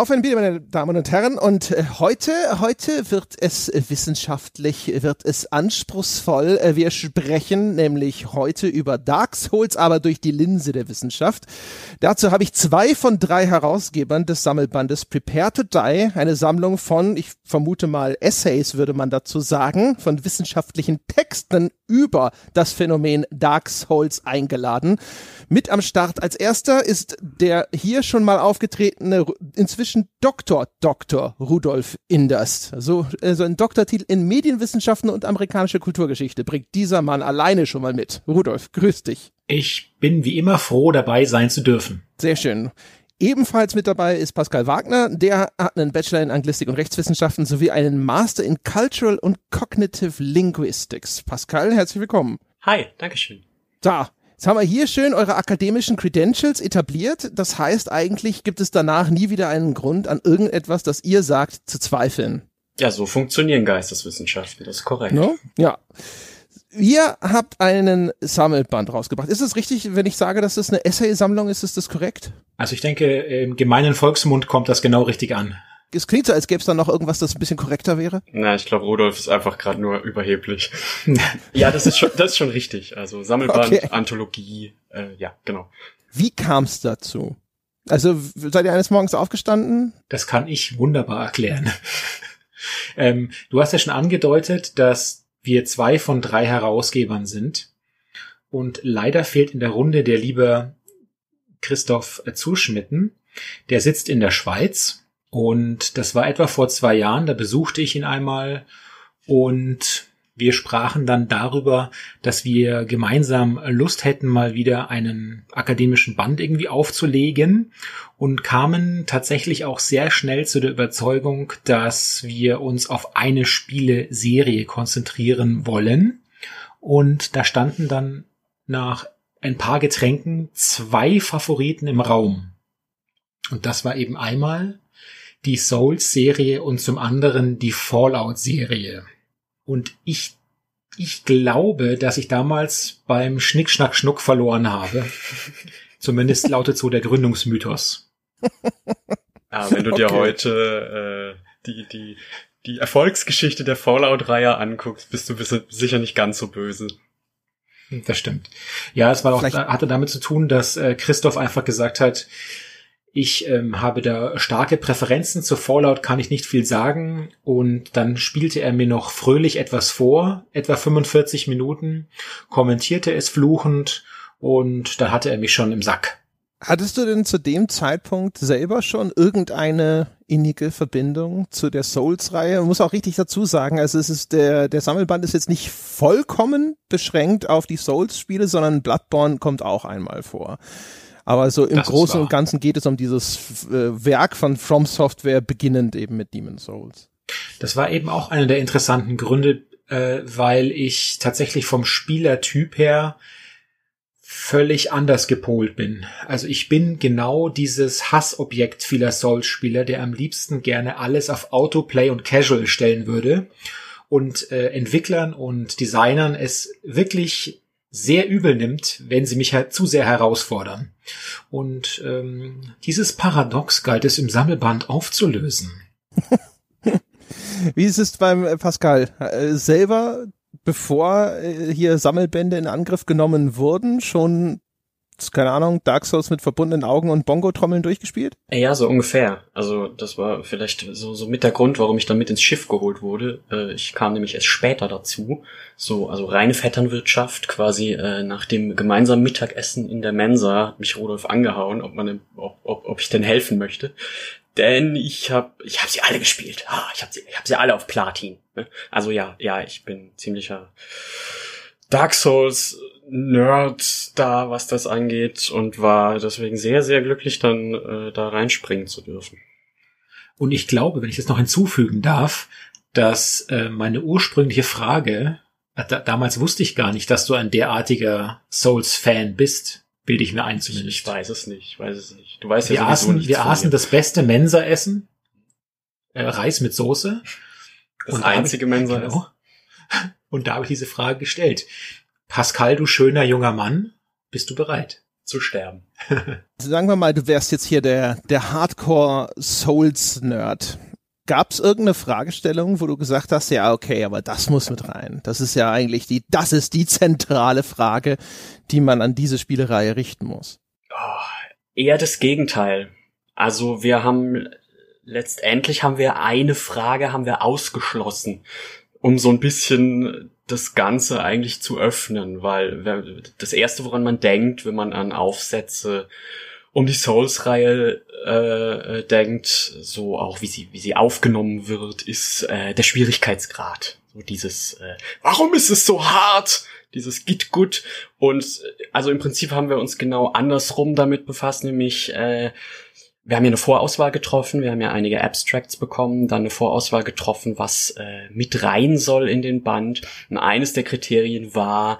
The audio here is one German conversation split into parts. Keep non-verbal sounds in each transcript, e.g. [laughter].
Auf ein Bier, meine Damen und Herren. Und äh, heute, heute wird es wissenschaftlich, wird es anspruchsvoll. Äh, wir sprechen nämlich heute über Dark Souls, aber durch die Linse der Wissenschaft. Dazu habe ich zwei von drei Herausgebern des Sammelbandes Prepare to Die, eine Sammlung von, ich vermute mal, Essays würde man dazu sagen, von wissenschaftlichen Texten über das Phänomen Dark Souls eingeladen. Mit am Start als erster ist der hier schon mal aufgetretene, inzwischen Doktor Dr. Rudolf Inderst. So also ein Doktortitel in Medienwissenschaften und amerikanische Kulturgeschichte bringt dieser Mann alleine schon mal mit. Rudolf, grüß dich. Ich bin wie immer froh, dabei sein zu dürfen. Sehr schön. Ebenfalls mit dabei ist Pascal Wagner. Der hat einen Bachelor in Anglistik und Rechtswissenschaften sowie einen Master in Cultural und Cognitive Linguistics. Pascal, herzlich willkommen. Hi, Dankeschön. Da, Jetzt haben wir hier schön eure akademischen Credentials etabliert. Das heißt, eigentlich gibt es danach nie wieder einen Grund, an irgendetwas, das ihr sagt, zu zweifeln. Ja, so funktionieren Geisteswissenschaften, das ist korrekt. No? Ja. Ihr habt einen Sammelband rausgebracht. Ist es richtig, wenn ich sage, dass das eine Essay-Sammlung ist? Ist das korrekt? Also ich denke, im gemeinen Volksmund kommt das genau richtig an es klingt so, als gäbe es da noch irgendwas, das ein bisschen korrekter wäre. Na, ich glaube, Rudolf ist einfach gerade nur überheblich. [laughs] ja, das ist schon, das ist schon richtig. Also Sammelband, okay. Anthologie, äh, ja, genau. Wie kam es dazu? Also seid ihr eines Morgens aufgestanden? Das kann ich wunderbar erklären. [laughs] ähm, du hast ja schon angedeutet, dass wir zwei von drei Herausgebern sind. Und leider fehlt in der Runde der liebe Christoph Zuschmitten. Der sitzt in der Schweiz und das war etwa vor zwei Jahren, da besuchte ich ihn einmal und wir sprachen dann darüber, dass wir gemeinsam Lust hätten, mal wieder einen akademischen Band irgendwie aufzulegen und kamen tatsächlich auch sehr schnell zu der Überzeugung, dass wir uns auf eine Spieleserie konzentrieren wollen. Und da standen dann nach ein paar Getränken zwei Favoriten im Raum. Und das war eben einmal die Souls-Serie und zum anderen die Fallout-Serie. Und ich, ich glaube, dass ich damals beim Schnick, Schnack, Schnuck verloren habe. [laughs] Zumindest lautet so der Gründungsmythos. Ja, wenn du dir okay. heute äh, die, die, die Erfolgsgeschichte der Fallout-Reihe anguckst, bist du sicher nicht ganz so böse. Das stimmt. Ja, es war auch, hatte damit zu tun, dass äh, Christoph einfach gesagt hat, ich ähm, habe da starke Präferenzen. Zu Fallout kann ich nicht viel sagen. Und dann spielte er mir noch fröhlich etwas vor, etwa 45 Minuten, kommentierte es fluchend und da hatte er mich schon im Sack. Hattest du denn zu dem Zeitpunkt selber schon irgendeine innige Verbindung zu der Souls-Reihe? Man muss auch richtig dazu sagen, also es ist der, der Sammelband ist jetzt nicht vollkommen beschränkt auf die Souls-Spiele, sondern Bloodborne kommt auch einmal vor. Aber so im das Großen und Ganzen geht es um dieses äh, Werk von From Software, beginnend eben mit Demon Souls. Das war eben auch einer der interessanten Gründe, äh, weil ich tatsächlich vom Spielertyp her völlig anders gepolt bin. Also ich bin genau dieses Hassobjekt vieler Souls-Spieler, der am liebsten gerne alles auf Autoplay und Casual stellen würde und äh, Entwicklern und Designern es wirklich sehr übel nimmt, wenn sie mich halt zu sehr herausfordern. Und ähm, dieses Paradox galt es im Sammelband aufzulösen. [laughs] Wie ist es beim äh, Pascal? Äh, selber, bevor äh, hier Sammelbände in Angriff genommen wurden, schon keine Ahnung, Dark Souls mit verbundenen Augen und Bongo-Trommeln durchgespielt? Ja, so ungefähr. Also das war vielleicht so, so mit der Grund, warum ich dann mit ins Schiff geholt wurde. Äh, ich kam nämlich erst später dazu. So, also reine Vetternwirtschaft, quasi äh, nach dem gemeinsamen Mittagessen in der Mensa hat mich Rudolf angehauen, ob man, ob, ob, ob ich denn helfen möchte. Denn ich habe ich hab sie alle gespielt. Ah, ich habe sie, ich hab sie alle auf Platin. Ne? Also ja, ja, ich bin ziemlicher Dark Souls Nerd da, was das angeht und war deswegen sehr, sehr glücklich, dann äh, da reinspringen zu dürfen. Und ich glaube, wenn ich das noch hinzufügen darf, dass äh, meine ursprüngliche Frage, äh, da, damals wusste ich gar nicht, dass du ein derartiger Souls-Fan bist, bilde ich mir ein zumindest. Ich weiß es nicht, ich weiß es nicht. Du weißt ja wir aßen. Wir aßen das beste Mensa-Essen, äh, Reis mit Soße. Das und einzige Mensa-Essen. Genau. [laughs] Und da habe ich diese Frage gestellt. Pascal, du schöner junger Mann, bist du bereit? zu sterben. [laughs] Sagen wir mal, du wärst jetzt hier der, der Hardcore Souls-Nerd. Gab es irgendeine Fragestellung, wo du gesagt hast, ja, okay, aber das muss mit rein. Das ist ja eigentlich die, das ist die zentrale Frage, die man an diese Spielereihe richten muss. Oh, eher das Gegenteil. Also wir haben letztendlich haben wir eine Frage haben wir ausgeschlossen, um so ein bisschen das Ganze eigentlich zu öffnen, weil das erste, woran man denkt, wenn man an Aufsätze um die Souls-Reihe äh, denkt, so auch wie sie wie sie aufgenommen wird, ist äh, der Schwierigkeitsgrad. So dieses, äh, warum ist es so hart? Dieses Git gut und äh, also im Prinzip haben wir uns genau andersrum damit befasst, nämlich äh, wir haben ja eine Vorauswahl getroffen, wir haben ja einige Abstracts bekommen, dann eine Vorauswahl getroffen, was äh, mit rein soll in den Band. Und eines der Kriterien war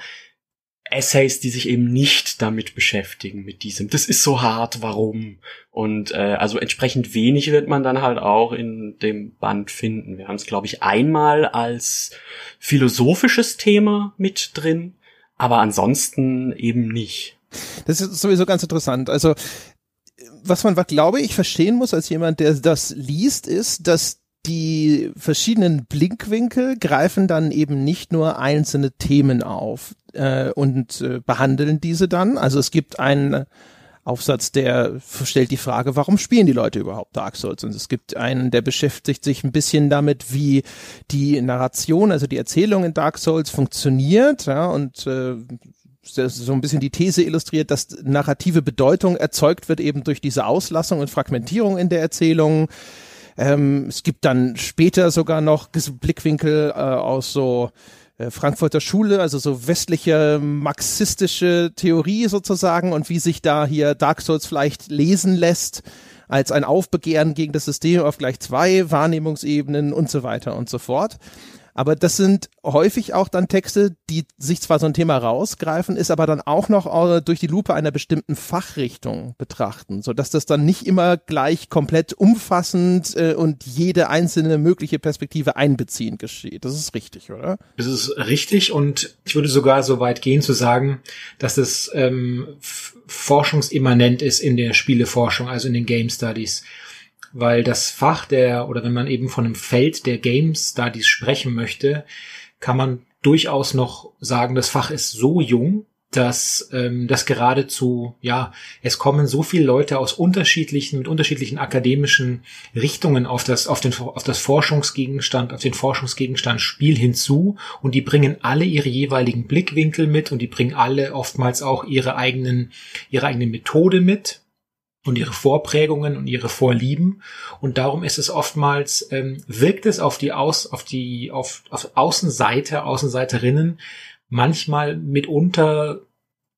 Essays, die sich eben nicht damit beschäftigen, mit diesem, das ist so hart, warum? Und äh, also entsprechend wenig wird man dann halt auch in dem Band finden. Wir haben es, glaube ich, einmal als philosophisches Thema mit drin, aber ansonsten eben nicht. Das ist sowieso ganz interessant. Also was man, glaube ich, verstehen muss als jemand, der das liest, ist, dass die verschiedenen Blinkwinkel greifen dann eben nicht nur einzelne Themen auf äh, und äh, behandeln diese dann. Also es gibt einen Aufsatz, der stellt die Frage, warum spielen die Leute überhaupt Dark Souls? Und es gibt einen, der beschäftigt sich ein bisschen damit, wie die Narration, also die Erzählung in Dark Souls funktioniert, ja, und äh, so ein bisschen die These illustriert, dass narrative Bedeutung erzeugt wird eben durch diese Auslassung und Fragmentierung in der Erzählung. Ähm, es gibt dann später sogar noch Blickwinkel äh, aus so äh, Frankfurter Schule, also so westliche marxistische Theorie sozusagen und wie sich da hier Dark Souls vielleicht lesen lässt als ein Aufbegehren gegen das System auf gleich zwei Wahrnehmungsebenen und so weiter und so fort. Aber das sind häufig auch dann Texte, die sich zwar so ein Thema rausgreifen, ist aber dann auch noch äh, durch die Lupe einer bestimmten Fachrichtung betrachten, so dass das dann nicht immer gleich komplett umfassend äh, und jede einzelne mögliche Perspektive einbeziehend geschieht. Das ist richtig, oder? Das ist richtig und ich würde sogar so weit gehen zu sagen, dass es ähm, forschungsimmanent ist in der Spieleforschung, also in den Game Studies weil das Fach der, oder wenn man eben von einem Feld der Game Studies sprechen möchte, kann man durchaus noch sagen, das Fach ist so jung, dass ähm, das geradezu, ja, es kommen so viele Leute aus unterschiedlichen, mit unterschiedlichen akademischen Richtungen auf das, auf den, auf das Forschungsgegenstand, auf den Forschungsgegenstand Spiel hinzu. Und die bringen alle ihre jeweiligen Blickwinkel mit und die bringen alle oftmals auch ihre eigenen, ihre eigene Methode mit und ihre Vorprägungen und ihre Vorlieben. Und darum ist es oftmals, ähm, wirkt es auf die Aus, auf die, auf, auf Außenseiter, Außenseiterinnen manchmal mitunter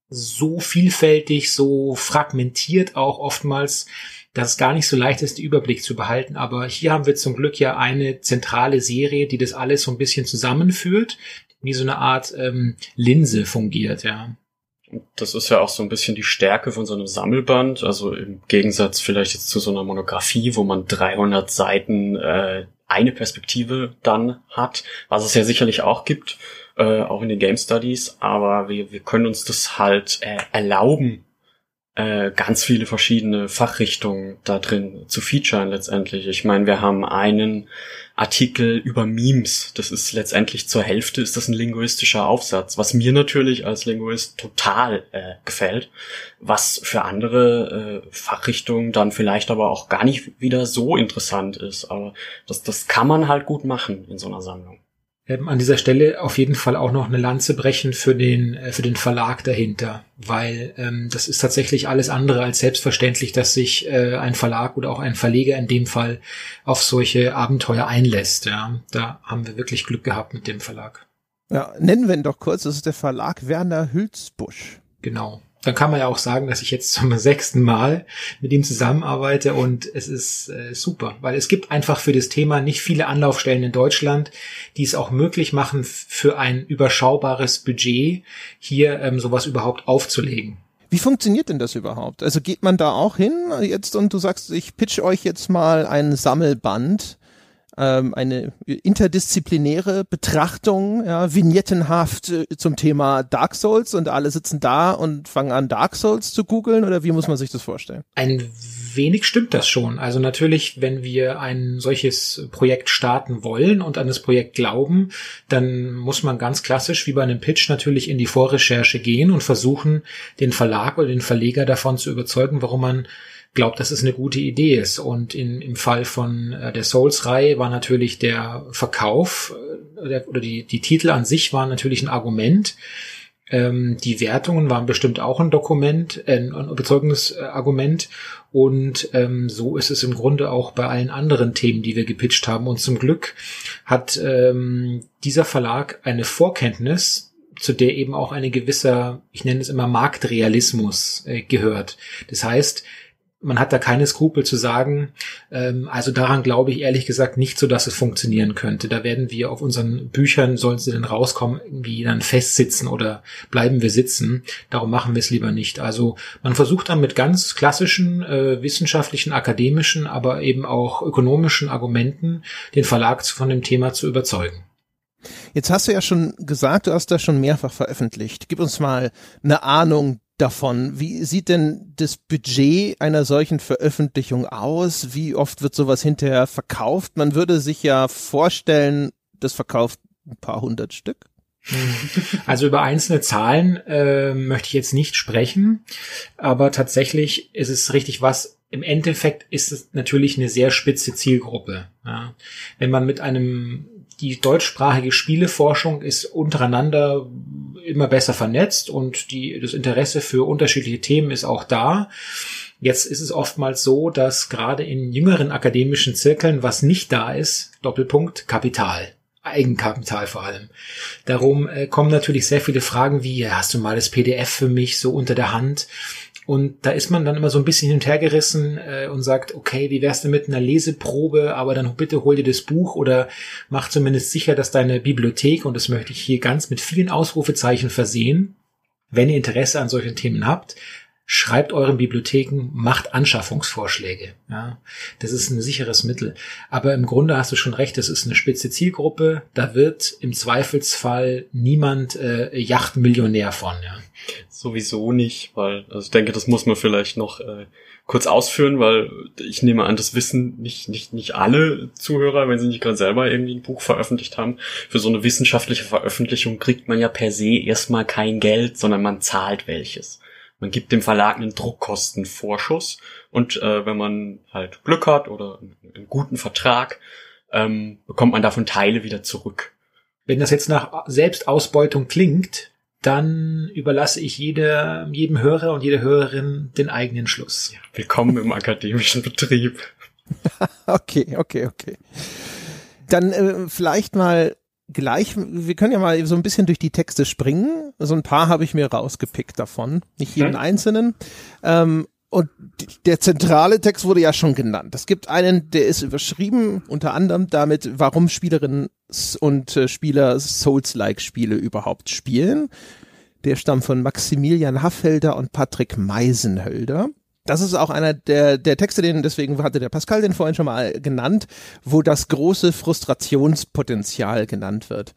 so vielfältig, so fragmentiert auch oftmals, dass es gar nicht so leicht ist, den Überblick zu behalten. Aber hier haben wir zum Glück ja eine zentrale Serie, die das alles so ein bisschen zusammenführt, wie so eine Art ähm, Linse fungiert, ja. Das ist ja auch so ein bisschen die Stärke von so einem Sammelband, also im Gegensatz vielleicht jetzt zu so einer Monographie, wo man 300 Seiten äh, eine Perspektive dann hat, was es ja sicherlich auch gibt, äh, auch in den Game Studies, aber wir, wir können uns das halt äh, erlauben, äh, ganz viele verschiedene Fachrichtungen da drin zu featuren letztendlich. Ich meine, wir haben einen Artikel über Memes. Das ist letztendlich zur Hälfte ist das ein linguistischer Aufsatz, was mir natürlich als Linguist total äh, gefällt, was für andere äh, Fachrichtungen dann vielleicht aber auch gar nicht wieder so interessant ist. Aber das, das kann man halt gut machen in so einer Sammlung ähm, an dieser Stelle auf jeden Fall auch noch eine Lanze brechen für den, äh, für den Verlag dahinter, weil ähm, das ist tatsächlich alles andere als selbstverständlich, dass sich äh, ein Verlag oder auch ein Verleger in dem Fall auf solche Abenteuer einlässt. Ja, da haben wir wirklich Glück gehabt mit dem Verlag. Ja, nennen wir ihn doch kurz, das ist der Verlag Werner Hülsbusch. Genau dann kann man ja auch sagen, dass ich jetzt zum [laughs] sechsten Mal mit ihm zusammenarbeite und es ist äh, super, weil es gibt einfach für das Thema nicht viele Anlaufstellen in Deutschland, die es auch möglich machen, für ein überschaubares Budget hier ähm, sowas überhaupt aufzulegen. Wie funktioniert denn das überhaupt? Also geht man da auch hin jetzt und du sagst, ich pitch euch jetzt mal ein Sammelband ähm, eine interdisziplinäre Betrachtung, ja, vignettenhaft äh, zum Thema Dark Souls und alle sitzen da und fangen an Dark Souls zu googeln oder wie muss man sich das vorstellen? Ein wenig stimmt das schon. Also natürlich, wenn wir ein solches Projekt starten wollen und an das Projekt glauben, dann muss man ganz klassisch wie bei einem Pitch natürlich in die Vorrecherche gehen und versuchen, den Verlag oder den Verleger davon zu überzeugen, warum man glaubt, dass es eine gute Idee ist. Und in, im Fall von äh, der Souls-Reihe war natürlich der Verkauf äh, der, oder die, die Titel an sich waren natürlich ein Argument. Ähm, die Wertungen waren bestimmt auch ein Dokument, äh, ein überzeugendes äh, Argument. Und ähm, so ist es im Grunde auch bei allen anderen Themen, die wir gepitcht haben. Und zum Glück hat ähm, dieser Verlag eine Vorkenntnis, zu der eben auch eine gewisser, ich nenne es immer Marktrealismus äh, gehört. Das heißt, man hat da keine Skrupel zu sagen, ähm, also daran glaube ich ehrlich gesagt nicht so, dass es funktionieren könnte. Da werden wir auf unseren Büchern, sollen sie denn rauskommen, irgendwie dann festsitzen oder bleiben wir sitzen. Darum machen wir es lieber nicht. Also man versucht dann mit ganz klassischen äh, wissenschaftlichen, akademischen, aber eben auch ökonomischen Argumenten den Verlag von dem Thema zu überzeugen. Jetzt hast du ja schon gesagt, du hast das schon mehrfach veröffentlicht. Gib uns mal eine Ahnung davon. Wie sieht denn das Budget einer solchen Veröffentlichung aus? Wie oft wird sowas hinterher verkauft? Man würde sich ja vorstellen, das verkauft ein paar hundert Stück. [laughs] Also über einzelne Zahlen äh, möchte ich jetzt nicht sprechen, aber tatsächlich ist es richtig was. Im Endeffekt ist es natürlich eine sehr spitze Zielgruppe. Ja. Wenn man mit einem die deutschsprachige Spieleforschung ist untereinander immer besser vernetzt und die, das Interesse für unterschiedliche Themen ist auch da. Jetzt ist es oftmals so, dass gerade in jüngeren akademischen Zirkeln, was nicht da ist, Doppelpunkt, Kapital. Eigenkapital vor allem. Darum äh, kommen natürlich sehr viele Fragen wie, hast du mal das PDF für mich so unter der Hand? Und da ist man dann immer so ein bisschen hin und her gerissen äh, und sagt, okay, wie wär's denn mit einer Leseprobe, aber dann bitte hol dir das Buch oder mach zumindest sicher, dass deine Bibliothek, und das möchte ich hier ganz mit vielen Ausrufezeichen versehen, wenn ihr Interesse an solchen Themen habt, schreibt euren Bibliotheken, macht Anschaffungsvorschläge. Ja, das ist ein sicheres Mittel. Aber im Grunde hast du schon recht, es ist eine spitze Zielgruppe. Da wird im Zweifelsfall niemand äh, Yachtmillionär von. Ja. Sowieso nicht, weil also ich denke, das muss man vielleicht noch äh, kurz ausführen, weil ich nehme an, das wissen nicht nicht nicht alle Zuhörer, wenn sie nicht gerade selber irgendwie ein Buch veröffentlicht haben. Für so eine wissenschaftliche Veröffentlichung kriegt man ja per se erstmal kein Geld, sondern man zahlt welches. Man gibt dem Verlag einen Druckkostenvorschuss und äh, wenn man halt Glück hat oder einen guten Vertrag, ähm, bekommt man davon Teile wieder zurück. Wenn das jetzt nach Selbstausbeutung klingt, dann überlasse ich jede, jedem Hörer und jeder Hörerin den eigenen Schluss. Ja, willkommen im akademischen Betrieb. [laughs] okay, okay, okay. Dann äh, vielleicht mal gleich, wir können ja mal so ein bisschen durch die Texte springen. So ein paar habe ich mir rausgepickt davon, nicht jeden hm. einzelnen. Ähm, und der zentrale Text wurde ja schon genannt. Es gibt einen, der ist überschrieben, unter anderem damit, warum Spielerinnen und äh, Spieler Souls-like-Spiele überhaupt spielen. Der stammt von Maximilian Haffelder und Patrick Meisenhölder. Das ist auch einer der, der Texte, den deswegen hatte der Pascal den vorhin schon mal genannt, wo das große Frustrationspotenzial genannt wird.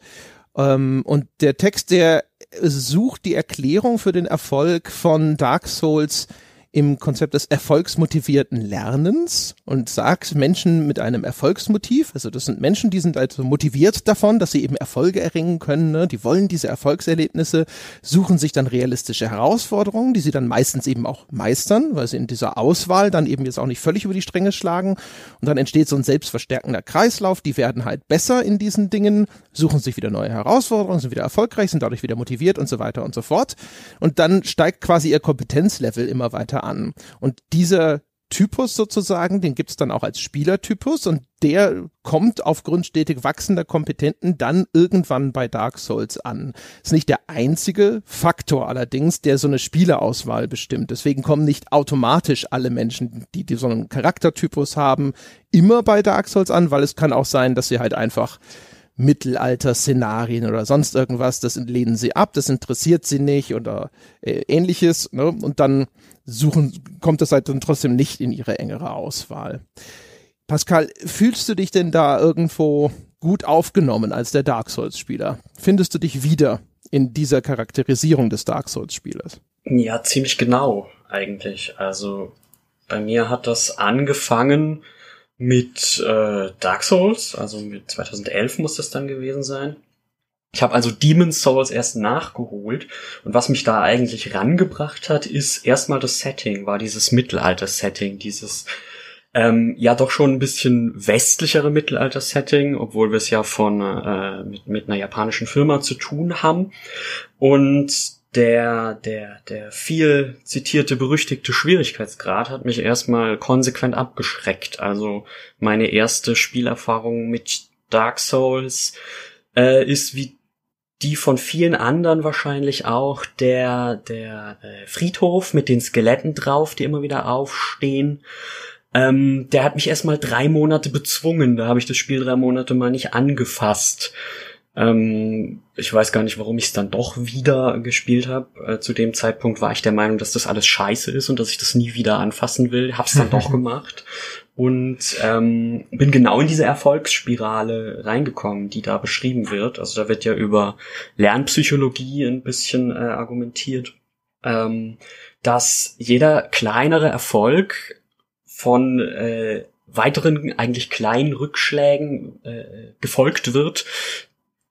Ähm, und der Text, der sucht die Erklärung für den Erfolg von Dark Souls im Konzept des erfolgsmotivierten Lernens und sagt Menschen mit einem Erfolgsmotiv, also das sind Menschen, die sind also motiviert davon, dass sie eben Erfolge erringen können, ne? die wollen diese Erfolgserlebnisse, suchen sich dann realistische Herausforderungen, die sie dann meistens eben auch meistern, weil sie in dieser Auswahl dann eben jetzt auch nicht völlig über die Stränge schlagen und dann entsteht so ein selbstverstärkender Kreislauf, die werden halt besser in diesen Dingen, suchen sich wieder neue Herausforderungen, sind wieder erfolgreich, sind dadurch wieder motiviert und so weiter und so fort und dann steigt quasi ihr Kompetenzlevel immer weiter an. Und dieser Typus sozusagen, den gibt's dann auch als Spielertypus und der kommt aufgrund stetig wachsender Kompetenten dann irgendwann bei Dark Souls an. Ist nicht der einzige Faktor allerdings, der so eine Spielerauswahl bestimmt. Deswegen kommen nicht automatisch alle Menschen, die, die so einen Charaktertypus haben, immer bei Dark Souls an, weil es kann auch sein, dass sie halt einfach Mittelalter-Szenarien oder sonst irgendwas, das lehnen sie ab, das interessiert sie nicht oder äh, ähnliches. Ne? Und dann suchen, kommt das halt dann trotzdem nicht in ihre engere Auswahl. Pascal, fühlst du dich denn da irgendwo gut aufgenommen als der Dark Souls-Spieler? Findest du dich wieder in dieser Charakterisierung des Dark Souls-Spielers? Ja, ziemlich genau eigentlich. Also bei mir hat das angefangen mit äh, Dark Souls, also mit 2011 muss das dann gewesen sein. Ich habe also Demon's Souls erst nachgeholt und was mich da eigentlich rangebracht hat, ist erstmal das Setting, war dieses Mittelalter-Setting, dieses ähm, ja doch schon ein bisschen westlichere Mittelalter-Setting, obwohl wir es ja von äh, mit, mit einer japanischen Firma zu tun haben. Und der, der, der viel zitierte, berüchtigte Schwierigkeitsgrad hat mich erstmal konsequent abgeschreckt. Also meine erste Spielerfahrung mit Dark Souls äh, ist wie die von vielen anderen wahrscheinlich auch der, der äh, Friedhof mit den Skeletten drauf, die immer wieder aufstehen. Ähm, der hat mich erstmal drei Monate bezwungen. Da habe ich das Spiel drei Monate mal nicht angefasst. Ähm, ich weiß gar nicht, warum ich es dann doch wieder gespielt habe. Äh, zu dem Zeitpunkt war ich der Meinung, dass das alles scheiße ist und dass ich das nie wieder anfassen will. Hab's dann doch [laughs] gemacht und ähm, bin genau in diese Erfolgsspirale reingekommen, die da beschrieben wird. Also da wird ja über Lernpsychologie ein bisschen äh, argumentiert, ähm, dass jeder kleinere Erfolg von äh, weiteren eigentlich kleinen Rückschlägen äh, gefolgt wird,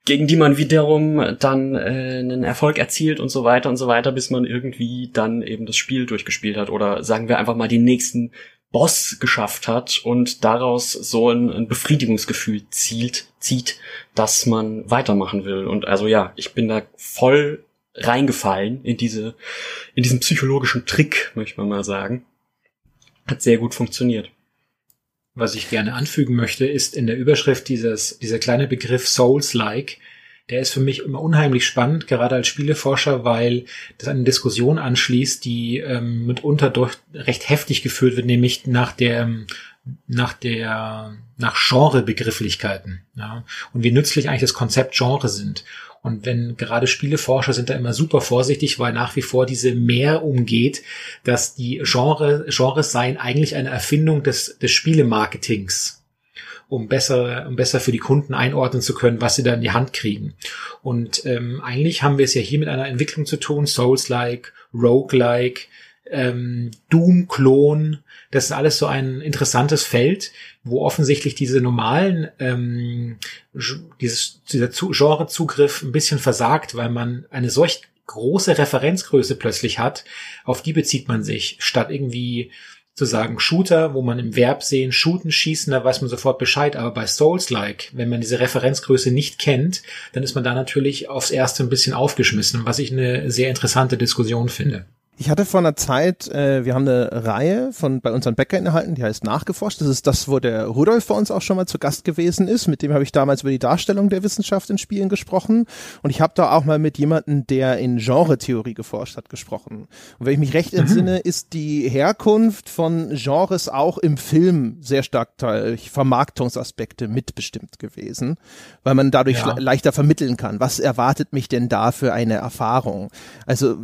gegen die man wiederum dann äh, einen Erfolg erzielt und so weiter und so weiter, bis man irgendwie dann eben das Spiel durchgespielt hat oder sagen wir einfach mal den nächsten Boss geschafft hat und daraus so ein, ein Befriedigungsgefühl zielt, zieht, dass man weitermachen will. Und also ja, ich bin da voll reingefallen in diese, in diesen psychologischen Trick, möchte man mal sagen. Hat sehr gut funktioniert. Was ich gerne anfügen möchte, ist in der Überschrift dieses, dieser kleine Begriff Souls-like. Der ist für mich immer unheimlich spannend, gerade als Spieleforscher, weil das eine Diskussion anschließt, die ähm, mitunter durch recht heftig geführt wird, nämlich nach der nach der nach Genrebegrifflichkeiten ja, und wie nützlich eigentlich das Konzept Genre sind. Und wenn gerade Spieleforscher sind da immer super vorsichtig, weil nach wie vor diese Mehr umgeht, dass die Genre, Genres seien eigentlich eine Erfindung des, des Spielemarketings um besser, um besser für die Kunden einordnen zu können, was sie da in die Hand kriegen. Und ähm, eigentlich haben wir es ja hier mit einer Entwicklung zu tun, Souls-like, Rogue-like, ähm, Doom-Klon, das ist alles so ein interessantes Feld, wo offensichtlich diese normalen, ähm, dieses, dieser Genrezugriff ein bisschen versagt, weil man eine solch große Referenzgröße plötzlich hat, auf die bezieht man sich, statt irgendwie zu sagen Shooter, wo man im Verb sehen, shooten, schießen, da weiß man sofort Bescheid. Aber bei Souls-like, wenn man diese Referenzgröße nicht kennt, dann ist man da natürlich aufs Erste ein bisschen aufgeschmissen, was ich eine sehr interessante Diskussion finde. Ich hatte vor einer Zeit, äh, wir haben eine Reihe von bei unseren Bäckern erhalten, die heißt Nachgeforscht. Das ist das, wo der Rudolf bei uns auch schon mal zu Gast gewesen ist. Mit dem habe ich damals über die Darstellung der Wissenschaft in Spielen gesprochen. Und ich habe da auch mal mit jemandem, der in Genre-Theorie geforscht hat, gesprochen. Und wenn ich mich recht mhm. entsinne, ist die Herkunft von Genres auch im Film sehr stark durch Vermarktungsaspekte mitbestimmt gewesen, weil man dadurch ja. leichter vermitteln kann. Was erwartet mich denn da für eine Erfahrung? Also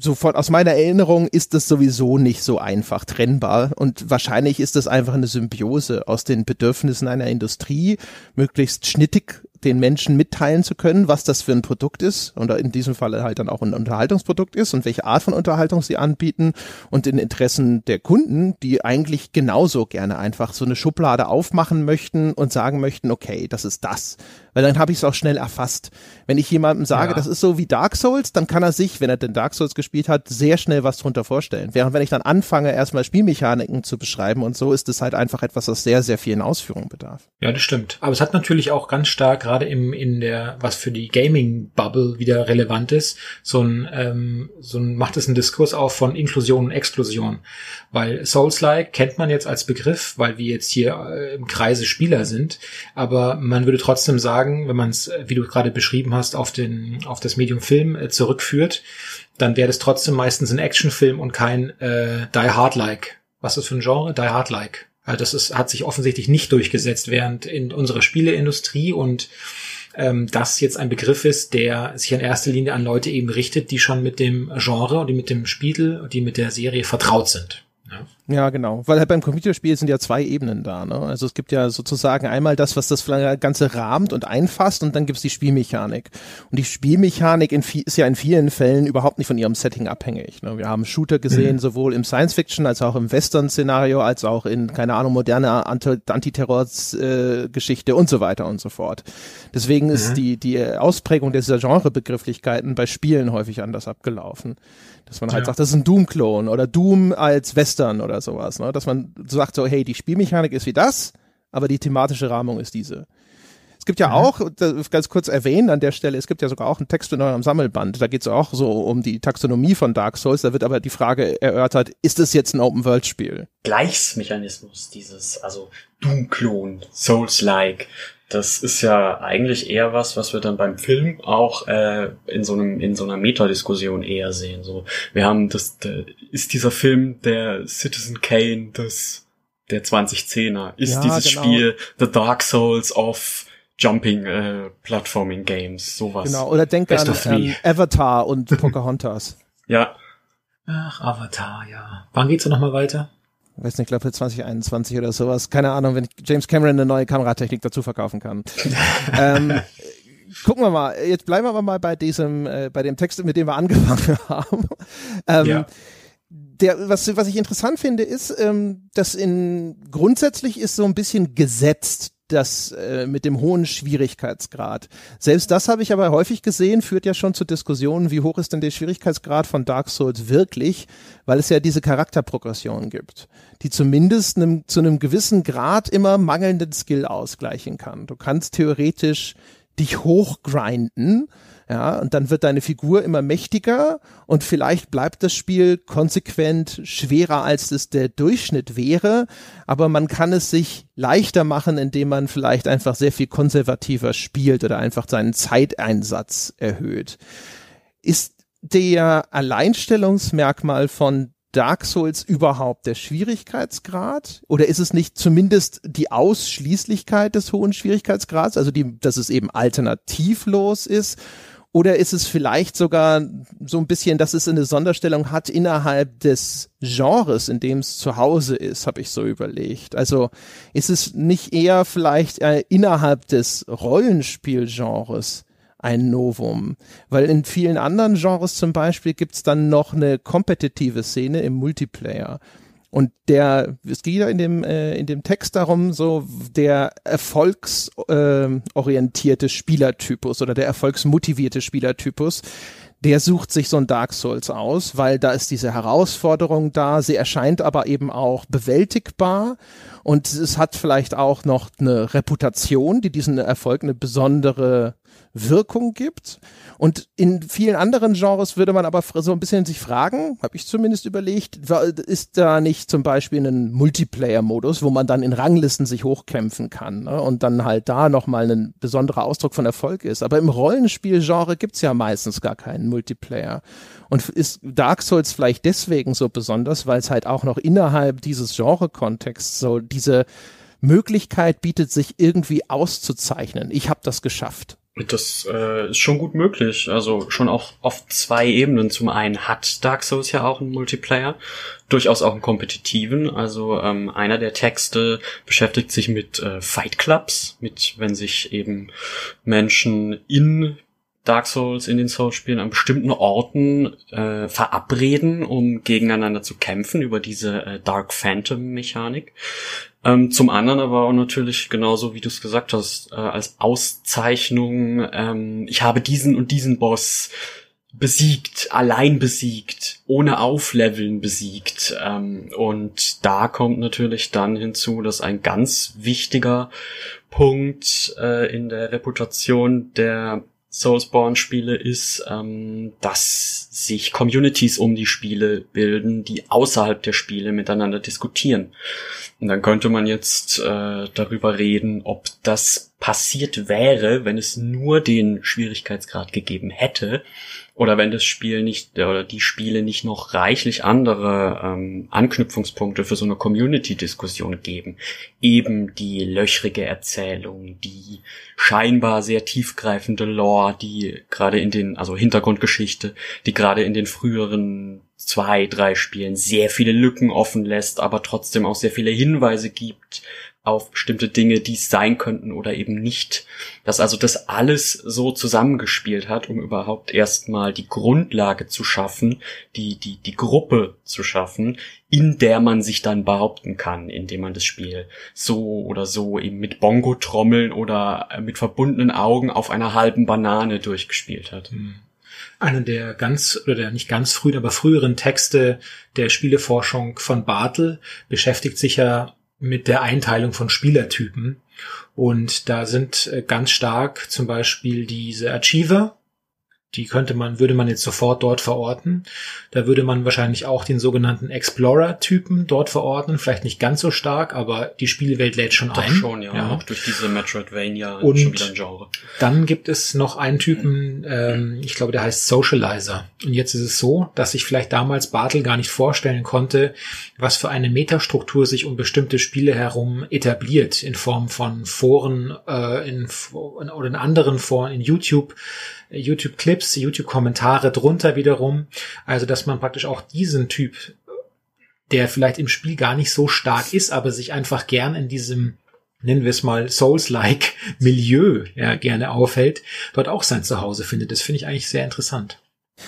sofort aus meiner Erinnerung ist das sowieso nicht so einfach trennbar. Und wahrscheinlich ist das einfach eine Symbiose aus den Bedürfnissen einer Industrie, möglichst schnittig den Menschen mitteilen zu können, was das für ein Produkt ist und in diesem Falle halt dann auch ein Unterhaltungsprodukt ist und welche Art von Unterhaltung sie anbieten und den Interessen der Kunden, die eigentlich genauso gerne einfach so eine Schublade aufmachen möchten und sagen möchten, okay, das ist das. Weil dann habe ich es auch schnell erfasst. Wenn ich jemandem sage, ja. das ist so wie Dark Souls, dann kann er sich, wenn er den Dark Souls gespielt hat, sehr schnell was drunter vorstellen. Während wenn ich dann anfange, erstmal Spielmechaniken zu beschreiben und so, ist es halt einfach etwas, das sehr, sehr vielen Ausführungen bedarf. Ja, das stimmt. Aber es hat natürlich auch ganz stark gerade im in der was für die Gaming Bubble wieder relevant ist, so ein ähm, so ein macht es einen Diskurs auf von Inklusion und Exklusion, weil Souls-like kennt man jetzt als Begriff, weil wir jetzt hier äh, im Kreise Spieler sind, aber man würde trotzdem sagen, wenn man es, wie du gerade beschrieben hast, auf den auf das Medium Film äh, zurückführt, dann wäre das trotzdem meistens ein Actionfilm und kein äh, Die Hard-like. Was ist für ein Genre? Die Hard-like. Also das ist, hat sich offensichtlich nicht durchgesetzt, während in unserer Spieleindustrie und ähm, das jetzt ein Begriff ist, der sich in erster Linie an Leute eben richtet, die schon mit dem Genre und die mit dem Spiegel und die mit der Serie vertraut sind. Ja. Ja, genau. Weil halt beim Computerspiel sind ja zwei Ebenen da. Ne? Also es gibt ja sozusagen einmal das, was das Ganze rahmt und einfasst und dann gibt's die Spielmechanik. Und die Spielmechanik ist ja in vielen Fällen überhaupt nicht von ihrem Setting abhängig. Ne? Wir haben Shooter gesehen, mhm. sowohl im Science-Fiction als auch im Western-Szenario, als auch in, keine Ahnung, moderne Antiterror-Geschichte und so weiter und so fort. Deswegen mhm. ist die, die Ausprägung dieser Genrebegrifflichkeiten bei Spielen häufig anders abgelaufen. Dass man halt ja. sagt, das ist ein Doom-Klon oder Doom als Western oder sowas. Ne? Dass man sagt so, hey, die Spielmechanik ist wie das, aber die thematische Rahmung ist diese. Es gibt ja mhm. auch, ganz kurz erwähnen an der Stelle, es gibt ja sogar auch einen Text in eurem Sammelband. Da geht es auch so um die Taxonomie von Dark Souls. Da wird aber die Frage erörtert, ist es jetzt ein Open-World-Spiel? Gleichsmechanismus, dieses, also Doom-Klon, Souls-like. Das ist ja eigentlich eher was, was wir dann beim Film auch äh, in so einem in so einer Metadiskussion eher sehen. So, wir haben das, der, ist dieser Film der Citizen Kane des der 2010er? Ist ja, dieses genau. Spiel The Dark Souls of Jumping äh, Platforming Games, sowas. Genau, oder denk an, an Avatar und [laughs] Pocahontas. ja. Ach, Avatar, ja. Wann geht's denn nochmal weiter? Ich weiß nicht, ich glaube für 2021 oder sowas. Keine Ahnung, wenn James Cameron eine neue Kameratechnik dazu verkaufen kann. [laughs] ähm, gucken wir mal. Jetzt bleiben wir aber mal bei diesem, äh, bei dem Text, mit dem wir angefangen [laughs] haben. Ähm, ja. Der, was, was ich interessant finde, ist, ähm, dass in grundsätzlich ist so ein bisschen gesetzt das äh, mit dem hohen Schwierigkeitsgrad. Selbst das habe ich aber häufig gesehen, führt ja schon zu Diskussionen, wie hoch ist denn der Schwierigkeitsgrad von Dark Souls wirklich, weil es ja diese Charakterprogression gibt, die zumindest einem, zu einem gewissen Grad immer mangelnden Skill ausgleichen kann. Du kannst theoretisch dich hochgrinden, ja, und dann wird deine Figur immer mächtiger und vielleicht bleibt das Spiel konsequent schwerer, als es der Durchschnitt wäre, aber man kann es sich leichter machen, indem man vielleicht einfach sehr viel konservativer spielt oder einfach seinen Zeiteinsatz erhöht. Ist der Alleinstellungsmerkmal von Dark Souls überhaupt der Schwierigkeitsgrad? Oder ist es nicht zumindest die Ausschließlichkeit des hohen Schwierigkeitsgrads, also die, dass es eben alternativlos ist? Oder ist es vielleicht sogar so ein bisschen, dass es eine Sonderstellung hat innerhalb des Genres, in dem es zu Hause ist, habe ich so überlegt. Also ist es nicht eher vielleicht äh, innerhalb des Rollenspielgenres ein Novum. Weil in vielen anderen Genres zum Beispiel gibt's dann noch eine kompetitive Szene im Multiplayer. Und der, es geht ja in dem, äh, in dem Text darum, so der erfolgsorientierte äh, Spielertypus oder der erfolgsmotivierte Spielertypus, der sucht sich so ein Dark Souls aus, weil da ist diese Herausforderung da, sie erscheint aber eben auch bewältigbar. Und es hat vielleicht auch noch eine Reputation, die diesen Erfolg eine besondere Wirkung gibt. Und in vielen anderen Genres würde man aber so ein bisschen sich fragen, habe ich zumindest überlegt, ist da nicht zum Beispiel ein Multiplayer-Modus, wo man dann in Ranglisten sich hochkämpfen kann ne? und dann halt da nochmal ein besonderer Ausdruck von Erfolg ist. Aber im Rollenspielgenre gibt's ja meistens gar keinen Multiplayer. Und ist Dark Souls vielleicht deswegen so besonders, weil es halt auch noch innerhalb dieses Genre-Kontexts so diese Möglichkeit bietet, sich irgendwie auszuzeichnen. Ich habe das geschafft. Das äh, ist schon gut möglich. Also schon auch auf zwei Ebenen. Zum einen hat Dark Souls ja auch einen Multiplayer, durchaus auch einen kompetitiven. Also ähm, einer der Texte beschäftigt sich mit äh, Fight Clubs, mit wenn sich eben Menschen in Dark Souls in den Souls-Spielen an bestimmten Orten äh, verabreden, um gegeneinander zu kämpfen über diese äh, Dark Phantom-Mechanik. Ähm, zum anderen aber auch natürlich genauso, wie du es gesagt hast, äh, als Auszeichnung, ähm, ich habe diesen und diesen Boss besiegt, allein besiegt, ohne Aufleveln besiegt. Ähm, und da kommt natürlich dann hinzu, dass ein ganz wichtiger Punkt äh, in der Reputation der Soulsborne-Spiele ist, ähm, dass sich Communities um die Spiele bilden, die außerhalb der Spiele miteinander diskutieren. Und dann könnte man jetzt äh, darüber reden, ob das passiert wäre, wenn es nur den Schwierigkeitsgrad gegeben hätte oder wenn das Spiel nicht oder die Spiele nicht noch reichlich andere ähm, Anknüpfungspunkte für so eine Community-Diskussion geben. Eben die löchrige Erzählung, die scheinbar sehr tiefgreifende Lore, die gerade in den, also Hintergrundgeschichte, die gerade in den früheren zwei, drei Spielen sehr viele Lücken offen lässt, aber trotzdem auch sehr viele Hinweise gibt auf bestimmte Dinge, die es sein könnten oder eben nicht. Dass also das alles so zusammengespielt hat, um überhaupt erstmal die Grundlage zu schaffen, die, die, die Gruppe zu schaffen, in der man sich dann behaupten kann, indem man das Spiel so oder so eben mit Bongo-Trommeln oder mit verbundenen Augen auf einer halben Banane durchgespielt hat. Hm. Einer der ganz, oder der nicht ganz frühen, aber früheren Texte der Spieleforschung von Bartel beschäftigt sich ja mit der Einteilung von Spielertypen. Und da sind äh, ganz stark zum Beispiel diese Achiever, die könnte man, würde man jetzt sofort dort verorten. Da würde man wahrscheinlich auch den sogenannten Explorer-Typen dort verordnen. Vielleicht nicht ganz so stark, aber die Spielwelt lädt schon Doch ein. schon, ja. ja. Auch durch diese Metroidvania Und schon wieder ein Genre. Dann gibt es noch einen Typen, ähm, ich glaube, der heißt Socializer. Und jetzt ist es so, dass ich vielleicht damals Bartel gar nicht vorstellen konnte, was für eine Metastruktur sich um bestimmte Spiele herum etabliert, in Form von Foren, äh, in, oder in anderen Foren, in YouTube, YouTube-Clips, YouTube-Kommentare drunter wiederum. Also, dass man praktisch auch diesen Typ, der vielleicht im Spiel gar nicht so stark ist, aber sich einfach gern in diesem nennen wir es mal Souls-like [laughs] Milieu ja, gerne aufhält, dort auch sein Zuhause findet. Das finde ich eigentlich sehr interessant.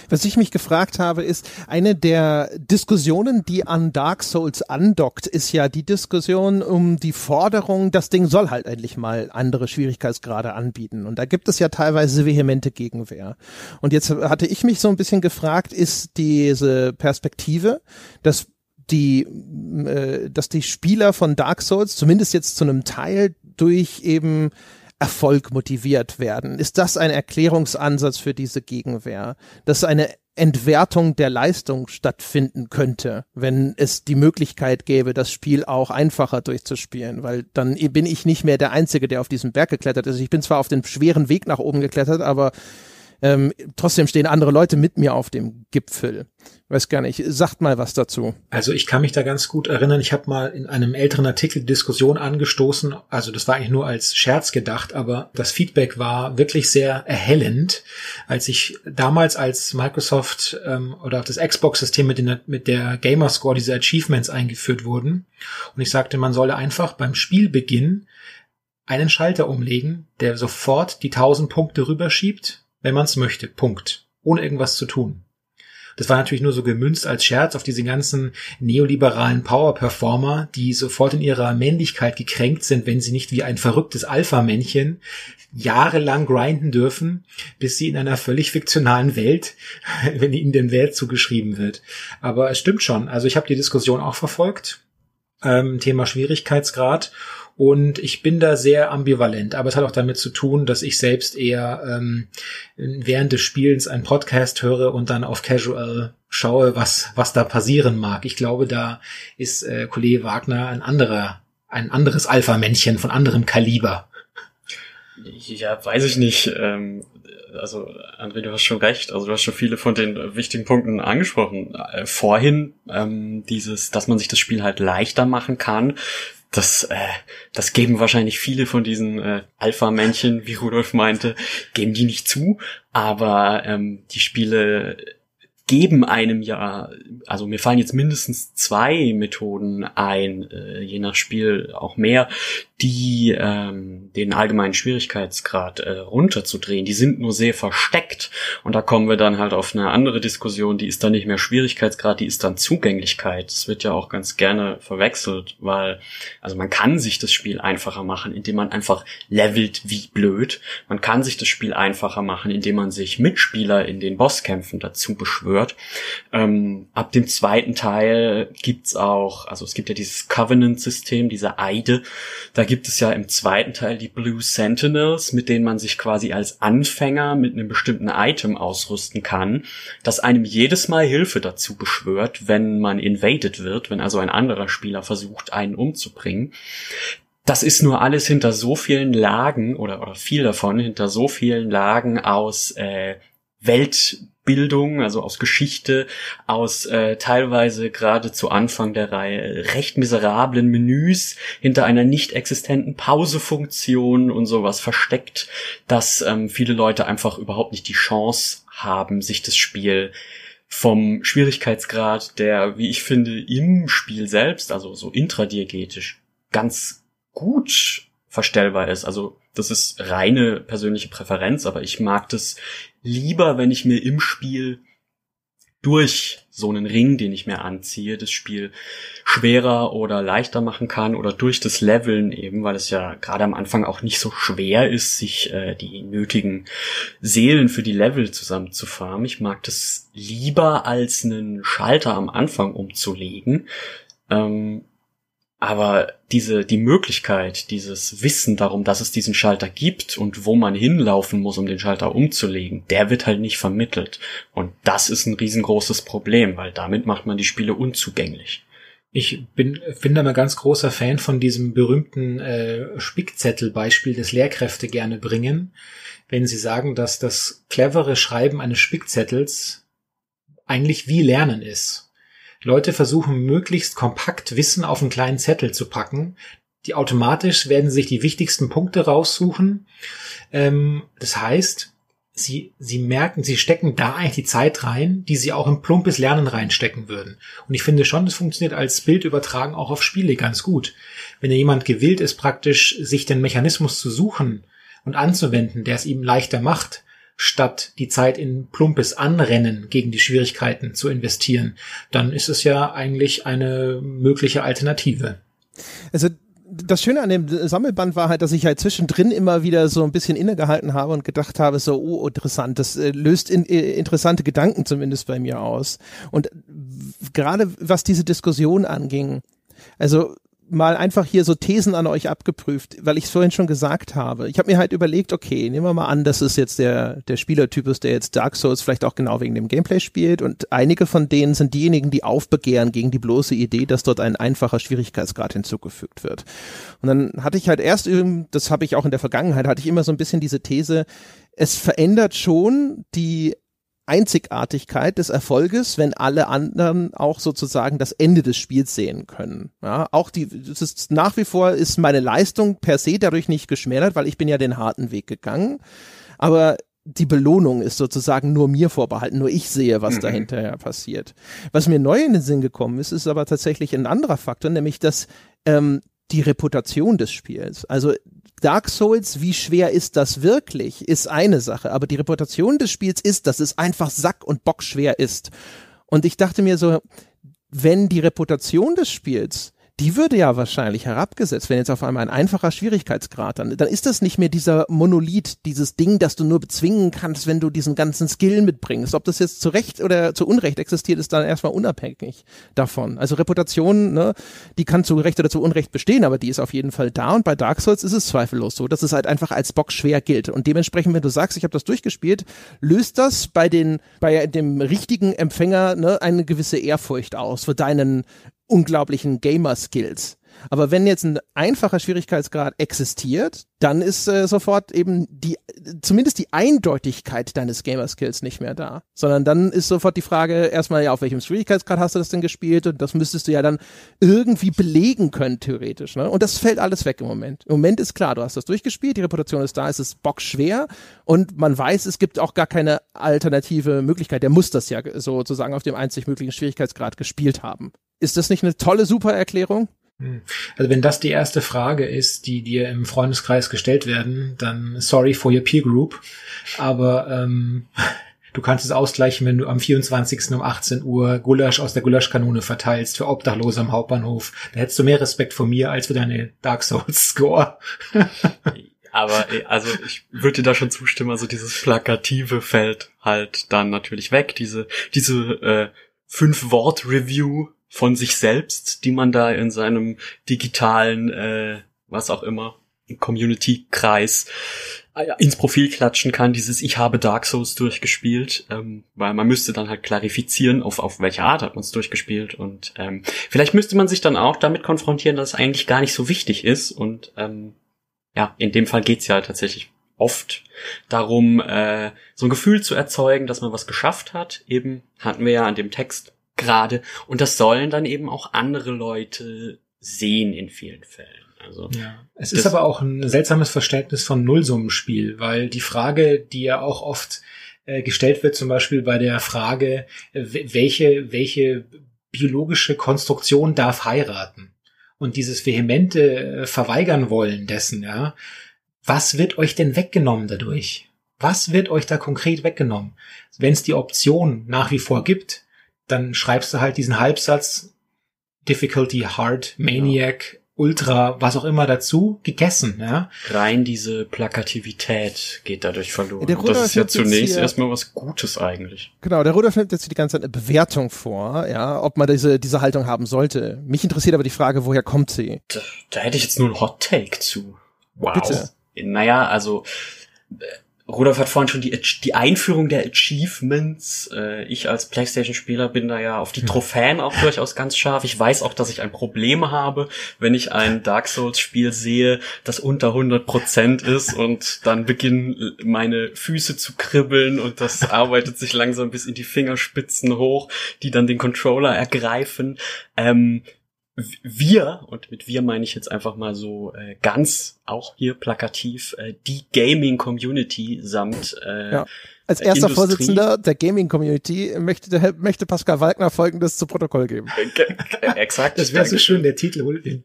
Was ich mich gefragt habe, ist, eine der Diskussionen, die an Dark Souls andockt, ist ja die Diskussion um die Forderung, das Ding soll halt endlich mal andere Schwierigkeitsgrade anbieten. Und da gibt es ja teilweise vehemente Gegenwehr. Und jetzt hatte ich mich so ein bisschen gefragt, ist diese Perspektive, dass die, äh, dass die Spieler von Dark Souls, zumindest jetzt zu einem Teil, durch eben Erfolg motiviert werden. Ist das ein Erklärungsansatz für diese Gegenwehr? Dass eine Entwertung der Leistung stattfinden könnte, wenn es die Möglichkeit gäbe, das Spiel auch einfacher durchzuspielen, weil dann bin ich nicht mehr der Einzige, der auf diesem Berg geklettert ist. Ich bin zwar auf den schweren Weg nach oben geklettert, aber ähm, trotzdem stehen andere Leute mit mir auf dem Gipfel. Weiß gar nicht, sagt mal was dazu. Also ich kann mich da ganz gut erinnern, ich habe mal in einem älteren Artikel Diskussion angestoßen, also das war eigentlich nur als Scherz gedacht, aber das Feedback war wirklich sehr erhellend, als ich damals als Microsoft ähm, oder das Xbox-System mit, mit der Gamerscore diese Achievements eingeführt wurden. Und ich sagte, man solle einfach beim Spielbeginn einen Schalter umlegen, der sofort die 1000 Punkte rüberschiebt wenn man es möchte. Punkt. Ohne irgendwas zu tun. Das war natürlich nur so gemünzt als Scherz auf diese ganzen neoliberalen Power-Performer, die sofort in ihrer Männlichkeit gekränkt sind, wenn sie nicht wie ein verrücktes Alpha-Männchen jahrelang grinden dürfen, bis sie in einer völlig fiktionalen Welt, [laughs] wenn ihnen den Wert zugeschrieben wird. Aber es stimmt schon. Also ich habe die Diskussion auch verfolgt. Ähm, Thema Schwierigkeitsgrad. Und ich bin da sehr ambivalent, aber es hat auch damit zu tun, dass ich selbst eher ähm, während des Spielens einen Podcast höre und dann auf Casual schaue, was, was da passieren mag. Ich glaube, da ist äh, Kollege Wagner ein anderer, ein anderes Alpha-Männchen von anderem Kaliber. Ja, weiß ich nicht. Ähm, also, André, du hast schon recht. Also, du hast schon viele von den wichtigen Punkten angesprochen. Äh, vorhin, ähm, dieses, dass man sich das Spiel halt leichter machen kann, das, äh, das geben wahrscheinlich viele von diesen äh, Alpha-Männchen, wie Rudolf meinte, geben die nicht zu, aber ähm, die Spiele geben einem ja, also mir fallen jetzt mindestens zwei Methoden ein, äh, je nach Spiel auch mehr, die ähm, den allgemeinen Schwierigkeitsgrad äh, runterzudrehen. Die sind nur sehr versteckt und da kommen wir dann halt auf eine andere Diskussion. Die ist dann nicht mehr Schwierigkeitsgrad, die ist dann Zugänglichkeit. Das wird ja auch ganz gerne verwechselt, weil also man kann sich das Spiel einfacher machen, indem man einfach levelt wie blöd. Man kann sich das Spiel einfacher machen, indem man sich Mitspieler in den Bosskämpfen dazu beschwört. Ähm, ab dem zweiten Teil gibt's auch, also es gibt ja dieses Covenant-System, diese Eide. Da gibt es ja im zweiten Teil die Blue Sentinels, mit denen man sich quasi als Anfänger mit einem bestimmten Item ausrüsten kann, das einem jedes Mal Hilfe dazu beschwört, wenn man invaded wird, wenn also ein anderer Spieler versucht, einen umzubringen das ist nur alles hinter so vielen Lagen oder, oder viel davon hinter so vielen Lagen aus äh, Welt Bildung, also aus Geschichte, aus äh, teilweise gerade zu Anfang der Reihe recht miserablen Menüs hinter einer nicht existenten Pausefunktion und sowas versteckt, dass ähm, viele Leute einfach überhaupt nicht die Chance haben, sich das Spiel vom Schwierigkeitsgrad, der, wie ich finde, im Spiel selbst, also so intradiegetisch, ganz gut verstellbar ist. Also das ist reine persönliche Präferenz, aber ich mag das lieber, wenn ich mir im Spiel durch so einen Ring, den ich mir anziehe, das Spiel schwerer oder leichter machen kann oder durch das Leveln eben, weil es ja gerade am Anfang auch nicht so schwer ist, sich äh, die nötigen Seelen für die Level zusammenzufarmen. Ich mag das lieber als einen Schalter am Anfang umzulegen. Ähm, aber diese, die Möglichkeit, dieses Wissen darum, dass es diesen Schalter gibt und wo man hinlaufen muss, um den Schalter umzulegen, der wird halt nicht vermittelt. Und das ist ein riesengroßes Problem, weil damit macht man die Spiele unzugänglich. Ich bin, da mal ganz großer Fan von diesem berühmten äh, Spickzettel-Beispiel, das Lehrkräfte gerne bringen, wenn sie sagen, dass das clevere Schreiben eines Spickzettels eigentlich wie Lernen ist. Leute versuchen möglichst kompakt Wissen auf einen kleinen Zettel zu packen. Die automatisch werden sich die wichtigsten Punkte raussuchen. Ähm, das heißt, sie, sie merken, sie stecken da eigentlich die Zeit rein, die sie auch im plumpes Lernen reinstecken würden. Und ich finde schon, das funktioniert als Bild übertragen auch auf Spiele ganz gut. Wenn ja jemand gewillt ist, praktisch sich den Mechanismus zu suchen und anzuwenden, der es ihm leichter macht, statt die Zeit in plumpes Anrennen gegen die Schwierigkeiten zu investieren, dann ist es ja eigentlich eine mögliche Alternative. Also das Schöne an dem Sammelband war halt, dass ich halt zwischendrin immer wieder so ein bisschen innegehalten habe und gedacht habe, so, oh, interessant, das äh, löst in, äh, interessante Gedanken zumindest bei mir aus. Und gerade was diese Diskussion anging, also mal einfach hier so Thesen an euch abgeprüft, weil ich es vorhin schon gesagt habe. Ich habe mir halt überlegt, okay, nehmen wir mal an, das ist jetzt der, der Spielertypus, der jetzt Dark Souls vielleicht auch genau wegen dem Gameplay spielt und einige von denen sind diejenigen, die aufbegehren gegen die bloße Idee, dass dort ein einfacher Schwierigkeitsgrad hinzugefügt wird. Und dann hatte ich halt erst, das habe ich auch in der Vergangenheit, hatte ich immer so ein bisschen diese These, es verändert schon die Einzigartigkeit des Erfolges, wenn alle anderen auch sozusagen das Ende des Spiels sehen können. Ja, auch die, das ist nach wie vor ist meine Leistung per se dadurch nicht geschmälert, weil ich bin ja den harten Weg gegangen. Aber die Belohnung ist sozusagen nur mir vorbehalten, nur ich sehe, was mhm. dahinter passiert. Was mir neu in den Sinn gekommen ist, ist aber tatsächlich ein anderer Faktor, nämlich dass ähm, die Reputation des Spiels. Also Dark Souls, wie schwer ist das wirklich, ist eine Sache, aber die Reputation des Spiels ist, dass es einfach sack- und bockschwer ist. Und ich dachte mir so, wenn die Reputation des Spiels die würde ja wahrscheinlich herabgesetzt, wenn jetzt auf einmal ein einfacher Schwierigkeitsgrad, dann, dann ist das nicht mehr dieser Monolith, dieses Ding, das du nur bezwingen kannst, wenn du diesen ganzen Skill mitbringst. Ob das jetzt zu Recht oder zu Unrecht existiert, ist dann erstmal unabhängig davon. Also Reputation, ne, die kann zu Recht oder zu Unrecht bestehen, aber die ist auf jeden Fall da und bei Dark Souls ist es zweifellos so, dass es halt einfach als Bock schwer gilt. Und dementsprechend, wenn du sagst, ich habe das durchgespielt, löst das bei den, bei dem richtigen Empfänger ne, eine gewisse Ehrfurcht aus für deinen unglaublichen Gamer-Skills. Aber wenn jetzt ein einfacher Schwierigkeitsgrad existiert, dann ist äh, sofort eben die, zumindest die Eindeutigkeit deines Gamer-Skills nicht mehr da. Sondern dann ist sofort die Frage erstmal, ja, auf welchem Schwierigkeitsgrad hast du das denn gespielt? Und das müsstest du ja dann irgendwie belegen können, theoretisch. Ne? Und das fällt alles weg im Moment. Im Moment ist klar, du hast das durchgespielt, die Reputation ist da, es ist bockschwer und man weiß, es gibt auch gar keine alternative Möglichkeit. Der muss das ja sozusagen auf dem einzig möglichen Schwierigkeitsgrad gespielt haben. Ist das nicht eine tolle, super Erklärung? Hm. Also wenn das die erste Frage ist, die dir im Freundeskreis gestellt werden, dann sorry for your peer group. Aber ähm, du kannst es ausgleichen, wenn du am 24. um 18 Uhr Gulasch aus der Gulaschkanone verteilst für Obdachlose am Hauptbahnhof. Da hättest du mehr Respekt vor mir als für deine Dark Souls Score. [laughs] Aber also ich würde dir da schon zustimmen, also dieses Plakative fällt halt dann natürlich weg. Diese, diese äh, fünf Wort Review von sich selbst, die man da in seinem digitalen, äh, was auch immer, Community-Kreis äh, ins Profil klatschen kann, dieses Ich habe Dark Souls durchgespielt, ähm, weil man müsste dann halt klarifizieren, auf, auf welche Art hat man es durchgespielt und ähm, vielleicht müsste man sich dann auch damit konfrontieren, dass es eigentlich gar nicht so wichtig ist und ähm, ja, in dem Fall geht's ja tatsächlich oft darum, äh, so ein Gefühl zu erzeugen, dass man was geschafft hat. Eben hatten wir ja an dem Text gerade. Und das sollen dann eben auch andere Leute sehen in vielen Fällen. Also, ja. Es ist aber auch ein seltsames Verständnis von Nullsummenspiel, weil die Frage, die ja auch oft äh, gestellt wird, zum Beispiel bei der Frage, äh, welche, welche biologische Konstruktion darf heiraten? Und dieses vehemente äh, Verweigern wollen dessen, ja, was wird euch denn weggenommen dadurch? Was wird euch da konkret weggenommen? Wenn es die Option nach wie vor gibt, dann schreibst du halt diesen Halbsatz Difficulty Hard, Maniac, Ultra, was auch immer dazu, gegessen, ja. Rein diese Plakativität geht dadurch verloren. Der Und das ist ja zunächst hier- erstmal was Gutes eigentlich. Genau, der Rudolf nimmt jetzt die ganze Zeit eine Bewertung vor, ja, ob man diese, diese Haltung haben sollte. Mich interessiert aber die Frage, woher kommt sie? Da, da hätte ich jetzt nur ein Hot Take zu. Wow. Bitte. Naja, also Rudolf hat vorhin schon die, die Einführung der Achievements. Äh, ich als PlayStation-Spieler bin da ja auf die Trophäen auch durchaus ganz scharf. Ich weiß auch, dass ich ein Problem habe, wenn ich ein Dark Souls-Spiel sehe, das unter 100% ist und dann beginnen meine Füße zu kribbeln und das [laughs] arbeitet sich langsam bis in die Fingerspitzen hoch, die dann den Controller ergreifen. Ähm, wir, und mit wir meine ich jetzt einfach mal so äh, ganz auch hier plakativ, äh, die Gaming-Community samt äh, Ja. Als erster Industrie. Vorsitzender der Gaming-Community möchte, der, möchte Pascal Walkner Folgendes zu Protokoll geben. ge- ge- exakt. Das wäre so schön, der Titel. hol den-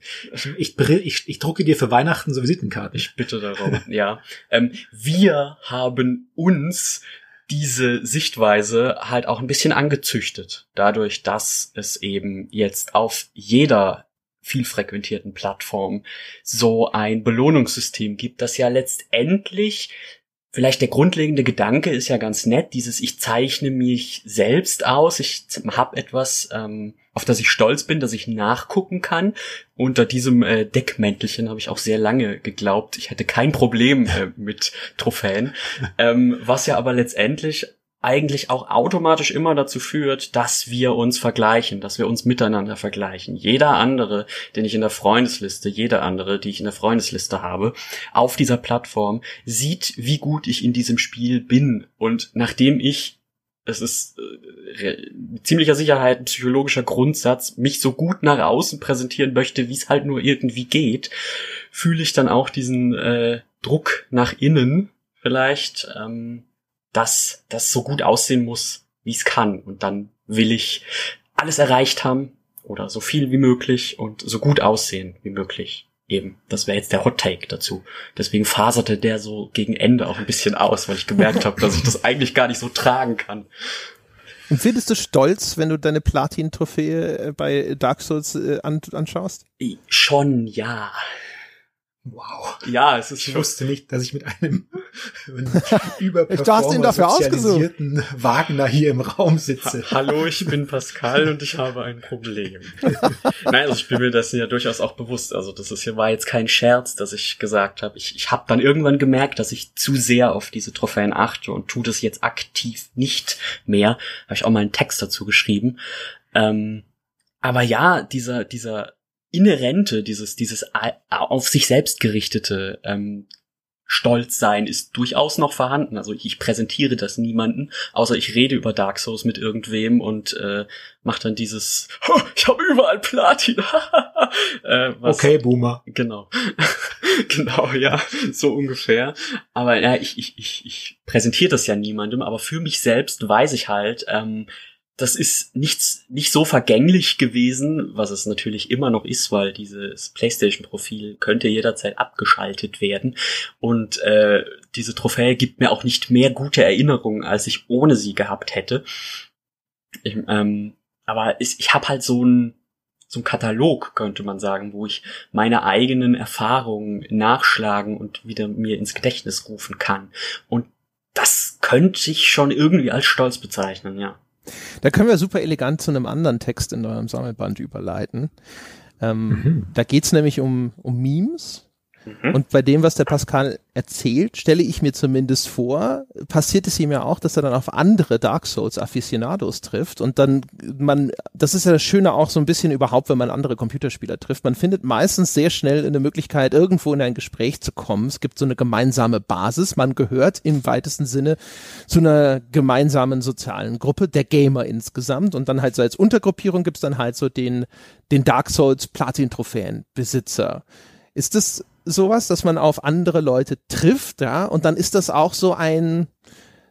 Ich, ich, ich drucke dir für Weihnachten so Visitenkarten. Ich bitte darum, ja. Ähm, wir haben uns diese Sichtweise halt auch ein bisschen angezüchtet. Dadurch, dass es eben jetzt auf jeder viel frequentierten Plattform so ein Belohnungssystem gibt, das ja letztendlich Vielleicht der grundlegende Gedanke ist ja ganz nett, dieses ich zeichne mich selbst aus, ich habe etwas, ähm, auf das ich stolz bin, dass ich nachgucken kann. Unter diesem äh, Deckmäntelchen habe ich auch sehr lange geglaubt, ich hätte kein Problem äh, mit Trophäen, [laughs] ähm, was ja aber letztendlich eigentlich auch automatisch immer dazu führt, dass wir uns vergleichen, dass wir uns miteinander vergleichen. Jeder andere, den ich in der Freundesliste, jede andere, die ich in der Freundesliste habe, auf dieser Plattform, sieht, wie gut ich in diesem Spiel bin. Und nachdem ich, es ist äh, ziemlicher Sicherheit ein psychologischer Grundsatz, mich so gut nach außen präsentieren möchte, wie es halt nur irgendwie geht, fühle ich dann auch diesen äh, Druck nach innen vielleicht, ähm, dass das so gut aussehen muss, wie es kann. Und dann will ich alles erreicht haben oder so viel wie möglich und so gut aussehen wie möglich. Eben, das wäre jetzt der Hot Take dazu. Deswegen faserte der so gegen Ende auch ein bisschen aus, weil ich gemerkt habe, dass ich das eigentlich gar nicht so tragen kann. Und findest du stolz, wenn du deine Platin-Trophäe äh, bei Dark Souls äh, an, anschaust? Schon, ja. Wow. Ja, es ist Ich wusste nicht, dass ich mit einem [laughs] Du hast ihn dafür sozialisierten Wagner hier im Raum sitze. Ha Hallo, ich bin Pascal und ich habe ein Problem. [laughs] Nein, also ich bin mir dessen ja durchaus auch bewusst. Also das ist hier war jetzt kein Scherz, dass ich gesagt habe. Ich, ich habe dann irgendwann gemerkt, dass ich zu sehr auf diese Trophäen achte und tu das jetzt aktiv nicht mehr. Habe ich auch mal einen Text dazu geschrieben. Ähm, aber ja, dieser dieser inhärente, dieses dieses auf sich selbst gerichtete ähm, Stolz sein ist durchaus noch vorhanden. Also ich, ich präsentiere das niemanden, außer ich rede über Dark Souls mit irgendwem und äh, mache dann dieses "Ha, Ich habe überall Platin. [laughs] äh, was, Okay, Boomer. Genau. [laughs] genau, ja, so ungefähr. Aber ja, ich, ich, ich, ich präsentiere das ja niemandem, aber für mich selbst weiß ich halt, ähm, das ist nichts, nicht so vergänglich gewesen, was es natürlich immer noch ist, weil dieses PlayStation-Profil könnte jederzeit abgeschaltet werden. Und äh, diese Trophäe gibt mir auch nicht mehr gute Erinnerungen, als ich ohne sie gehabt hätte. Ich, ähm, aber ich, ich habe halt so ein so ein Katalog, könnte man sagen, wo ich meine eigenen Erfahrungen nachschlagen und wieder mir ins Gedächtnis rufen kann. Und das könnte ich schon irgendwie als Stolz bezeichnen, ja. Da können wir super elegant zu einem anderen Text in eurem Sammelband überleiten. Ähm, Mhm. Da geht's nämlich um, um Memes. Mhm. Und bei dem, was der Pascal erzählt, stelle ich mir zumindest vor, passiert es ihm ja auch, dass er dann auf andere Dark Souls Aficionados trifft und dann man, das ist ja das Schöne auch so ein bisschen überhaupt, wenn man andere Computerspieler trifft. Man findet meistens sehr schnell eine Möglichkeit, irgendwo in ein Gespräch zu kommen. Es gibt so eine gemeinsame Basis. Man gehört im weitesten Sinne zu einer gemeinsamen sozialen Gruppe, der Gamer insgesamt. Und dann halt so als Untergruppierung gibt's dann halt so den, den Dark Souls Platin-Trophäen Besitzer. Ist das sowas, dass man auf andere Leute trifft, ja? Und dann ist das auch so ein,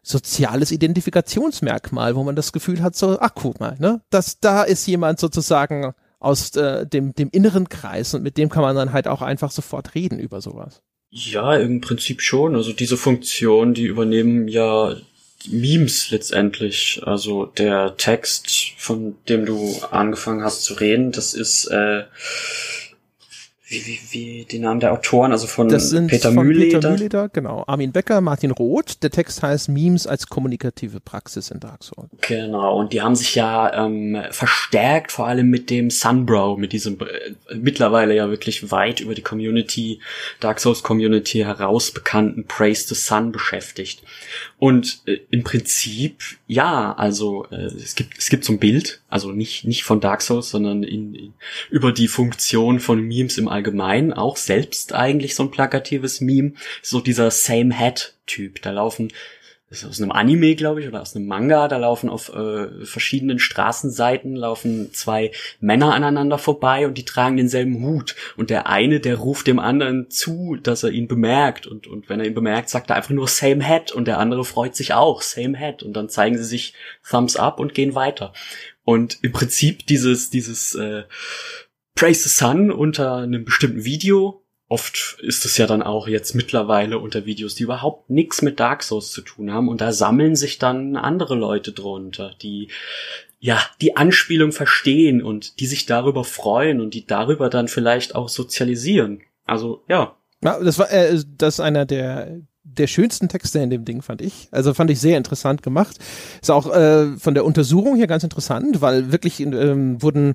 soziales Identifikationsmerkmal, wo man das Gefühl hat, so, ach guck mal, ne, dass da ist jemand sozusagen aus äh, dem, dem inneren Kreis und mit dem kann man dann halt auch einfach sofort reden über sowas. Ja, im Prinzip schon. Also diese Funktion, die übernehmen ja Memes letztendlich. Also der Text, von dem du angefangen hast zu reden, das ist äh, wie, wie, wie die Namen der Autoren, also von das sind Peter von Mühleder. Peter Mühleder, genau. Armin Becker, Martin Roth. Der Text heißt Memes als kommunikative Praxis in Dark Souls. Genau, und die haben sich ja ähm, verstärkt, vor allem mit dem Sunbrow, mit diesem äh, mittlerweile ja wirklich weit über die Community, Dark Souls Community heraus bekannten Praise the Sun beschäftigt. Und äh, im Prinzip, ja, also äh, es gibt es gibt so ein Bild, also nicht nicht von Dark Souls, sondern in, in, über die Funktion von Memes im Allgemeinen, auch selbst eigentlich so ein plakatives Meme, so dieser Same Hat Typ. Da laufen das ist aus einem Anime, glaube ich, oder aus einem Manga, da laufen auf äh, verschiedenen Straßenseiten laufen zwei Männer aneinander vorbei und die tragen denselben Hut. Und der eine, der ruft dem anderen zu, dass er ihn bemerkt. Und, und wenn er ihn bemerkt, sagt er einfach nur Same Head und der andere freut sich auch, Same Head. Und dann zeigen sie sich Thumbs up und gehen weiter. Und im Prinzip dieses, dieses äh, Praise the Sun unter einem bestimmten Video oft ist es ja dann auch jetzt mittlerweile unter Videos, die überhaupt nichts mit Dark Souls zu tun haben und da sammeln sich dann andere Leute drunter, die ja, die Anspielung verstehen und die sich darüber freuen und die darüber dann vielleicht auch sozialisieren. Also, ja. Ja, das war äh, das ist einer der der schönsten Texte in dem Ding fand ich. Also fand ich sehr interessant gemacht. Ist auch äh, von der Untersuchung hier ganz interessant, weil wirklich ähm, wurden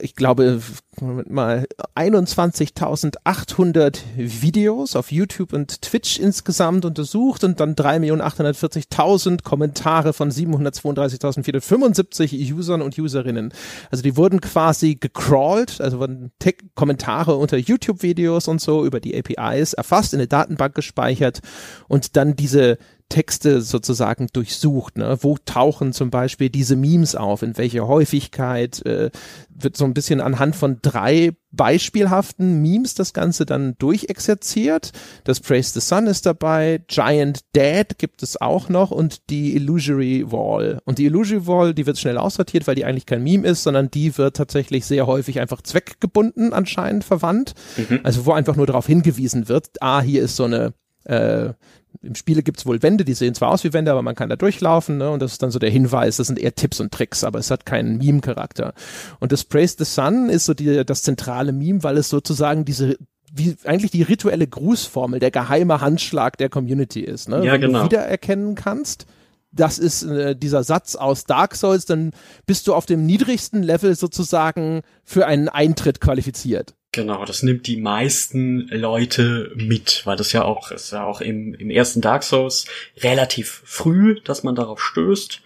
ich glaube, mal 21.800 Videos auf YouTube und Twitch insgesamt untersucht und dann 3.840.000 Kommentare von 732.475 Usern und Userinnen. Also die wurden quasi gecrawlt, also wurden Tech Kommentare unter YouTube-Videos und so über die APIs erfasst, in eine Datenbank gespeichert und dann diese Texte sozusagen durchsucht. Ne? Wo tauchen zum Beispiel diese Memes auf? In welcher Häufigkeit? Äh, wird so ein bisschen anhand von drei beispielhaften Memes das Ganze dann durchexerziert. Das Praise the Sun ist dabei, Giant Dad gibt es auch noch und die Illusory Wall. Und die Illusory Wall, die wird schnell aussortiert, weil die eigentlich kein Meme ist, sondern die wird tatsächlich sehr häufig einfach zweckgebunden anscheinend verwandt. Mhm. Also wo einfach nur darauf hingewiesen wird, ah, hier ist so eine äh, im Spiele gibt's wohl Wände, die sehen zwar aus wie Wände, aber man kann da durchlaufen, ne? Und das ist dann so der Hinweis, das sind eher Tipps und Tricks, aber es hat keinen Meme-Charakter. Und das Praise the Sun ist so die, das zentrale Meme, weil es sozusagen diese wie eigentlich die rituelle Grußformel, der geheime Handschlag der Community ist, ne? Ja, Wenn genau. du wiedererkennen kannst, das ist äh, dieser Satz aus Dark Souls, dann bist du auf dem niedrigsten Level sozusagen für einen Eintritt qualifiziert. Genau, das nimmt die meisten Leute mit, weil das ja auch ist ja auch im, im ersten Dark Souls relativ früh, dass man darauf stößt.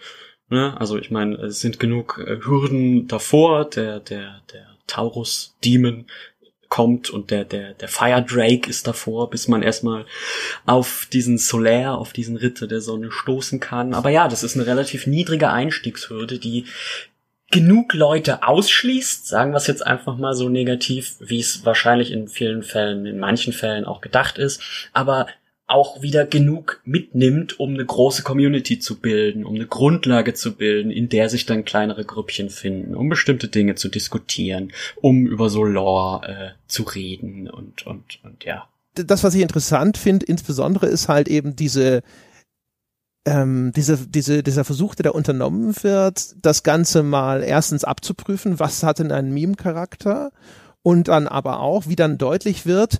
Ne? Also ich meine, es sind genug äh, Hürden davor. Der der der Taurus Demon kommt und der der der Fire Drake ist davor, bis man erstmal auf diesen Solar, auf diesen Ritter der Sonne stoßen kann. Aber ja, das ist eine relativ niedrige Einstiegshürde, die genug Leute ausschließt, sagen wir es jetzt einfach mal so negativ, wie es wahrscheinlich in vielen Fällen, in manchen Fällen auch gedacht ist, aber auch wieder genug mitnimmt, um eine große Community zu bilden, um eine Grundlage zu bilden, in der sich dann kleinere Grüppchen finden, um bestimmte Dinge zu diskutieren, um über so Lore äh, zu reden und und und ja. Das, was ich interessant finde, insbesondere ist halt eben diese ähm, diese, diese, dieser Versuch, der da unternommen wird, das Ganze mal erstens abzuprüfen, was hat denn einen Meme-Charakter? Und dann aber auch, wie dann deutlich wird,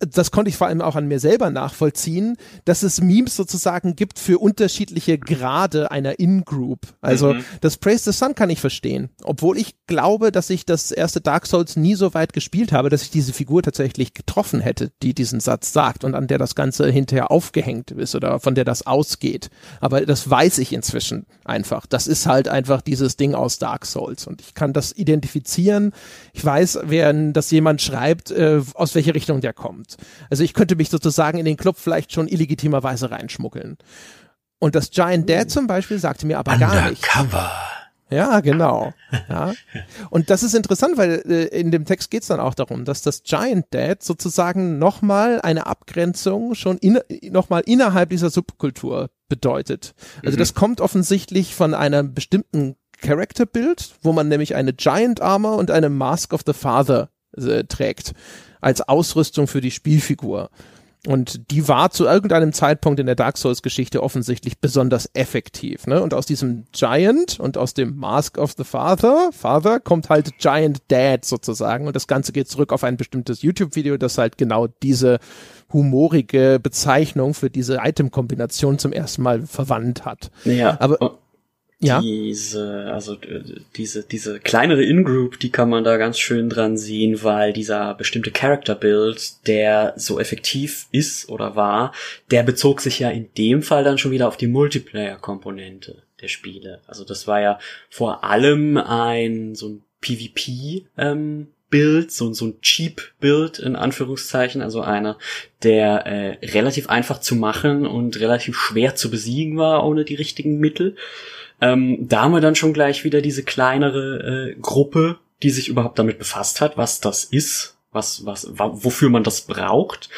das konnte ich vor allem auch an mir selber nachvollziehen, dass es Memes sozusagen gibt für unterschiedliche Grade einer In-Group. Also mhm. das Praise the Sun kann ich verstehen, obwohl ich glaube, dass ich das erste Dark Souls nie so weit gespielt habe, dass ich diese Figur tatsächlich getroffen hätte, die diesen Satz sagt und an der das Ganze hinterher aufgehängt ist oder von der das ausgeht. Aber das weiß ich inzwischen einfach. Das ist halt einfach dieses Ding aus Dark Souls und ich kann das identifizieren. Ich weiß, wenn das jemand schreibt, äh, aus welche Richtung der kommt. Also ich könnte mich sozusagen in den Club vielleicht schon illegitimerweise reinschmuggeln. Und das Giant Dad zum Beispiel sagte mir aber gar nicht. Undercover. Ja, genau. Ja. Und das ist interessant, weil äh, in dem Text geht es dann auch darum, dass das Giant Dad sozusagen nochmal eine Abgrenzung schon in, nochmal innerhalb dieser Subkultur bedeutet. Also mhm. das kommt offensichtlich von einem bestimmten Character-Bild, wo man nämlich eine Giant Armor und eine Mask of the Father äh, trägt als Ausrüstung für die Spielfigur. Und die war zu irgendeinem Zeitpunkt in der Dark Souls Geschichte offensichtlich besonders effektiv. Ne? Und aus diesem Giant und aus dem Mask of the Father, Father kommt halt Giant Dad sozusagen. Und das Ganze geht zurück auf ein bestimmtes YouTube-Video, das halt genau diese humorige Bezeichnung für diese Item-Kombination zum ersten Mal verwandt hat. Ja. Aber ja. Diese, also diese, diese kleinere In-Group, die kann man da ganz schön dran sehen, weil dieser bestimmte Character-Build, der so effektiv ist oder war, der bezog sich ja in dem Fall dann schon wieder auf die Multiplayer-Komponente der Spiele. Also das war ja vor allem ein so ein PvP ähm, Bild, so, so ein Cheap-Bild in Anführungszeichen, also einer, der äh, relativ einfach zu machen und relativ schwer zu besiegen war ohne die richtigen Mittel. Ähm, da haben wir dann schon gleich wieder diese kleinere äh, Gruppe, die sich überhaupt damit befasst hat, was das ist, was, was, wofür man das braucht.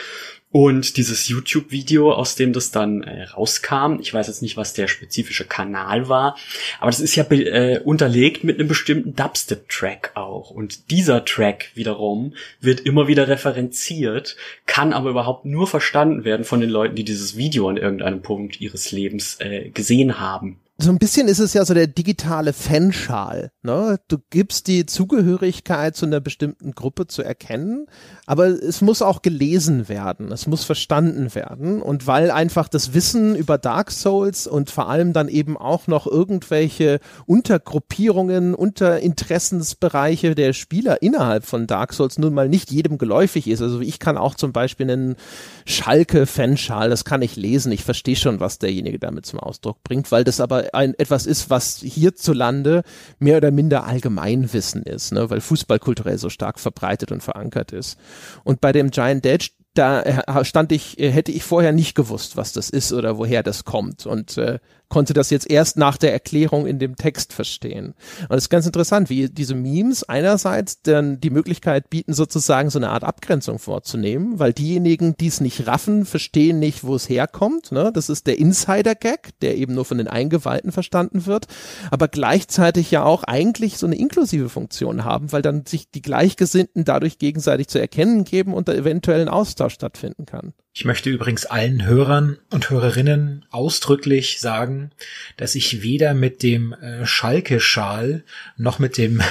Und dieses YouTube-Video, aus dem das dann äh, rauskam, ich weiß jetzt nicht, was der spezifische Kanal war, aber das ist ja äh, unterlegt mit einem bestimmten Dubstep-Track auch. Und dieser Track wiederum wird immer wieder referenziert, kann aber überhaupt nur verstanden werden von den Leuten, die dieses Video an irgendeinem Punkt ihres Lebens äh, gesehen haben so ein bisschen ist es ja so der digitale Fanschal. Ne? Du gibst die Zugehörigkeit zu einer bestimmten Gruppe zu erkennen, aber es muss auch gelesen werden, es muss verstanden werden. Und weil einfach das Wissen über Dark Souls und vor allem dann eben auch noch irgendwelche Untergruppierungen, Unterinteressensbereiche der Spieler innerhalb von Dark Souls nun mal nicht jedem geläufig ist. Also ich kann auch zum Beispiel einen Schalke-Fanschal, das kann ich lesen, ich verstehe schon, was derjenige damit zum Ausdruck bringt, weil das aber ein, etwas ist, was hierzulande mehr oder minder Allgemeinwissen ist, ne, weil Fußball kulturell so stark verbreitet und verankert ist. Und bei dem Giant Dad da stand ich, hätte ich vorher nicht gewusst, was das ist oder woher das kommt. Und äh, konnte das jetzt erst nach der Erklärung in dem Text verstehen. Und es ist ganz interessant, wie diese Memes einerseits dann die Möglichkeit bieten, sozusagen so eine Art Abgrenzung vorzunehmen, weil diejenigen, die es nicht raffen, verstehen nicht, wo es herkommt. Ne? Das ist der Insider-Gag, der eben nur von den Eingeweihten verstanden wird, aber gleichzeitig ja auch eigentlich so eine inklusive Funktion haben, weil dann sich die Gleichgesinnten dadurch gegenseitig zu erkennen geben und da eventuell ein Austausch stattfinden kann. Ich möchte übrigens allen Hörern und Hörerinnen ausdrücklich sagen, dass ich weder mit dem äh, Schalke-Schal noch mit dem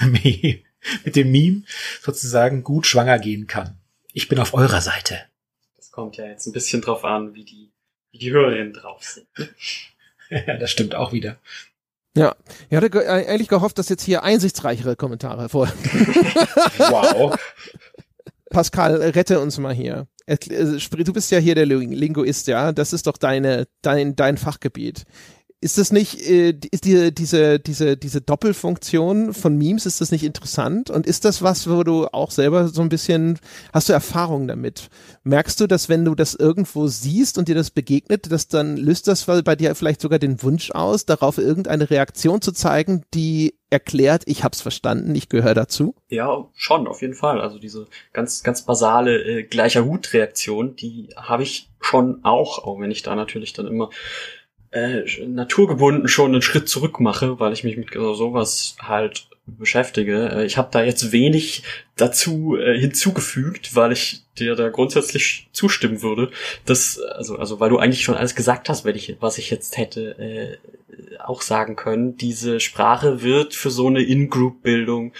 [laughs] mit dem Meme sozusagen gut schwanger gehen kann. Ich bin auf eurer Seite. Das kommt ja jetzt ein bisschen drauf an, wie die, wie die Hörerinnen drauf sind. [laughs] ja, das stimmt auch wieder. Ja, ich hatte äh, eigentlich gehofft, dass jetzt hier einsichtsreichere Kommentare vor. [laughs] wow. Pascal, rette uns mal hier. Äh, du bist ja hier der Linguist, ja. Das ist doch deine, dein, dein Fachgebiet. Ist das nicht, äh, ist die, diese, diese, diese Doppelfunktion von Memes, ist das nicht interessant? Und ist das was, wo du auch selber so ein bisschen, hast du Erfahrung damit? Merkst du, dass wenn du das irgendwo siehst und dir das begegnet, dass dann löst das bei dir vielleicht sogar den Wunsch aus, darauf irgendeine Reaktion zu zeigen, die erklärt, ich hab's verstanden, ich gehöre dazu? Ja, schon, auf jeden Fall. Also diese ganz, ganz basale äh, gleicher Hut-Reaktion, die habe ich schon auch, auch wenn ich da natürlich dann immer äh, naturgebunden schon einen Schritt zurück mache, weil ich mich mit sowas halt beschäftige. Äh, ich habe da jetzt wenig dazu äh, hinzugefügt, weil ich dir da grundsätzlich zustimmen würde. dass, also, also weil du eigentlich schon alles gesagt hast, wenn ich, was ich jetzt hätte äh, auch sagen können. Diese Sprache wird für so eine In-Group-Bildung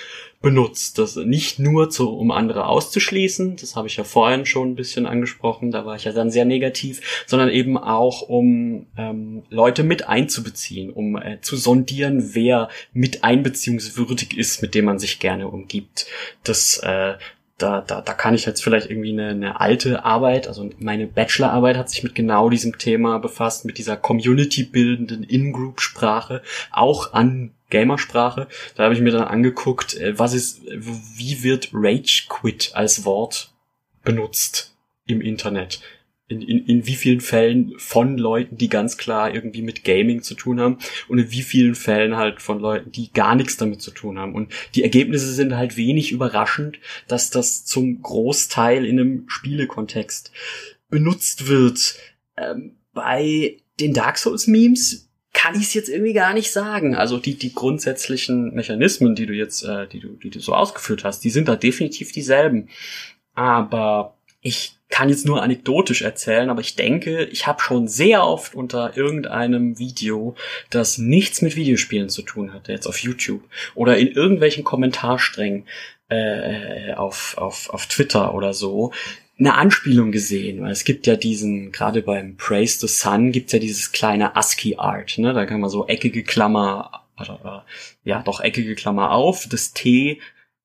benutzt. Das nicht nur zu, um andere auszuschließen, das habe ich ja vorhin schon ein bisschen angesprochen, da war ich ja dann sehr negativ, sondern eben auch um ähm, Leute mit einzubeziehen, um äh, zu sondieren, wer mit einbeziehungswürdig ist, mit dem man sich gerne umgibt. Das äh, da, da, da kann ich jetzt vielleicht irgendwie eine, eine alte Arbeit, also meine Bachelorarbeit hat sich mit genau diesem Thema befasst, mit dieser Community-bildenden In-Group-Sprache, auch an Gamersprache. Da habe ich mir dann angeguckt, äh, was ist, wie wird Rage Quit als Wort benutzt im Internet. In, in, in wie vielen Fällen von Leuten, die ganz klar irgendwie mit Gaming zu tun haben und in wie vielen Fällen halt von Leuten, die gar nichts damit zu tun haben. Und die Ergebnisse sind halt wenig überraschend, dass das zum Großteil in einem Spielekontext benutzt wird. Ähm, bei den Dark Souls Memes kann ich es jetzt irgendwie gar nicht sagen. Also die, die grundsätzlichen Mechanismen, die du jetzt, äh, die du, die du so ausgeführt hast, die sind da definitiv dieselben. Aber ich kann jetzt nur anekdotisch erzählen, aber ich denke, ich habe schon sehr oft unter irgendeinem Video, das nichts mit Videospielen zu tun hatte, jetzt auf YouTube oder in irgendwelchen Kommentarsträngen äh, auf, auf, auf Twitter oder so, eine Anspielung gesehen, weil es gibt ja diesen, gerade beim Praise the Sun gibt's ja dieses kleine ASCII-Art, ne? Da kann man so eckige Klammer, oder, ja, doch eckige Klammer auf, das T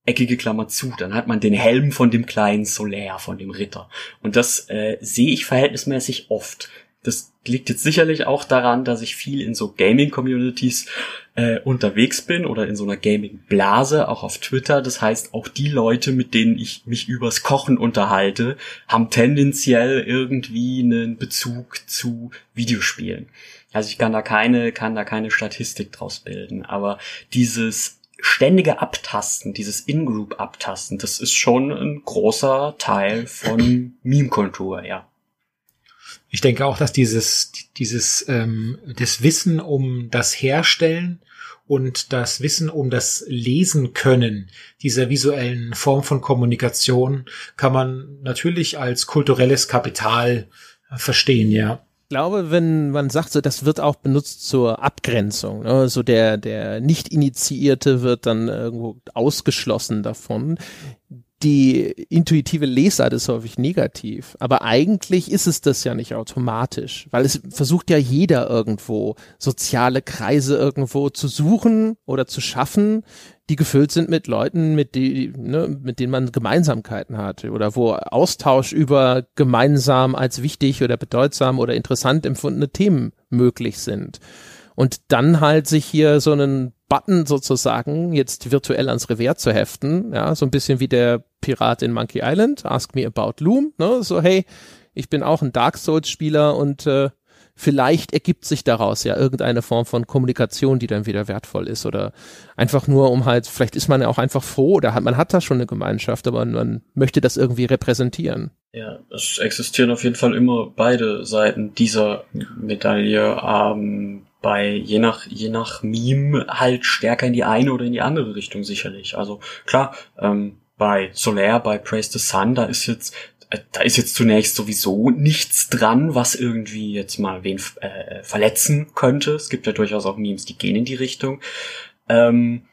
eckige Klammer zu, dann hat man den Helm von dem kleinen Solaire, von dem Ritter. Und das äh, sehe ich verhältnismäßig oft. Das liegt jetzt sicherlich auch daran, dass ich viel in so Gaming-Communities äh, unterwegs bin oder in so einer Gaming-Blase, auch auf Twitter. Das heißt, auch die Leute, mit denen ich mich übers Kochen unterhalte, haben tendenziell irgendwie einen Bezug zu Videospielen. Also ich kann da keine, kann da keine Statistik draus bilden. Aber dieses ständige Abtasten, dieses In-Group-Abtasten, das ist schon ein großer Teil von [clears throat] Meme-Kultur, ja. Ich denke auch, dass dieses, dieses, ähm, das Wissen um das Herstellen und das Wissen um das Lesen können dieser visuellen Form von Kommunikation kann man natürlich als kulturelles Kapital verstehen, ja glaube, wenn man sagt, so das wird auch benutzt zur Abgrenzung, ne? so der der nicht initiierte wird dann irgendwo ausgeschlossen davon. Die intuitive Lesart ist häufig negativ, aber eigentlich ist es das ja nicht automatisch, weil es versucht ja jeder irgendwo soziale Kreise irgendwo zu suchen oder zu schaffen, die gefüllt sind mit Leuten, mit, die, ne, mit denen man Gemeinsamkeiten hat oder wo Austausch über gemeinsam als wichtig oder bedeutsam oder interessant empfundene Themen möglich sind. Und dann halt sich hier so einen Button sozusagen jetzt virtuell ans Revers zu heften, ja, so ein bisschen wie der Pirat in Monkey Island, Ask Me About Loom, ne, so hey, ich bin auch ein Dark Souls Spieler und äh, vielleicht ergibt sich daraus ja irgendeine Form von Kommunikation, die dann wieder wertvoll ist oder einfach nur um halt, vielleicht ist man ja auch einfach froh oder hat, man hat da schon eine Gemeinschaft, aber man möchte das irgendwie repräsentieren. Ja, es existieren auf jeden Fall immer beide Seiten dieser Medaille. Ähm, bei je nach je nach Meme halt stärker in die eine oder in die andere Richtung sicherlich. Also klar, ähm, bei Solaire, bei Praise the Sun, da ist jetzt da ist jetzt zunächst sowieso nichts dran, was irgendwie jetzt mal wen äh, verletzen könnte. Es gibt ja durchaus auch Memes, die gehen in die Richtung. Ähm,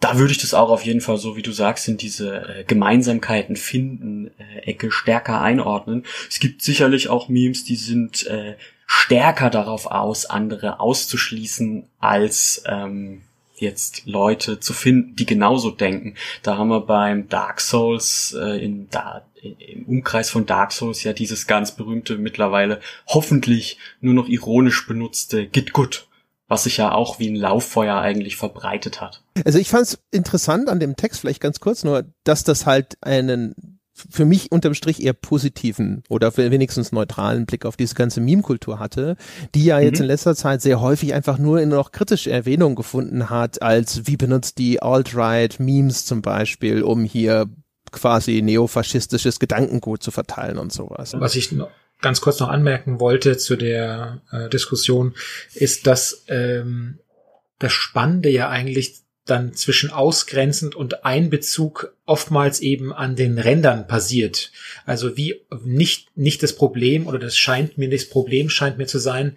da würde ich das auch auf jeden Fall, so wie du sagst, in diese äh, Gemeinsamkeiten finden, äh, Ecke stärker einordnen. Es gibt sicherlich auch Memes, die sind äh, stärker darauf aus, andere auszuschließen, als ähm, jetzt Leute zu finden, die genauso denken. Da haben wir beim Dark Souls äh, in da im Umkreis von Dark Souls ja dieses ganz berühmte mittlerweile hoffentlich nur noch ironisch benutzte Git Good, was sich ja auch wie ein Lauffeuer eigentlich verbreitet hat. Also ich fand es interessant an dem Text vielleicht ganz kurz nur, dass das halt einen für mich unterm Strich eher positiven oder wenigstens neutralen Blick auf diese ganze Meme-Kultur hatte, die ja jetzt mhm. in letzter Zeit sehr häufig einfach nur in noch kritische Erwähnung gefunden hat, als wie benutzt die Alt-Right Memes zum Beispiel, um hier quasi neofaschistisches Gedankengut zu verteilen und sowas. Was ich ganz kurz noch anmerken wollte zu der äh, Diskussion, ist, dass ähm, das Spannende ja eigentlich dann zwischen ausgrenzend und Einbezug oftmals eben an den Rändern passiert. Also wie nicht, nicht das Problem oder das scheint mir, das Problem scheint mir zu sein,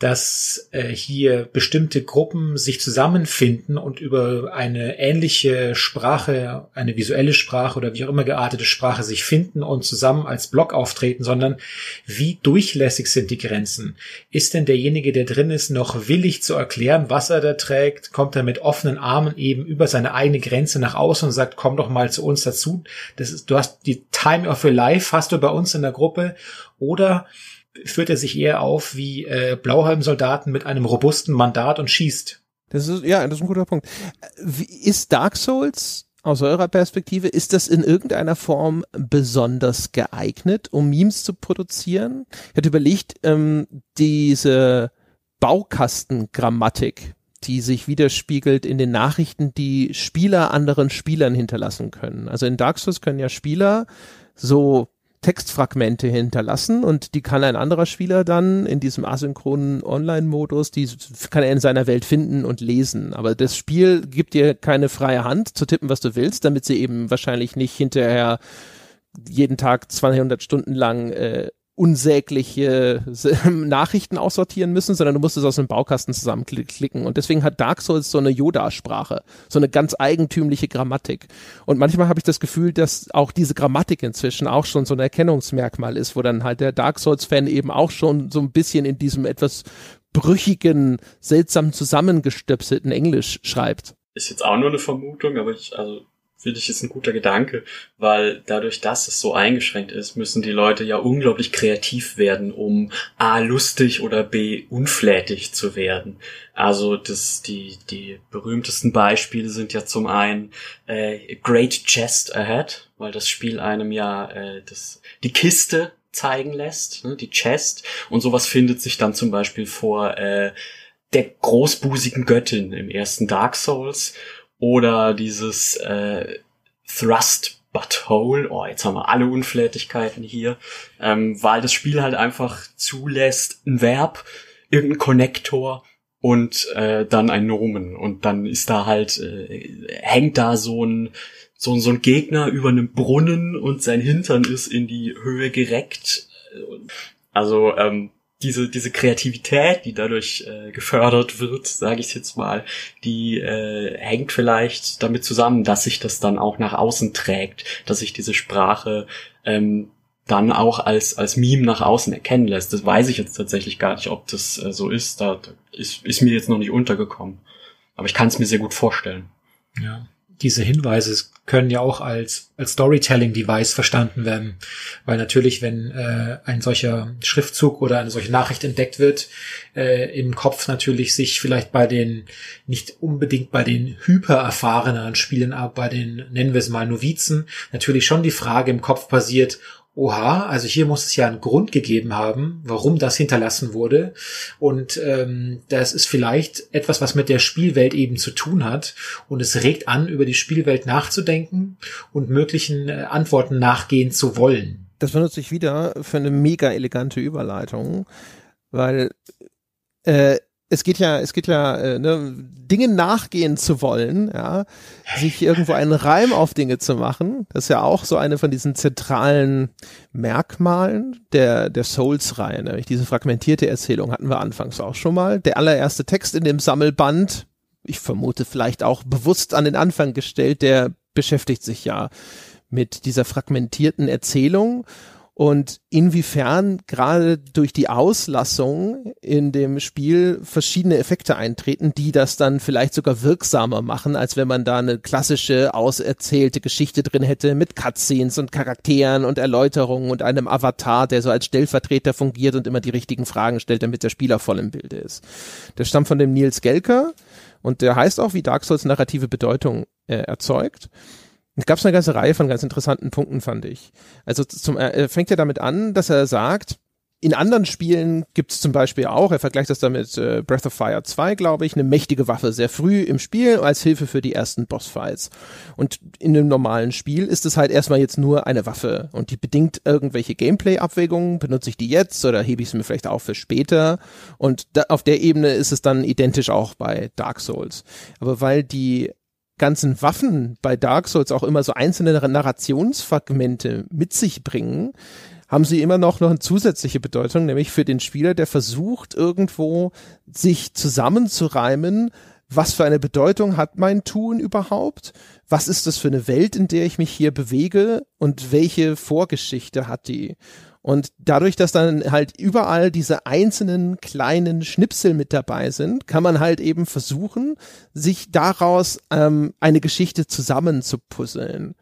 dass äh, hier bestimmte Gruppen sich zusammenfinden und über eine ähnliche Sprache, eine visuelle Sprache oder wie auch immer geartete Sprache sich finden und zusammen als Block auftreten, sondern wie durchlässig sind die Grenzen? Ist denn derjenige, der drin ist, noch willig zu erklären, was er da trägt? Kommt er mit offenen Armen eben über seine eigene Grenze nach außen und sagt, komm doch mal zu uns dazu? Das ist, du hast die Time of your Life hast du bei uns in der Gruppe oder führt er sich eher auf wie äh, Blauhelm-Soldaten mit einem robusten Mandat und schießt. Das ist, ja, das ist ein guter Punkt. Ist Dark Souls aus eurer Perspektive, ist das in irgendeiner Form besonders geeignet, um Memes zu produzieren? Ich hatte überlegt, ähm, diese Baukastengrammatik, die sich widerspiegelt in den Nachrichten, die Spieler anderen Spielern hinterlassen können. Also in Dark Souls können ja Spieler so Textfragmente hinterlassen und die kann ein anderer Spieler dann in diesem asynchronen Online-Modus, die kann er in seiner Welt finden und lesen. Aber das Spiel gibt dir keine freie Hand zu tippen, was du willst, damit sie eben wahrscheinlich nicht hinterher jeden Tag 200 Stunden lang äh, unsägliche [laughs] Nachrichten aussortieren müssen, sondern du musst es aus einem Baukasten zusammenklicken. Und deswegen hat Dark Souls so eine Yoda-Sprache, so eine ganz eigentümliche Grammatik. Und manchmal habe ich das Gefühl, dass auch diese Grammatik inzwischen auch schon so ein Erkennungsmerkmal ist, wo dann halt der Dark Souls-Fan eben auch schon so ein bisschen in diesem etwas brüchigen, seltsam zusammengestöpselten Englisch schreibt. Ist jetzt auch nur eine Vermutung, aber ich, also finde ich, ist ein guter Gedanke, weil dadurch, dass es so eingeschränkt ist, müssen die Leute ja unglaublich kreativ werden, um A lustig oder B unflätig zu werden. Also das, die, die berühmtesten Beispiele sind ja zum einen äh, Great Chest Ahead, weil das Spiel einem ja äh, das, die Kiste zeigen lässt, ne, die Chest, und sowas findet sich dann zum Beispiel vor äh, der großbusigen Göttin im ersten Dark Souls oder dieses äh, Thrust Butthole, oh, jetzt haben wir alle Unflätigkeiten hier, ähm, weil das Spiel halt einfach zulässt, ein Verb, irgendein Konnektor und äh, dann ein Nomen. Und dann ist da halt, äh, hängt da so ein, so, so ein Gegner über einem Brunnen und sein Hintern ist in die Höhe gereckt. Also, ähm, diese, diese Kreativität, die dadurch äh, gefördert wird, sage ich jetzt mal, die äh, hängt vielleicht damit zusammen, dass sich das dann auch nach außen trägt, dass sich diese Sprache ähm, dann auch als, als Meme nach außen erkennen lässt. Das weiß ich jetzt tatsächlich gar nicht, ob das äh, so ist. Da ist, ist mir jetzt noch nicht untergekommen. Aber ich kann es mir sehr gut vorstellen. Ja diese Hinweise können ja auch als, als Storytelling-Device verstanden werden. Weil natürlich, wenn äh, ein solcher Schriftzug oder eine solche Nachricht entdeckt wird, äh, im Kopf natürlich sich vielleicht bei den, nicht unbedingt bei den hypererfahreneren Spielen, aber bei den, nennen wir es mal Novizen, natürlich schon die Frage im Kopf passiert, oha, also hier muss es ja einen Grund gegeben haben, warum das hinterlassen wurde. Und ähm, das ist vielleicht etwas, was mit der Spielwelt eben zu tun hat. Und es regt an, über die Spielwelt nachzudenken und möglichen äh, Antworten nachgehen zu wollen. Das benutze ich wieder für eine mega elegante Überleitung, weil äh, es geht ja, es geht ja, äh, ne, Dinge nachgehen zu wollen, ja, sich irgendwo einen Reim auf Dinge zu machen, das ist ja auch so eine von diesen zentralen Merkmalen der, der Souls-Reihe, nämlich diese fragmentierte Erzählung hatten wir anfangs auch schon mal. Der allererste Text in dem Sammelband, ich vermute vielleicht auch bewusst an den Anfang gestellt, der beschäftigt sich ja mit dieser fragmentierten Erzählung und inwiefern gerade durch die Auslassung in dem Spiel verschiedene Effekte eintreten, die das dann vielleicht sogar wirksamer machen, als wenn man da eine klassische auserzählte Geschichte drin hätte mit Cutscenes und Charakteren und Erläuterungen und einem Avatar, der so als Stellvertreter fungiert und immer die richtigen Fragen stellt, damit der Spieler voll im Bilde ist. Der stammt von dem Nils Gelker und der heißt auch, wie Dark Souls narrative Bedeutung äh, erzeugt. Es gab eine ganze Reihe von ganz interessanten Punkten, fand ich. Also zum, er fängt ja damit an, dass er sagt, in anderen Spielen gibt es zum Beispiel auch, er vergleicht das damit äh, Breath of Fire 2, glaube ich, eine mächtige Waffe sehr früh im Spiel als Hilfe für die ersten Bossfights. Und in einem normalen Spiel ist es halt erstmal jetzt nur eine Waffe und die bedingt irgendwelche Gameplay-Abwägungen. Benutze ich die jetzt oder hebe ich sie mir vielleicht auch für später? Und da, auf der Ebene ist es dann identisch auch bei Dark Souls. Aber weil die ganzen Waffen bei Dark Souls auch immer so einzelne Narrationsfragmente mit sich bringen, haben sie immer noch, noch eine zusätzliche Bedeutung, nämlich für den Spieler, der versucht, irgendwo sich zusammenzureimen, was für eine Bedeutung hat mein Tun überhaupt? Was ist das für eine Welt, in der ich mich hier bewege? Und welche Vorgeschichte hat die? Und dadurch, dass dann halt überall diese einzelnen kleinen Schnipsel mit dabei sind, kann man halt eben versuchen, sich daraus ähm, eine Geschichte zusammenzupuzzeln.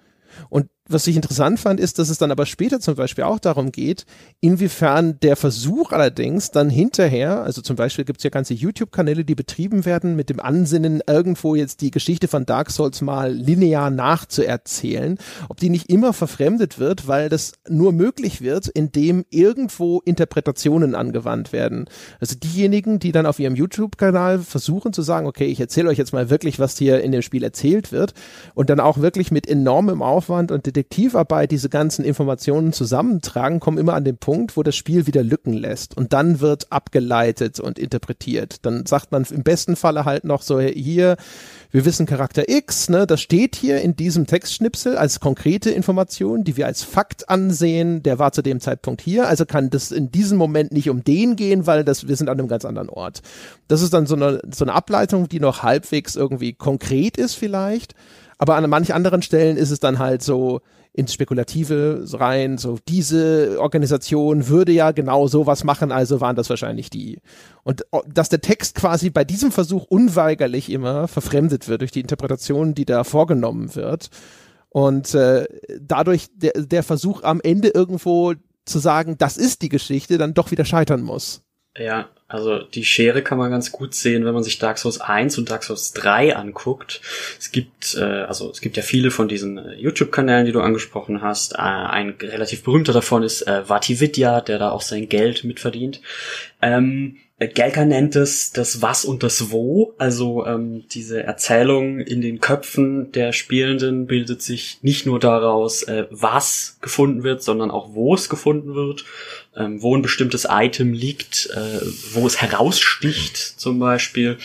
Und was ich interessant fand, ist, dass es dann aber später zum Beispiel auch darum geht, inwiefern der Versuch allerdings dann hinterher, also zum Beispiel gibt es ja ganze YouTube-Kanäle, die betrieben werden mit dem Ansinnen, irgendwo jetzt die Geschichte von Dark Souls mal linear nachzuerzählen, ob die nicht immer verfremdet wird, weil das nur möglich wird, indem irgendwo Interpretationen angewandt werden. Also diejenigen, die dann auf ihrem YouTube-Kanal versuchen zu sagen, okay, ich erzähle euch jetzt mal wirklich, was hier in dem Spiel erzählt wird und dann auch wirklich mit enormem Aufwand und Detektivarbeit diese ganzen Informationen zusammentragen, kommen immer an den Punkt, wo das Spiel wieder Lücken lässt und dann wird abgeleitet und interpretiert. Dann sagt man im besten Falle halt noch so hier, wir wissen Charakter X, ne, das steht hier in diesem Textschnipsel als konkrete Information, die wir als Fakt ansehen, der war zu dem Zeitpunkt hier, also kann das in diesem Moment nicht um den gehen, weil das, wir sind an einem ganz anderen Ort. Das ist dann so eine, so eine Ableitung, die noch halbwegs irgendwie konkret ist vielleicht, aber an manchen anderen Stellen ist es dann halt so ins Spekulative rein, so diese Organisation würde ja genau sowas machen, also waren das wahrscheinlich die. Und oh, dass der Text quasi bei diesem Versuch unweigerlich immer verfremdet wird durch die Interpretation, die da vorgenommen wird. Und äh, dadurch der, der Versuch am Ende irgendwo zu sagen, das ist die Geschichte, dann doch wieder scheitern muss. Ja, also die Schere kann man ganz gut sehen, wenn man sich Dark Souls 1 und Dark Souls 3 anguckt. Es gibt, äh, also es gibt ja viele von diesen äh, YouTube-Kanälen, die du angesprochen hast. Äh, ein relativ berühmter davon ist äh, Vatividya, der da auch sein Geld mitverdient. Ähm, Gelka nennt es das Was und das Wo. Also ähm, diese Erzählung in den Köpfen der Spielenden bildet sich nicht nur daraus, äh, was gefunden wird, sondern auch wo es gefunden wird, ähm, wo ein bestimmtes Item liegt, äh, wo es heraussticht zum Beispiel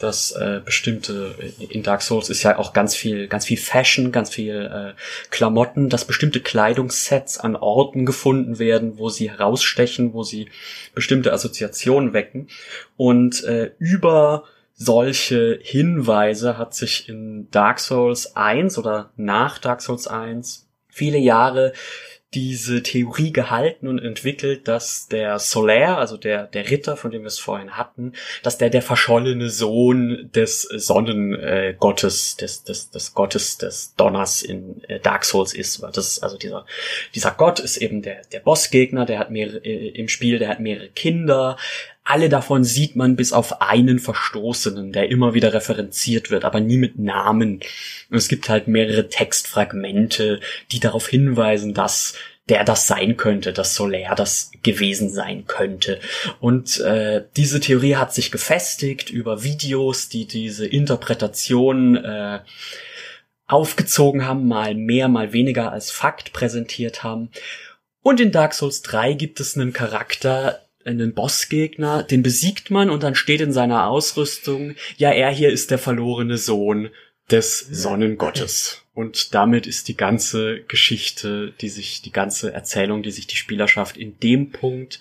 dass äh, bestimmte in Dark Souls ist ja auch ganz viel ganz viel Fashion, ganz viel äh, Klamotten, dass bestimmte Kleidungssets an Orten gefunden werden, wo sie herausstechen, wo sie bestimmte Assoziationen wecken. Und äh, über solche Hinweise hat sich in Dark Souls 1 oder nach Dark Souls 1 viele Jahre diese Theorie gehalten und entwickelt, dass der Solaire, also der, der Ritter, von dem wir es vorhin hatten, dass der der verschollene Sohn des Sonnengottes, äh, des, des, des Gottes des Donners in äh, Dark Souls ist. Das ist also dieser, dieser Gott ist eben der, der Bossgegner, der hat mehrere, äh, im Spiel, der hat mehrere Kinder, alle davon sieht man bis auf einen Verstoßenen, der immer wieder referenziert wird, aber nie mit Namen. Es gibt halt mehrere Textfragmente, die darauf hinweisen, dass der das sein könnte, dass Solaire das gewesen sein könnte. Und äh, diese Theorie hat sich gefestigt über Videos, die diese Interpretation äh, aufgezogen haben, mal mehr, mal weniger als Fakt präsentiert haben. Und in Dark Souls 3 gibt es einen Charakter, einen Bossgegner, den besiegt man und dann steht in seiner Ausrüstung, ja, er hier ist der verlorene Sohn des Sonnengottes. Und damit ist die ganze Geschichte, die sich, die ganze Erzählung, die sich die Spielerschaft in dem Punkt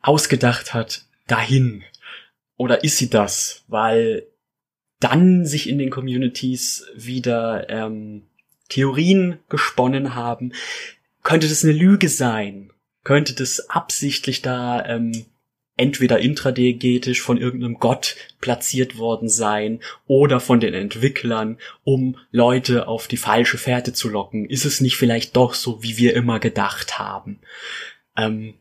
ausgedacht hat, dahin. Oder ist sie das? Weil dann sich in den Communities wieder ähm, Theorien gesponnen haben. Könnte das eine Lüge sein? Könnte das absichtlich da ähm, entweder intradigetisch von irgendeinem Gott platziert worden sein oder von den Entwicklern, um Leute auf die falsche Fährte zu locken. Ist es nicht vielleicht doch so, wie wir immer gedacht haben? Ähm,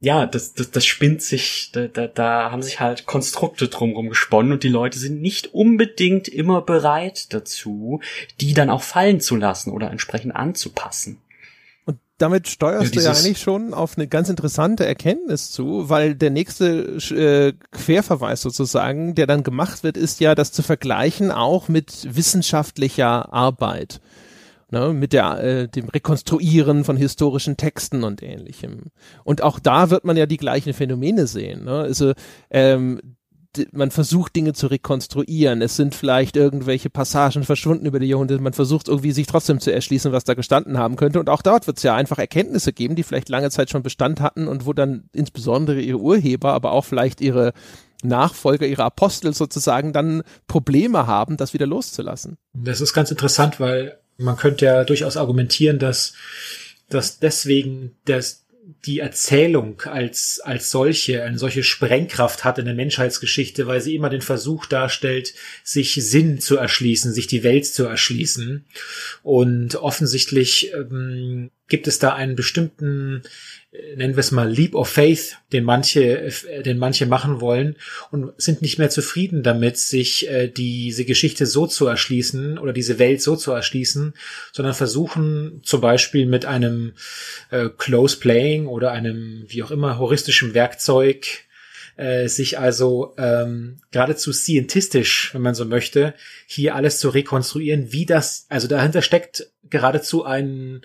ja, das, das, das spinnt sich, da, da, da haben sich halt Konstrukte drumherum gesponnen und die Leute sind nicht unbedingt immer bereit dazu, die dann auch fallen zu lassen oder entsprechend anzupassen damit steuerst ja, du ja eigentlich schon auf eine ganz interessante Erkenntnis zu, weil der nächste äh, Querverweis sozusagen, der dann gemacht wird, ist ja, das zu vergleichen auch mit wissenschaftlicher Arbeit. Ne, mit der, äh, dem Rekonstruieren von historischen Texten und ähnlichem. Und auch da wird man ja die gleichen Phänomene sehen. Ne? Also ähm, man versucht Dinge zu rekonstruieren. Es sind vielleicht irgendwelche Passagen verschwunden über die Jahrhunderte. Man versucht irgendwie sich trotzdem zu erschließen, was da gestanden haben könnte. Und auch dort wird es ja einfach Erkenntnisse geben, die vielleicht lange Zeit schon Bestand hatten und wo dann insbesondere ihre Urheber, aber auch vielleicht ihre Nachfolger, ihre Apostel sozusagen dann Probleme haben, das wieder loszulassen. Das ist ganz interessant, weil man könnte ja durchaus argumentieren, dass, dass deswegen das die Erzählung als, als solche, eine solche Sprengkraft hat in der Menschheitsgeschichte, weil sie immer den Versuch darstellt, sich Sinn zu erschließen, sich die Welt zu erschließen. Und offensichtlich ähm, gibt es da einen bestimmten nennen wir es mal Leap of Faith, den manche, äh, den manche machen wollen und sind nicht mehr zufrieden damit, sich äh, diese Geschichte so zu erschließen oder diese Welt so zu erschließen, sondern versuchen zum Beispiel mit einem äh, Close Playing oder einem wie auch immer heuristischen Werkzeug äh, sich also ähm, geradezu scientistisch, wenn man so möchte, hier alles zu rekonstruieren, wie das, also dahinter steckt geradezu ein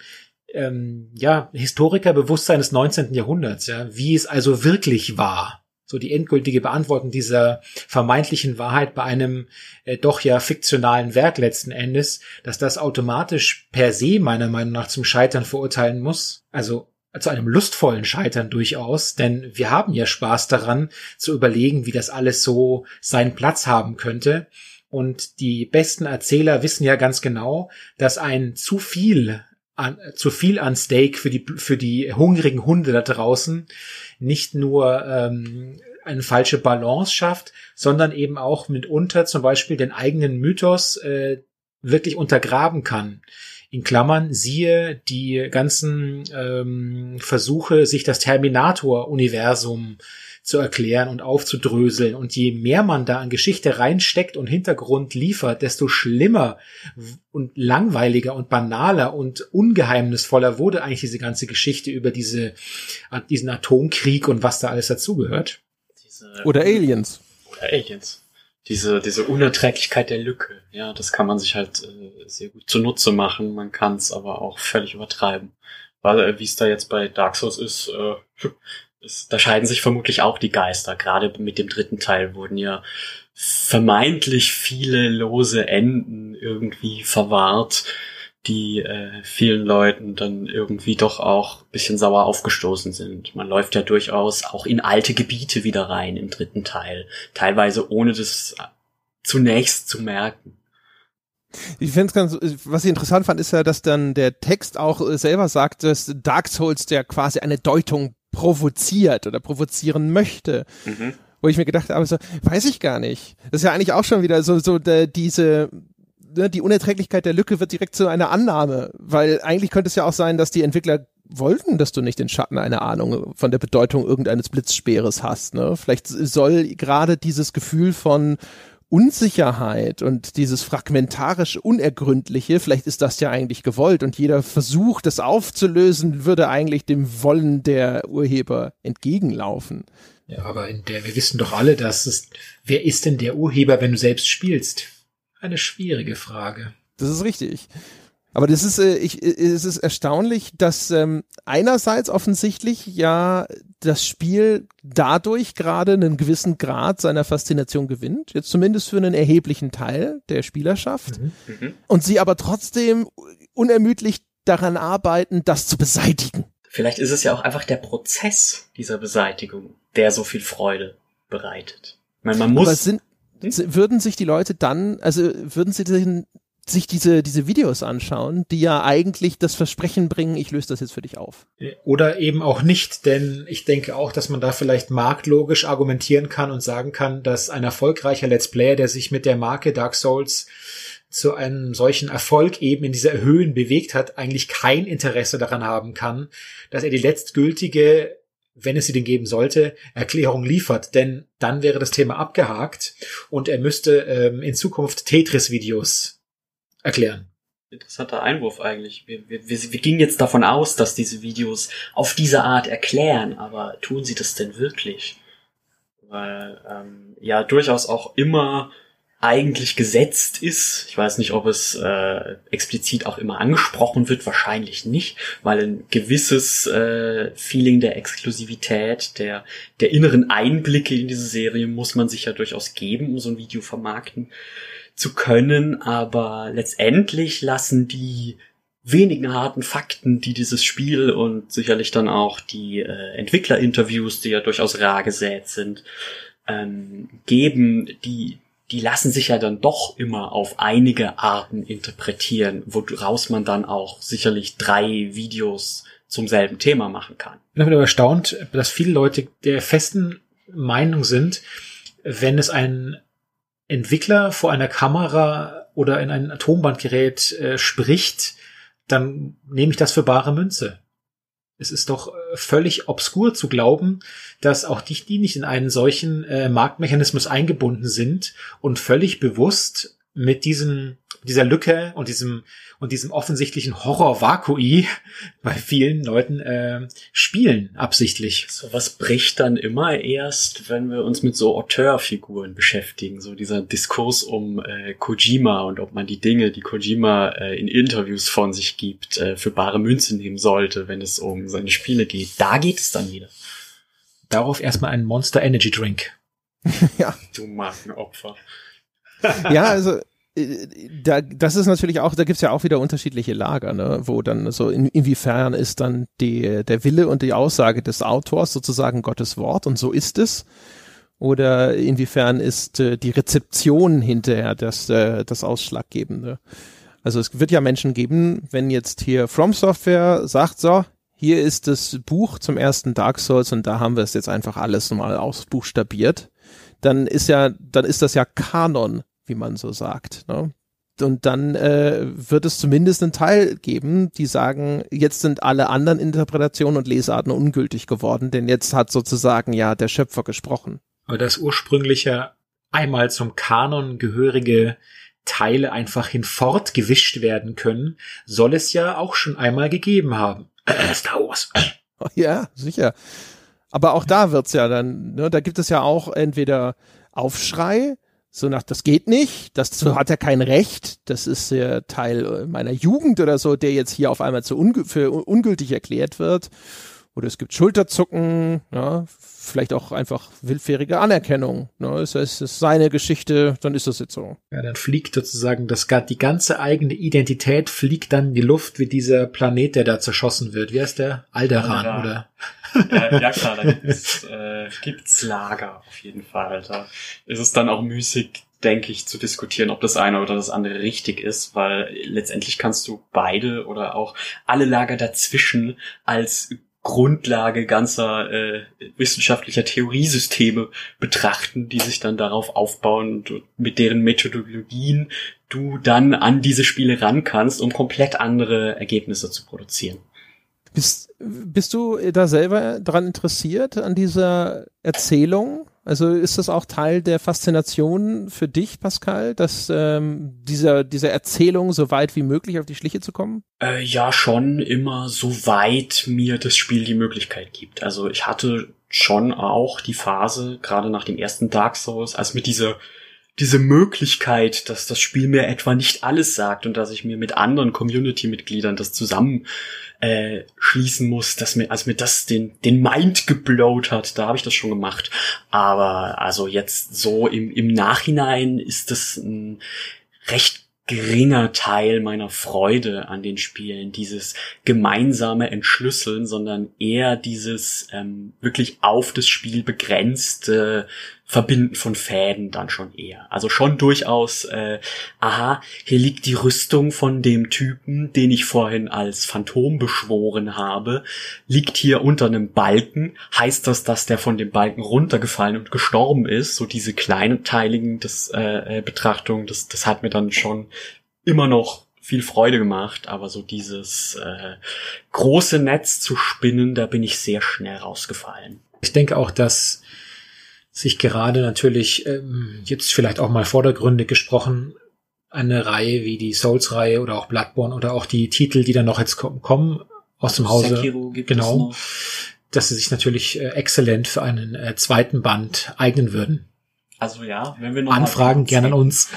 ähm, ja, Historikerbewusstsein des 19. Jahrhunderts, ja, wie es also wirklich war. So die endgültige Beantwortung dieser vermeintlichen Wahrheit bei einem äh, doch ja fiktionalen Werk letzten Endes, dass das automatisch per se meiner Meinung nach zum Scheitern verurteilen muss. Also zu einem lustvollen Scheitern durchaus, denn wir haben ja Spaß daran zu überlegen, wie das alles so seinen Platz haben könnte. Und die besten Erzähler wissen ja ganz genau, dass ein zu viel an, zu viel an Steak für die, für die hungrigen Hunde da draußen nicht nur ähm, eine falsche Balance schafft, sondern eben auch mitunter zum Beispiel den eigenen Mythos äh, wirklich untergraben kann. In Klammern siehe die ganzen ähm, Versuche, sich das Terminator-Universum zu erklären und aufzudröseln. Und je mehr man da an Geschichte reinsteckt und Hintergrund liefert, desto schlimmer und langweiliger und banaler und ungeheimnisvoller wurde eigentlich diese ganze Geschichte über diese, diesen Atomkrieg und was da alles dazugehört. Oder Aliens. Oder Aliens. Diese, diese Unerträglichkeit der Lücke, ja, das kann man sich halt äh, sehr gut zunutze machen. Man kann es aber auch völlig übertreiben. Weil, äh, wie es da jetzt bei Dark Souls ist, äh, es, da scheiden sich vermutlich auch die Geister. Gerade mit dem dritten Teil wurden ja vermeintlich viele lose Enden irgendwie verwahrt, die äh, vielen Leuten dann irgendwie doch auch bisschen sauer aufgestoßen sind. Man läuft ja durchaus auch in alte Gebiete wieder rein im dritten Teil, teilweise ohne das zunächst zu merken. Ich finde es ganz, was ich interessant fand, ist ja, dass dann der Text auch selber sagt, dass Dark Souls der quasi eine Deutung provoziert oder provozieren möchte. Mhm. Wo ich mir gedacht habe, so, weiß ich gar nicht. Das ist ja eigentlich auch schon wieder so, so der, diese, ne, die Unerträglichkeit der Lücke wird direkt zu einer Annahme, weil eigentlich könnte es ja auch sein, dass die Entwickler wollten, dass du nicht den Schatten einer Ahnung von der Bedeutung irgendeines Blitzspeeres hast. Ne? Vielleicht soll gerade dieses Gefühl von Unsicherheit und dieses fragmentarisch Unergründliche, vielleicht ist das ja eigentlich gewollt und jeder Versuch, das aufzulösen, würde eigentlich dem Wollen der Urheber entgegenlaufen. Ja, aber in der, wir wissen doch alle, dass es, wer ist denn der Urheber, wenn du selbst spielst? Eine schwierige Frage. Das ist richtig. Aber das ist, äh, ich, äh, es ist erstaunlich, dass ähm, einerseits offensichtlich ja das Spiel dadurch gerade einen gewissen Grad seiner Faszination gewinnt, jetzt zumindest für einen erheblichen Teil der Spielerschaft, mhm. mhm. und sie aber trotzdem unermüdlich daran arbeiten, das zu beseitigen. Vielleicht ist es ja auch einfach der Prozess dieser Beseitigung, der so viel Freude bereitet. Ich meine, man muss. Aber sind, hm? würden sich die Leute dann, also würden sie den sich diese, diese Videos anschauen, die ja eigentlich das Versprechen bringen, ich löse das jetzt für dich auf. Oder eben auch nicht, denn ich denke auch, dass man da vielleicht marktlogisch argumentieren kann und sagen kann, dass ein erfolgreicher Let's Player, der sich mit der Marke Dark Souls zu einem solchen Erfolg eben in dieser Höhen bewegt hat, eigentlich kein Interesse daran haben kann, dass er die letztgültige wenn es sie denn geben sollte, Erklärung liefert, denn dann wäre das Thema abgehakt und er müsste ähm, in Zukunft Tetris-Videos erklären. Interessanter Einwurf eigentlich. Wir, wir, wir, wir gingen jetzt davon aus, dass diese Videos auf diese Art erklären, aber tun sie das denn wirklich? Weil ähm, ja durchaus auch immer eigentlich gesetzt ist. Ich weiß nicht, ob es äh, explizit auch immer angesprochen wird, wahrscheinlich nicht, weil ein gewisses äh, Feeling der Exklusivität, der, der inneren Einblicke in diese Serie muss man sich ja durchaus geben, um so ein Video vermarkten zu können, aber letztendlich lassen die wenigen harten Fakten, die dieses Spiel und sicherlich dann auch die äh, Entwicklerinterviews, die ja durchaus rar gesät sind, ähm, geben, die die lassen sich ja dann doch immer auf einige Arten interpretieren, woraus man dann auch sicherlich drei Videos zum selben Thema machen kann. Ich bin aber erstaunt, dass viele Leute der festen Meinung sind, wenn es ein Entwickler vor einer Kamera oder in ein Atombandgerät äh, spricht, dann nehme ich das für bare Münze. Es ist doch äh, völlig obskur zu glauben, dass auch die, die nicht in einen solchen äh, Marktmechanismus eingebunden sind und völlig bewusst mit diesem, dieser Lücke und diesem und diesem offensichtlichen Horror-Vakui bei vielen Leuten äh, spielen, absichtlich. So was bricht dann immer erst, wenn wir uns mit so Auteurfiguren beschäftigen. So dieser Diskurs um äh, Kojima und ob man die Dinge, die Kojima äh, in Interviews von sich gibt, äh, für bare Münze nehmen sollte, wenn es um seine Spiele geht. Da geht es dann wieder. Darauf erstmal ein Monster Energy Drink. [laughs] ja. Du Markenopfer. ja, also da, das ist natürlich auch, da gibt's ja auch wieder unterschiedliche Lager, ne, wo dann so in, inwiefern ist dann die, der Wille und die Aussage des Autors sozusagen Gottes Wort und so ist es. Oder inwiefern ist äh, die Rezeption hinterher das, äh, das Ausschlaggebende. Also es wird ja Menschen geben, wenn jetzt hier From Software sagt, so, hier ist das Buch zum ersten Dark Souls und da haben wir es jetzt einfach alles mal ausbuchstabiert, dann ist ja, dann ist das ja Kanon wie man so sagt. Ne? Und dann äh, wird es zumindest einen Teil geben, die sagen, jetzt sind alle anderen Interpretationen und Lesarten ungültig geworden, denn jetzt hat sozusagen ja der Schöpfer gesprochen. Aber das ursprüngliche einmal zum Kanon gehörige Teile einfach hinfort gewischt werden können, soll es ja auch schon einmal gegeben haben. [clears throat] Star Wars. Ja, sicher. Aber auch da wird's ja dann, ne, da gibt es ja auch entweder Aufschrei, so nach, das geht nicht, das so hat er kein Recht, das ist der Teil meiner Jugend oder so, der jetzt hier auf einmal zu ungü für ungültig erklärt wird. Oder es gibt Schulterzucken, ja, vielleicht auch einfach willfährige Anerkennung. Ne? Es ist, es ist seine Geschichte, dann ist das jetzt so. Ja, dann fliegt sozusagen das, die ganze eigene Identität fliegt dann in die Luft wie dieser Planet, der da zerschossen wird. Wie heißt der? Alderan, Alderan. oder? Ja, klar, da gibt's, äh, gibt's Lager auf jeden Fall. Da ist es dann auch müßig, denke ich, zu diskutieren, ob das eine oder das andere richtig ist, weil letztendlich kannst du beide oder auch alle Lager dazwischen als Grundlage ganzer äh, wissenschaftlicher Theoriesysteme betrachten, die sich dann darauf aufbauen und mit deren Methodologien du dann an diese Spiele ran kannst, um komplett andere Ergebnisse zu produzieren. Bist, bist du da selber dran interessiert an dieser Erzählung? Also ist das auch Teil der Faszination für dich, Pascal, dass ähm, dieser dieser Erzählung so weit wie möglich auf die Schliche zu kommen? Äh, ja, schon immer so weit mir das Spiel die Möglichkeit gibt. Also ich hatte schon auch die Phase, gerade nach dem ersten Dark Souls, als mit dieser diese Möglichkeit, dass das Spiel mir etwa nicht alles sagt und dass ich mir mit anderen Community-Mitgliedern das zusammen äh, schließen muss, dass mir, als mir das den, den Mind geblowt hat, da habe ich das schon gemacht. Aber also jetzt so im, im Nachhinein ist das ein recht geringer Teil meiner Freude an den Spielen, dieses gemeinsame Entschlüsseln, sondern eher dieses ähm, wirklich auf das Spiel begrenzte Verbinden von Fäden dann schon eher. Also schon durchaus, äh, aha, hier liegt die Rüstung von dem Typen, den ich vorhin als Phantom beschworen habe, liegt hier unter einem Balken. Heißt das, dass der von dem Balken runtergefallen und gestorben ist? So diese kleinen Teiligen des äh, äh, Betrachtung, das, das hat mir dann schon immer noch viel Freude gemacht, aber so dieses äh, große Netz zu spinnen, da bin ich sehr schnell rausgefallen. Ich denke auch, dass sich gerade natürlich ähm, jetzt vielleicht auch mal vordergründig gesprochen eine Reihe wie die Souls-Reihe oder auch Bloodborne oder auch die Titel, die dann noch jetzt kommen aus dem Hause, Sekiro gibt genau, dass sie sich natürlich äh, exzellent für einen äh, zweiten Band eignen würden. Also ja, wenn wir noch Anfragen gerne an uns.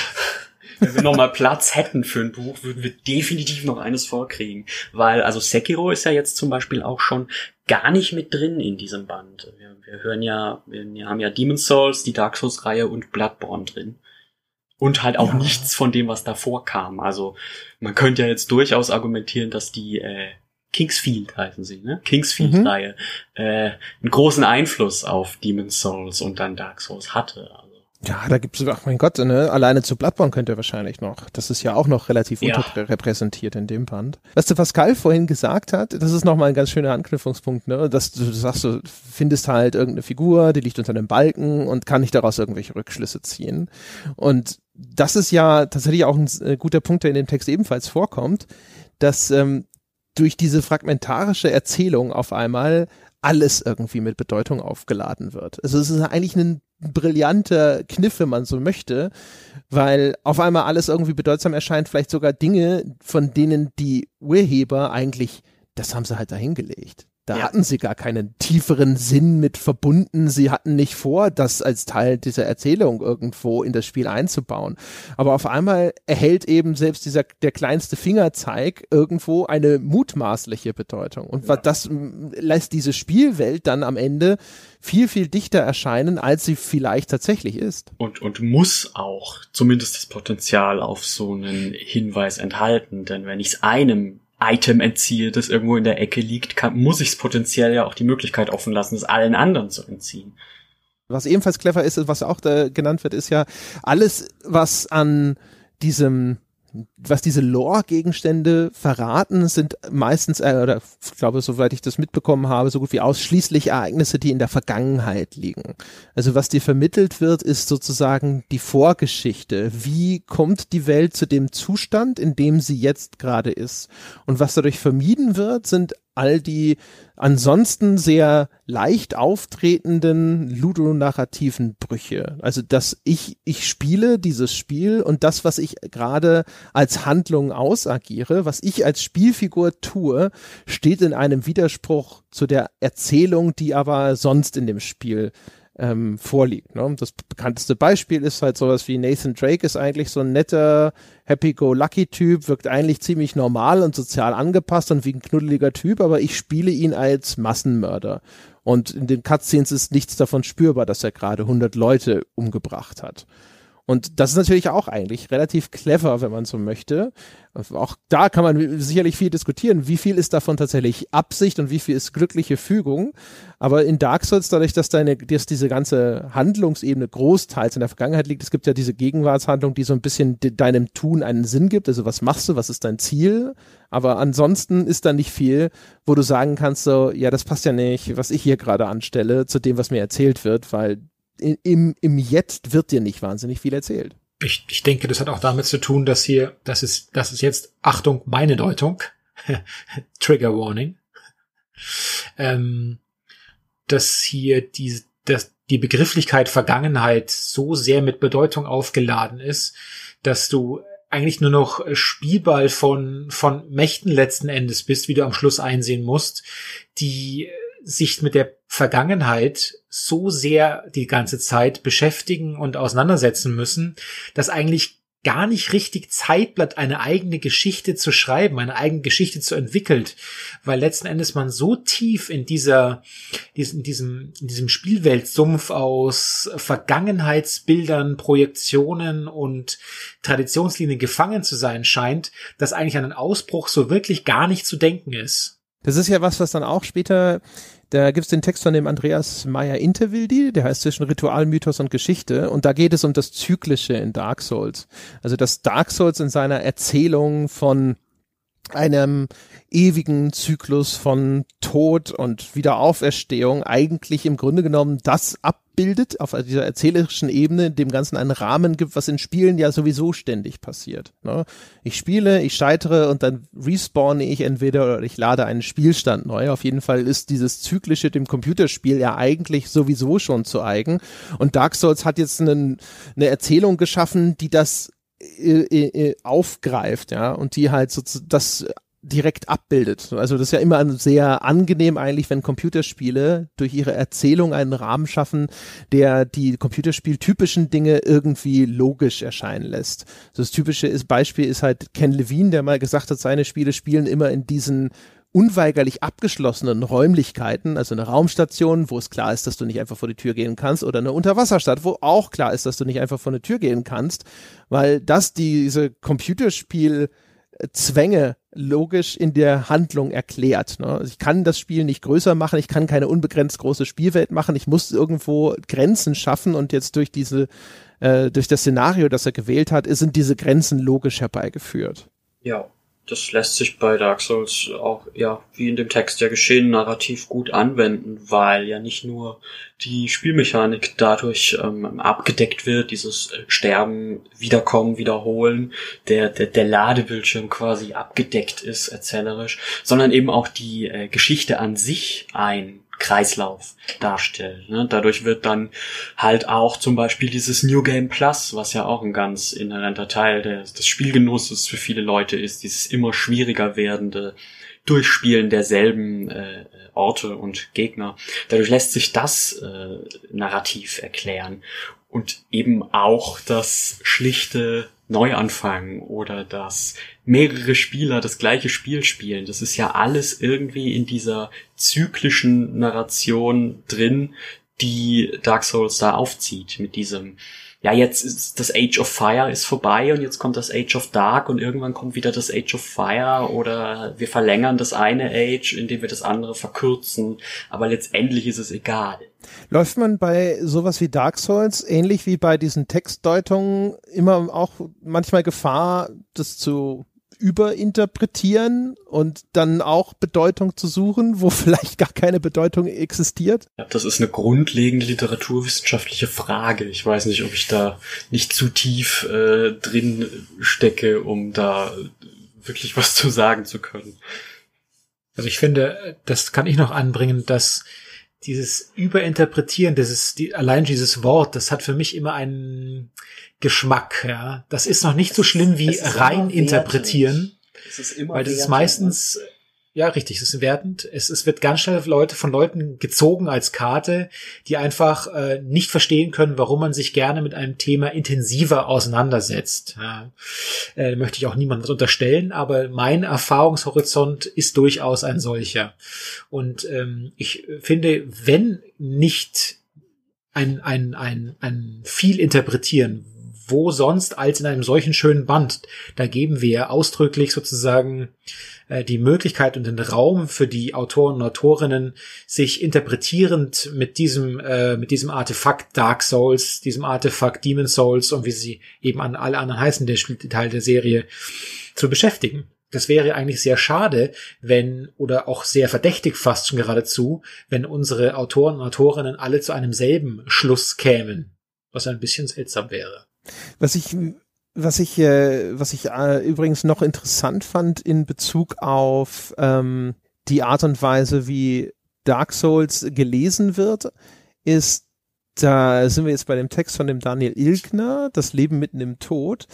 wenn wir noch mal Platz hätten für ein Buch, würden wir definitiv noch eines vorkriegen. Weil, also Sekiro ist ja jetzt zum Beispiel auch schon gar nicht mit drin in diesem Band. Wir, hören ja, wir haben ja Demon's Souls, die Dark Souls Reihe und Bloodborne drin. Und halt auch ja. nichts von dem, was davor kam. Also man könnte ja jetzt durchaus argumentieren, dass die äh, Kingsfield heißen sie, ne? Kingsfield-Reihe mhm. äh, einen großen Einfluss auf Demon's Souls und dann Dark Souls hatte. Also Ja, da gibt's, ach mein Gott, ne? alleine zu Bloodborne könnt ihr wahrscheinlich noch. Das ist ja auch noch relativ ja. unterrepräsentiert in dem Band. Was der Pascal vorhin gesagt hat, das ist nochmal ein ganz schöner Anknüpfungspunkt, ne? Dass du, sagst, du findest halt irgendeine Figur, die liegt unter einem Balken und kann nicht daraus irgendwelche Rückschlüsse ziehen. Und das ist ja tatsächlich auch ein äh, guter Punkt, der in dem Text ebenfalls vorkommt, dass ähm, durch diese fragmentarische Erzählung auf einmal alles irgendwie mit Bedeutung aufgeladen wird. Also es ist eigentlich ein brillanter Kniff, wenn man so möchte, weil auf einmal alles irgendwie bedeutsam erscheint, vielleicht sogar Dinge, von denen die Urheber eigentlich, das haben sie halt dahingelegt. Da ja. hatten sie gar keinen tieferen Sinn mit verbunden. Sie hatten nicht vor, das als Teil dieser Erzählung irgendwo in das Spiel einzubauen. Aber auf einmal erhält eben selbst dieser, der kleinste Fingerzeig irgendwo eine mutmaßliche Bedeutung. Und ja. das lässt diese Spielwelt dann am Ende viel, viel dichter erscheinen, als sie vielleicht tatsächlich ist. Und, und muss auch zumindest das Potenzial auf so einen Hinweis enthalten. Denn wenn ich es einem Item entziehe, das irgendwo in der Ecke liegt, kann, muss ich es potenziell ja auch die Möglichkeit offen lassen, es allen anderen zu entziehen. Was ebenfalls clever ist, was auch da genannt wird, ist ja alles, was an diesem was diese Lore-Gegenstände verraten, sind meistens, äh, oder ich glaube, soweit ich das mitbekommen habe, so gut wie ausschließlich Ereignisse, die in der Vergangenheit liegen. Also was dir vermittelt wird, ist sozusagen die Vorgeschichte. Wie kommt die Welt zu dem Zustand, in dem sie jetzt gerade ist? Und was dadurch vermieden wird, sind all die ansonsten sehr leicht auftretenden ludonarrativen Brüche. Also, dass ich, ich spiele dieses Spiel und das, was ich gerade als Handlung ausagiere, was ich als Spielfigur tue, steht in einem Widerspruch zu der Erzählung, die aber sonst in dem Spiel ähm, vorliegt. Ne? Das bekannteste Beispiel ist halt sowas wie Nathan Drake ist eigentlich so ein netter, happy-go-lucky-Typ, wirkt eigentlich ziemlich normal und sozial angepasst und wie ein knuddeliger Typ, aber ich spiele ihn als Massenmörder. Und in den Cutscenes ist nichts davon spürbar, dass er gerade 100 Leute umgebracht hat. Und das ist natürlich auch eigentlich relativ clever, wenn man so möchte. Auch da kann man sicherlich viel diskutieren, wie viel ist davon tatsächlich Absicht und wie viel ist glückliche Fügung. Aber in Dark Souls, dadurch, dass deine, dass diese ganze Handlungsebene großteils in der Vergangenheit liegt, es gibt ja diese Gegenwartshandlung, die so ein bisschen deinem Tun einen Sinn gibt. Also was machst du, was ist dein Ziel? Aber ansonsten ist da nicht viel, wo du sagen kannst so, ja, das passt ja nicht, was ich hier gerade anstelle, zu dem, was mir erzählt wird, weil im, im Jetzt wird dir nicht wahnsinnig viel erzählt. Ich, ich denke, das hat auch damit zu tun, dass hier, das ist, das ist jetzt, Achtung, meine Deutung, [laughs] Trigger Warning, ähm, dass hier die, dass die Begrifflichkeit Vergangenheit so sehr mit Bedeutung aufgeladen ist, dass du eigentlich nur noch Spielball von, von Mächten letzten Endes bist, wie du am Schluss einsehen musst, die sich mit der Vergangenheit so sehr die ganze Zeit beschäftigen und auseinandersetzen müssen, dass eigentlich gar nicht richtig Zeit bleibt, eine eigene Geschichte zu schreiben, eine eigene Geschichte zu entwickeln, weil letzten Endes man so tief in dieser, in diesem, in diesem Spielweltsumpf aus Vergangenheitsbildern, Projektionen und Traditionslinien gefangen zu sein scheint, dass eigentlich an einen Ausbruch so wirklich gar nicht zu denken ist. Das ist ja was, was dann auch später, da gibt's den Text von dem Andreas Meyer Intervildi, der heißt zwischen Ritual, Mythos und Geschichte und da geht es um das Zyklische in Dark Souls. Also dass Dark Souls in seiner Erzählung von einem ewigen Zyklus von Tod und Wiederauferstehung eigentlich im Grunde genommen das abbildet, auf dieser erzählerischen Ebene, dem Ganzen einen Rahmen gibt, was in Spielen ja sowieso ständig passiert. Ne? Ich spiele, ich scheitere und dann respawne ich entweder oder ich lade einen Spielstand neu. Auf jeden Fall ist dieses Zyklische dem Computerspiel ja eigentlich sowieso schon zu eigen. Und Dark Souls hat jetzt einen, eine Erzählung geschaffen, die das aufgreift, ja, und die halt so das direkt abbildet. Also das ist ja immer sehr angenehm eigentlich, wenn Computerspiele durch ihre Erzählung einen Rahmen schaffen, der die Computerspieltypischen Dinge irgendwie logisch erscheinen lässt. Das typische Beispiel ist halt Ken Levine, der mal gesagt hat, seine Spiele spielen immer in diesen unweigerlich abgeschlossenen Räumlichkeiten, also eine Raumstation, wo es klar ist, dass du nicht einfach vor die Tür gehen kannst, oder eine Unterwasserstadt, wo auch klar ist, dass du nicht einfach vor eine Tür gehen kannst, weil das diese Computerspiel Zwänge logisch in der Handlung erklärt. Ne? Also ich kann das Spiel nicht größer machen, ich kann keine unbegrenzt große Spielwelt machen, ich muss irgendwo Grenzen schaffen und jetzt durch diese äh, durch das Szenario, das er gewählt hat, sind diese Grenzen logisch herbeigeführt. Ja, das lässt sich bei Dark Souls auch, ja, wie in dem Text ja geschehen, narrativ gut anwenden, weil ja nicht nur die Spielmechanik dadurch ähm, abgedeckt wird, dieses äh, Sterben, Wiederkommen, Wiederholen, der, der, der Ladebildschirm quasi abgedeckt ist, erzählerisch, sondern eben auch die äh, Geschichte an sich ein Kreislauf darstellt. Ne? Dadurch wird dann halt auch zum Beispiel dieses New Game Plus, was ja auch ein ganz inhärenter Teil des, des Spielgenusses für viele Leute ist, dieses immer schwieriger werdende Durchspielen derselben äh, Orte und Gegner. Dadurch lässt sich das äh, narrativ erklären und eben auch das schlichte Neuanfang oder dass mehrere Spieler das gleiche Spiel spielen. Das ist ja alles irgendwie in dieser zyklischen Narration drin, die Dark Souls da aufzieht mit diesem ja, jetzt ist das Age of Fire ist vorbei und jetzt kommt das Age of Dark und irgendwann kommt wieder das Age of Fire oder wir verlängern das eine Age, indem wir das andere verkürzen, aber letztendlich ist es egal. Läuft man bei sowas wie Dark Souls ähnlich wie bei diesen Textdeutungen immer auch manchmal Gefahr, das zu überinterpretieren und dann auch Bedeutung zu suchen, wo [laughs] vielleicht gar keine Bedeutung existiert? Ja, das ist eine grundlegende literaturwissenschaftliche Frage. Ich weiß nicht, ob ich da nicht zu tief äh, drin stecke, um da wirklich was zu sagen zu können. Also ich finde, das kann ich noch anbringen, dass dieses Überinterpretieren, dieses, die, allein dieses Wort, das hat für mich immer einen Geschmack, ja. Das ist noch nicht so schlimm wie rein interpretieren. Es ist immer weil das ist meistens, ja, richtig, es ist wertend. Es, es wird ganz schnell Leute von Leuten gezogen als Karte, die einfach äh, nicht verstehen können, warum man sich gerne mit einem Thema intensiver auseinandersetzt. Ja. Äh, möchte ich auch niemandem unterstellen, aber mein Erfahrungshorizont ist durchaus ein solcher. Und ähm, ich finde, wenn nicht ein, ein, ein, ein viel interpretieren, wo sonst als in einem solchen schönen Band. Da geben wir ausdrücklich sozusagen äh, die Möglichkeit und den Raum für die Autoren und Autorinnen, sich interpretierend mit diesem, äh, mit diesem Artefakt Dark Souls, diesem Artefakt Demon Souls und wie sie eben an alle anderen heißen, der Teil der Serie, zu beschäftigen. Das wäre eigentlich sehr schade, wenn, oder auch sehr verdächtig fast schon geradezu, wenn unsere Autoren und Autorinnen alle zu einem selben Schluss kämen, was ein bisschen seltsam wäre. Was ich was ich, äh, was ich äh, übrigens noch interessant fand in Bezug auf ähm, die Art und Weise, wie Dark Souls gelesen wird, ist, da sind wir jetzt bei dem Text von dem Daniel Ilgner, Das Leben mitten im Tod,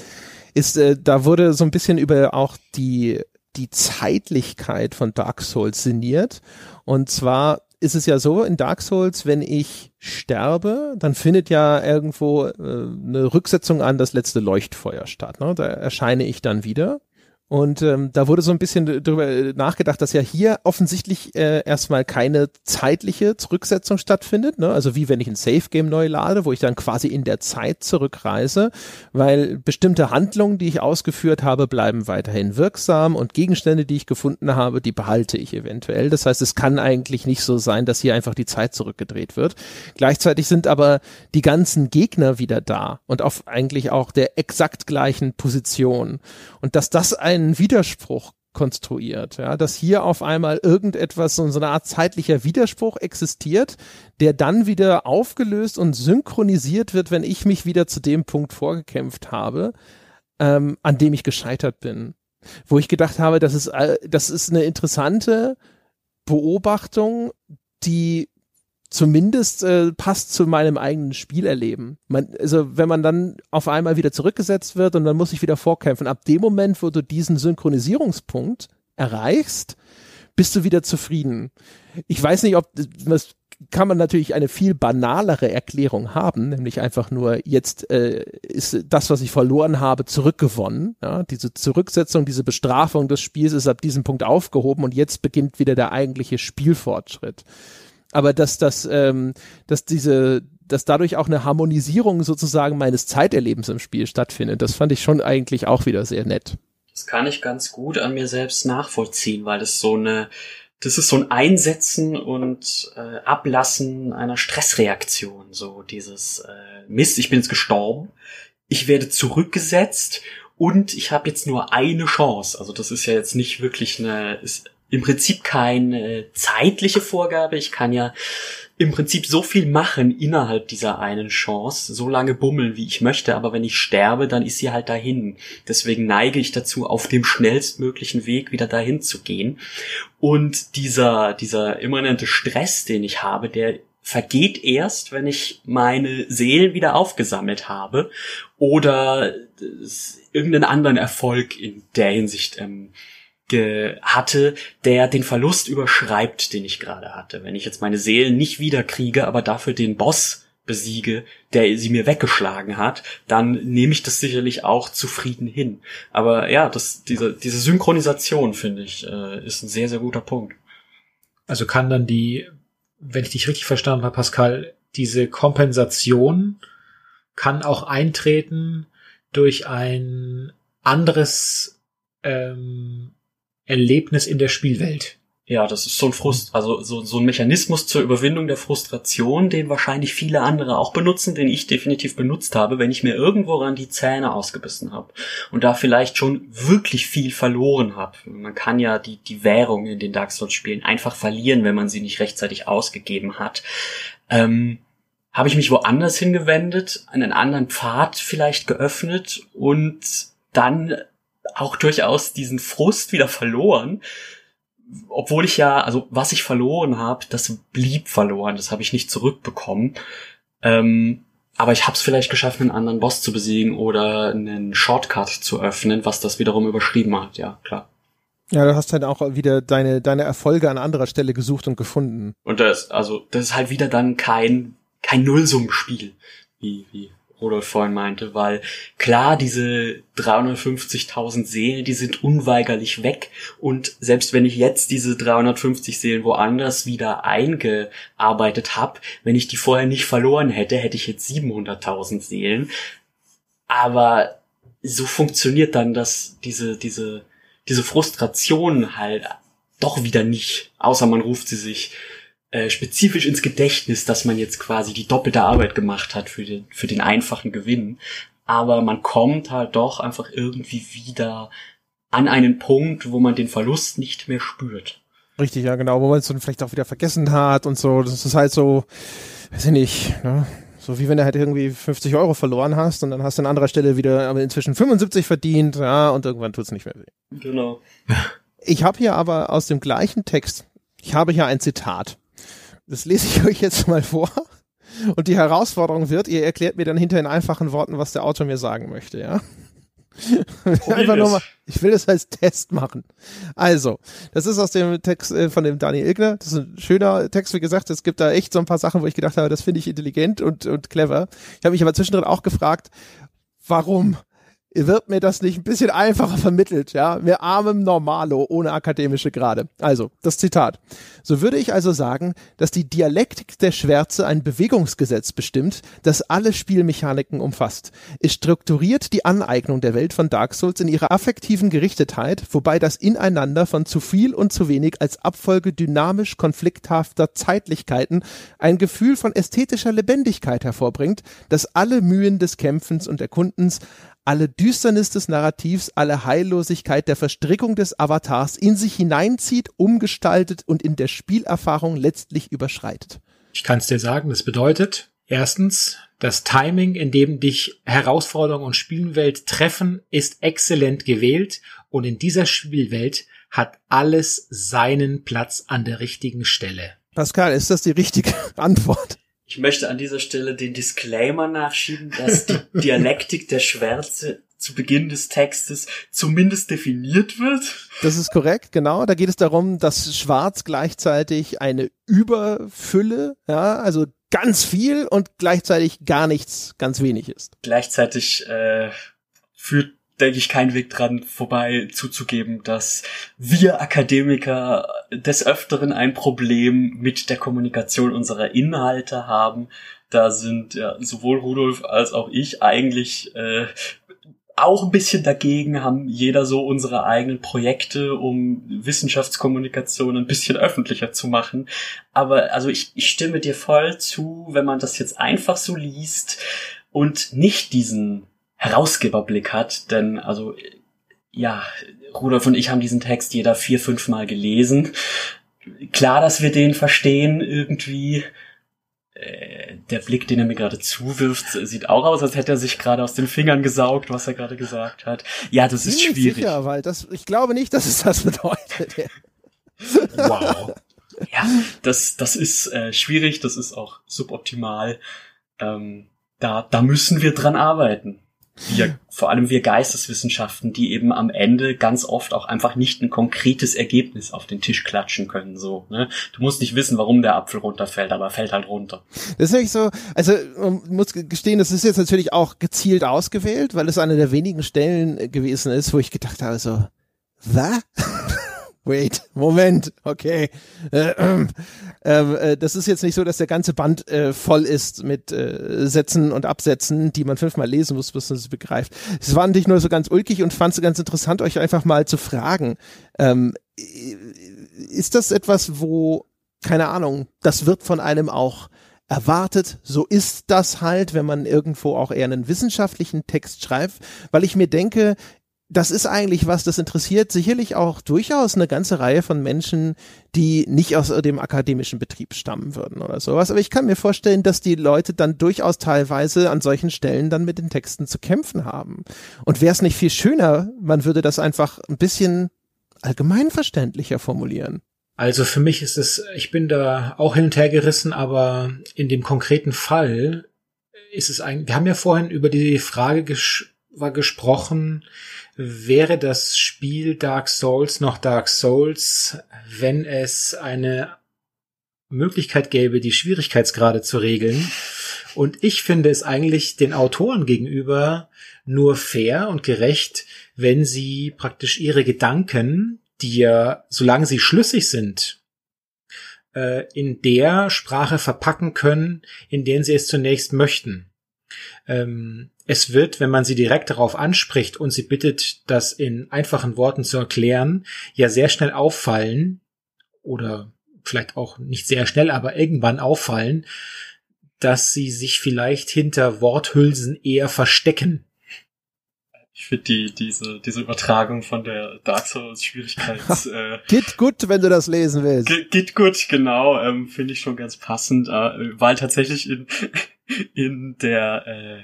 ist, äh, da wurde so ein bisschen über auch die, die Zeitlichkeit von Dark Souls sinniert. Und zwar ist es ja so in Dark Souls, wenn ich sterbe, dann findet ja irgendwo äh, eine Rücksetzung an das letzte Leuchtfeuer statt. Ne? Da erscheine ich dann wieder. Und ähm, da wurde so ein bisschen darüber nachgedacht, dass ja hier offensichtlich äh, erstmal keine zeitliche Zurücksetzung stattfindet. Ne? Also wie wenn ich ein Safe-Game neu lade, wo ich dann quasi in der Zeit zurückreise, weil bestimmte Handlungen, die ich ausgeführt habe, bleiben weiterhin wirksam und Gegenstände, die ich gefunden habe, die behalte ich eventuell. Das heißt, es kann eigentlich nicht so sein, dass hier einfach die Zeit zurückgedreht wird. Gleichzeitig sind aber die ganzen Gegner wieder da und auf eigentlich auch der exakt gleichen Position. Und dass das ein einen Widerspruch konstruiert, ja, dass hier auf einmal irgendetwas, so, eine Art zeitlicher Widerspruch existiert, der dann wieder aufgelöst und synchronisiert wird, wenn ich mich wieder zu dem Punkt vorgekämpft habe, ähm, an dem ich gescheitert bin. Wo ich gedacht habe, das ist, äh, das ist eine interessante Beobachtung, die zumindest äh, passt zu meinem eigenen Spielerleben. Man, also wenn man dann auf einmal wieder zurückgesetzt wird und dann muss ich wieder vorkämpfen, ab dem Moment, wo du diesen Synchronisierungspunkt erreichst, bist du wieder zufrieden. Ich weiß nicht, ob das kann man natürlich eine viel banalere Erklärung haben, nämlich einfach nur jetzt äh, ist das, was ich verloren habe, zurückgewonnen. Ja, diese Zurücksetzung, diese Bestrafung des Spiels ist ab diesem Punkt aufgehoben und jetzt beginnt wieder der eigentliche Spielfortschritt aber dass das, ähm, dass diese, dass dadurch auch eine Harmonisierung sozusagen meines Zeiterlebens im Spiel stattfindet, das fand ich schon eigentlich auch wieder sehr nett. Das kann ich ganz gut an mir selbst nachvollziehen, weil das so eine, das ist so ein Einsetzen und äh, Ablassen einer Stressreaktion. So dieses äh, Mist, ich bin jetzt gestorben, ich werde zurückgesetzt und ich habe jetzt nur eine Chance. Also das ist ja jetzt nicht wirklich eine, ist im Prinzip keine zeitliche Vorgabe. Ich kann ja im Prinzip so viel machen innerhalb dieser einen Chance, so lange bummeln, wie ich möchte, aber wenn ich sterbe, dann ist sie halt dahin. Deswegen neige ich dazu, auf dem schnellstmöglichen Weg wieder dahin zu gehen. Und dieser, dieser immanente Stress, den ich habe, der vergeht erst, wenn ich meine Seelen wieder aufgesammelt habe oder irgendeinen anderen Erfolg in der Hinsicht ähm, hatte, der den Verlust überschreibt, den ich gerade hatte. Wenn ich jetzt meine Seelen nicht wiederkriege, aber dafür den Boss besiege, der sie mir weggeschlagen hat, dann nehme ich das sicherlich auch zufrieden hin. Aber ja, das, diese, diese Synchronisation, finde ich, äh, ist ein sehr, sehr guter Punkt. Also kann dann die, wenn ich dich richtig verstanden habe, Pascal, diese Kompensation kann auch eintreten durch ein anderes ähm, Erlebnis in der Spielwelt. Ja, das ist so ein Frust, also so, so ein Mechanismus zur Überwindung der Frustration, den wahrscheinlich viele andere auch benutzen, den ich definitiv benutzt habe, wenn ich mir irgendwo ran die Zähne ausgebissen habe und da vielleicht schon wirklich viel verloren habe. Man kann ja die, die Währung in den Dark Souls Spielen einfach verlieren, wenn man sie nicht rechtzeitig ausgegeben hat. Ähm, habe ich mich woanders hingewendet, einen anderen Pfad vielleicht geöffnet und dann auch durchaus diesen Frust wieder verloren. Obwohl ich ja, also was ich verloren habe, das blieb verloren, das habe ich nicht zurückbekommen. Ähm, aber ich habe es vielleicht geschafft, einen anderen Boss zu besiegen oder einen Shortcut zu öffnen, was das wiederum überschrieben hat, ja, klar. Ja, du hast halt auch wieder deine, deine Erfolge an anderer Stelle gesucht und gefunden. Und das, also, das ist halt wieder dann kein, kein Nullsummenspiel, wie, wie Rudolf vorhin meinte, weil klar, diese 350.000 Seelen, die sind unweigerlich weg und selbst wenn ich jetzt diese 350 Seelen woanders wieder eingearbeitet habe, wenn ich die vorher nicht verloren hätte, hätte ich jetzt 700.000 Seelen. Aber so funktioniert dann das, diese, diese, diese Frustration halt doch wieder nicht, außer man ruft sie sich äh, spezifisch ins Gedächtnis, dass man jetzt quasi die doppelte Arbeit gemacht hat für den, für den einfachen Gewinn. Aber man kommt halt doch einfach irgendwie wieder an einen Punkt, wo man den Verlust nicht mehr spürt. Richtig, ja, genau, wo man es dann vielleicht auch wieder vergessen hat und so. Das ist halt so, weiß ich nicht, ne? So wie wenn du halt irgendwie 50 Euro verloren hast und dann hast du an anderer Stelle wieder aber inzwischen 75 verdient, ja, und irgendwann tut's nicht mehr weh. Genau. Ich habe hier aber aus dem gleichen Text, ich habe hier ein Zitat. Das lese ich [laughs] euch jetzt mal vor. Und die Herausforderung wird, ihr erklärt mir dann hinter in einfachen Worten, was der Autor mir sagen möchte, ja? [laughs] Einfach nur mal, ich will das als Test machen. Also, das ist aus dem Text äh, von dem Daniel Ilgner. Das ist ein schöner Text, wie gesagt. Es gibt da echt so ein paar Sachen, wo ich gedacht habe, das finde ich intelligent und, und clever. Ich habe mich aber zwischendrin auch gefragt, warum? Wird mir das nicht ein bisschen einfacher vermittelt, ja? Mir armem Normalo ohne akademische Grade. Also, das Zitat. So würde ich also sagen, dass die Dialektik der Schwärze ein Bewegungsgesetz bestimmt, das alle Spielmechaniken umfasst. Es strukturiert die Aneignung der Welt von Dark Souls in ihrer affektiven Gerichtetheit, wobei das Ineinander von zu viel und zu wenig als Abfolge dynamisch konflikthafter Zeitlichkeiten ein Gefühl von ästhetischer Lebendigkeit hervorbringt, das alle Mühen des Kämpfens und Erkundens alle Düsternis des Narrativs, alle Heillosigkeit der Verstrickung des Avatars in sich hineinzieht, umgestaltet und in der Spielerfahrung letztlich überschreitet. Ich kann es dir sagen, das bedeutet, erstens, das Timing, in dem dich Herausforderung und Spielwelt treffen, ist exzellent gewählt und in dieser Spielwelt hat alles seinen Platz an der richtigen Stelle. Pascal, ist das die richtige [laughs] Antwort? Ich möchte an dieser Stelle den Disclaimer nachschieben, dass die [laughs] Dialektik der Schwärze zu Beginn des Textes zumindest definiert wird. Das ist korrekt, genau. Da geht es darum, dass Schwarz gleichzeitig eine Überfülle, ja, also ganz viel und gleichzeitig gar nichts, ganz wenig ist. Gleichzeitig äh, führt denke ich, kein Weg dran vorbei zuzugeben, dass wir Akademiker des Öfteren ein Problem mit der Kommunikation unserer Inhalte haben. Da sind ja sowohl Rudolf als auch ich eigentlich äh, auch ein bisschen dagegen, haben jeder so unsere eigenen Projekte, um Wissenschaftskommunikation ein bisschen öffentlicher zu machen. Aber also ich, ich stimme dir voll zu, wenn man das jetzt einfach so liest und nicht diesen Herausgeberblick hat, denn also ja, Rudolf und ich haben diesen Text jeder vier, fünf Mal gelesen. Klar, dass wir den verstehen irgendwie. Äh, der Blick, den er mir gerade zuwirft, sieht auch aus, als hätte er sich gerade aus den Fingern gesaugt, was er gerade gesagt hat. Ja, das ist schwierig. Sicher, weil das, ich glaube nicht, dass es das bedeutet. [laughs] wow. Ja, das, das ist äh, schwierig, das ist auch suboptimal. Ähm, da, da müssen wir dran arbeiten wir, vor allem wir Geisteswissenschaften, die eben am Ende ganz oft auch einfach nicht ein konkretes Ergebnis auf den Tisch klatschen können, so, ne? Du musst nicht wissen, warum der Apfel runterfällt, aber er fällt halt runter. Das ist wirklich so, also, man muss gestehen, das ist jetzt natürlich auch gezielt ausgewählt, weil es eine der wenigen Stellen gewesen ist, wo ich gedacht habe, so, was? Wait, [laughs] Moment, okay. Äh, ähm, äh, das ist jetzt nicht so, dass der ganze Band äh, voll ist mit äh, Sätzen und Absätzen, die man fünfmal lesen muss, bis man es begreift. Es war natürlich nur so ganz ulkig und fand es ganz interessant, euch einfach mal zu fragen. Ähm, ist das etwas, wo, keine Ahnung, das wird von einem auch erwartet. So ist das halt, wenn man irgendwo auch eher einen wissenschaftlichen Text schreibt, weil ich mir denke, das ist eigentlich was, das interessiert sicherlich auch durchaus eine ganze Reihe von Menschen, die nicht aus dem akademischen Betrieb stammen würden oder sowas. Aber ich kann mir vorstellen, dass die Leute dann durchaus teilweise an solchen Stellen dann mit den Texten zu kämpfen haben. Und wäre es nicht viel schöner, man würde das einfach ein bisschen allgemeinverständlicher formulieren. Also für mich ist es, ich bin da auch hin und her gerissen, aber in dem konkreten Fall ist es eigentlich, wir haben ja vorhin über die Frage ges war gesprochen, wäre das Spiel Dark Souls noch Dark Souls, wenn es eine Möglichkeit gäbe, die Schwierigkeitsgrade zu regeln. Und ich finde es eigentlich den Autoren gegenüber nur fair und gerecht, wenn sie praktisch ihre Gedanken, die ja, solange sie schlüssig sind, äh, in der Sprache verpacken können, in der sie es zunächst möchten. Ähm, es wird, wenn man sie direkt darauf anspricht und sie bittet, das in einfachen Worten zu erklären, ja sehr schnell auffallen oder vielleicht auch nicht sehr schnell, aber irgendwann auffallen, dass sie sich vielleicht hinter Worthülsen eher verstecken. Ich finde die, diese, diese Übertragung von der Dark Souls Schwierigkeits, [laughs] äh, Geht gut, wenn du das lesen willst. Geht gut, genau, ähm, finde ich schon ganz passend, äh, weil tatsächlich in, [laughs] in der, äh,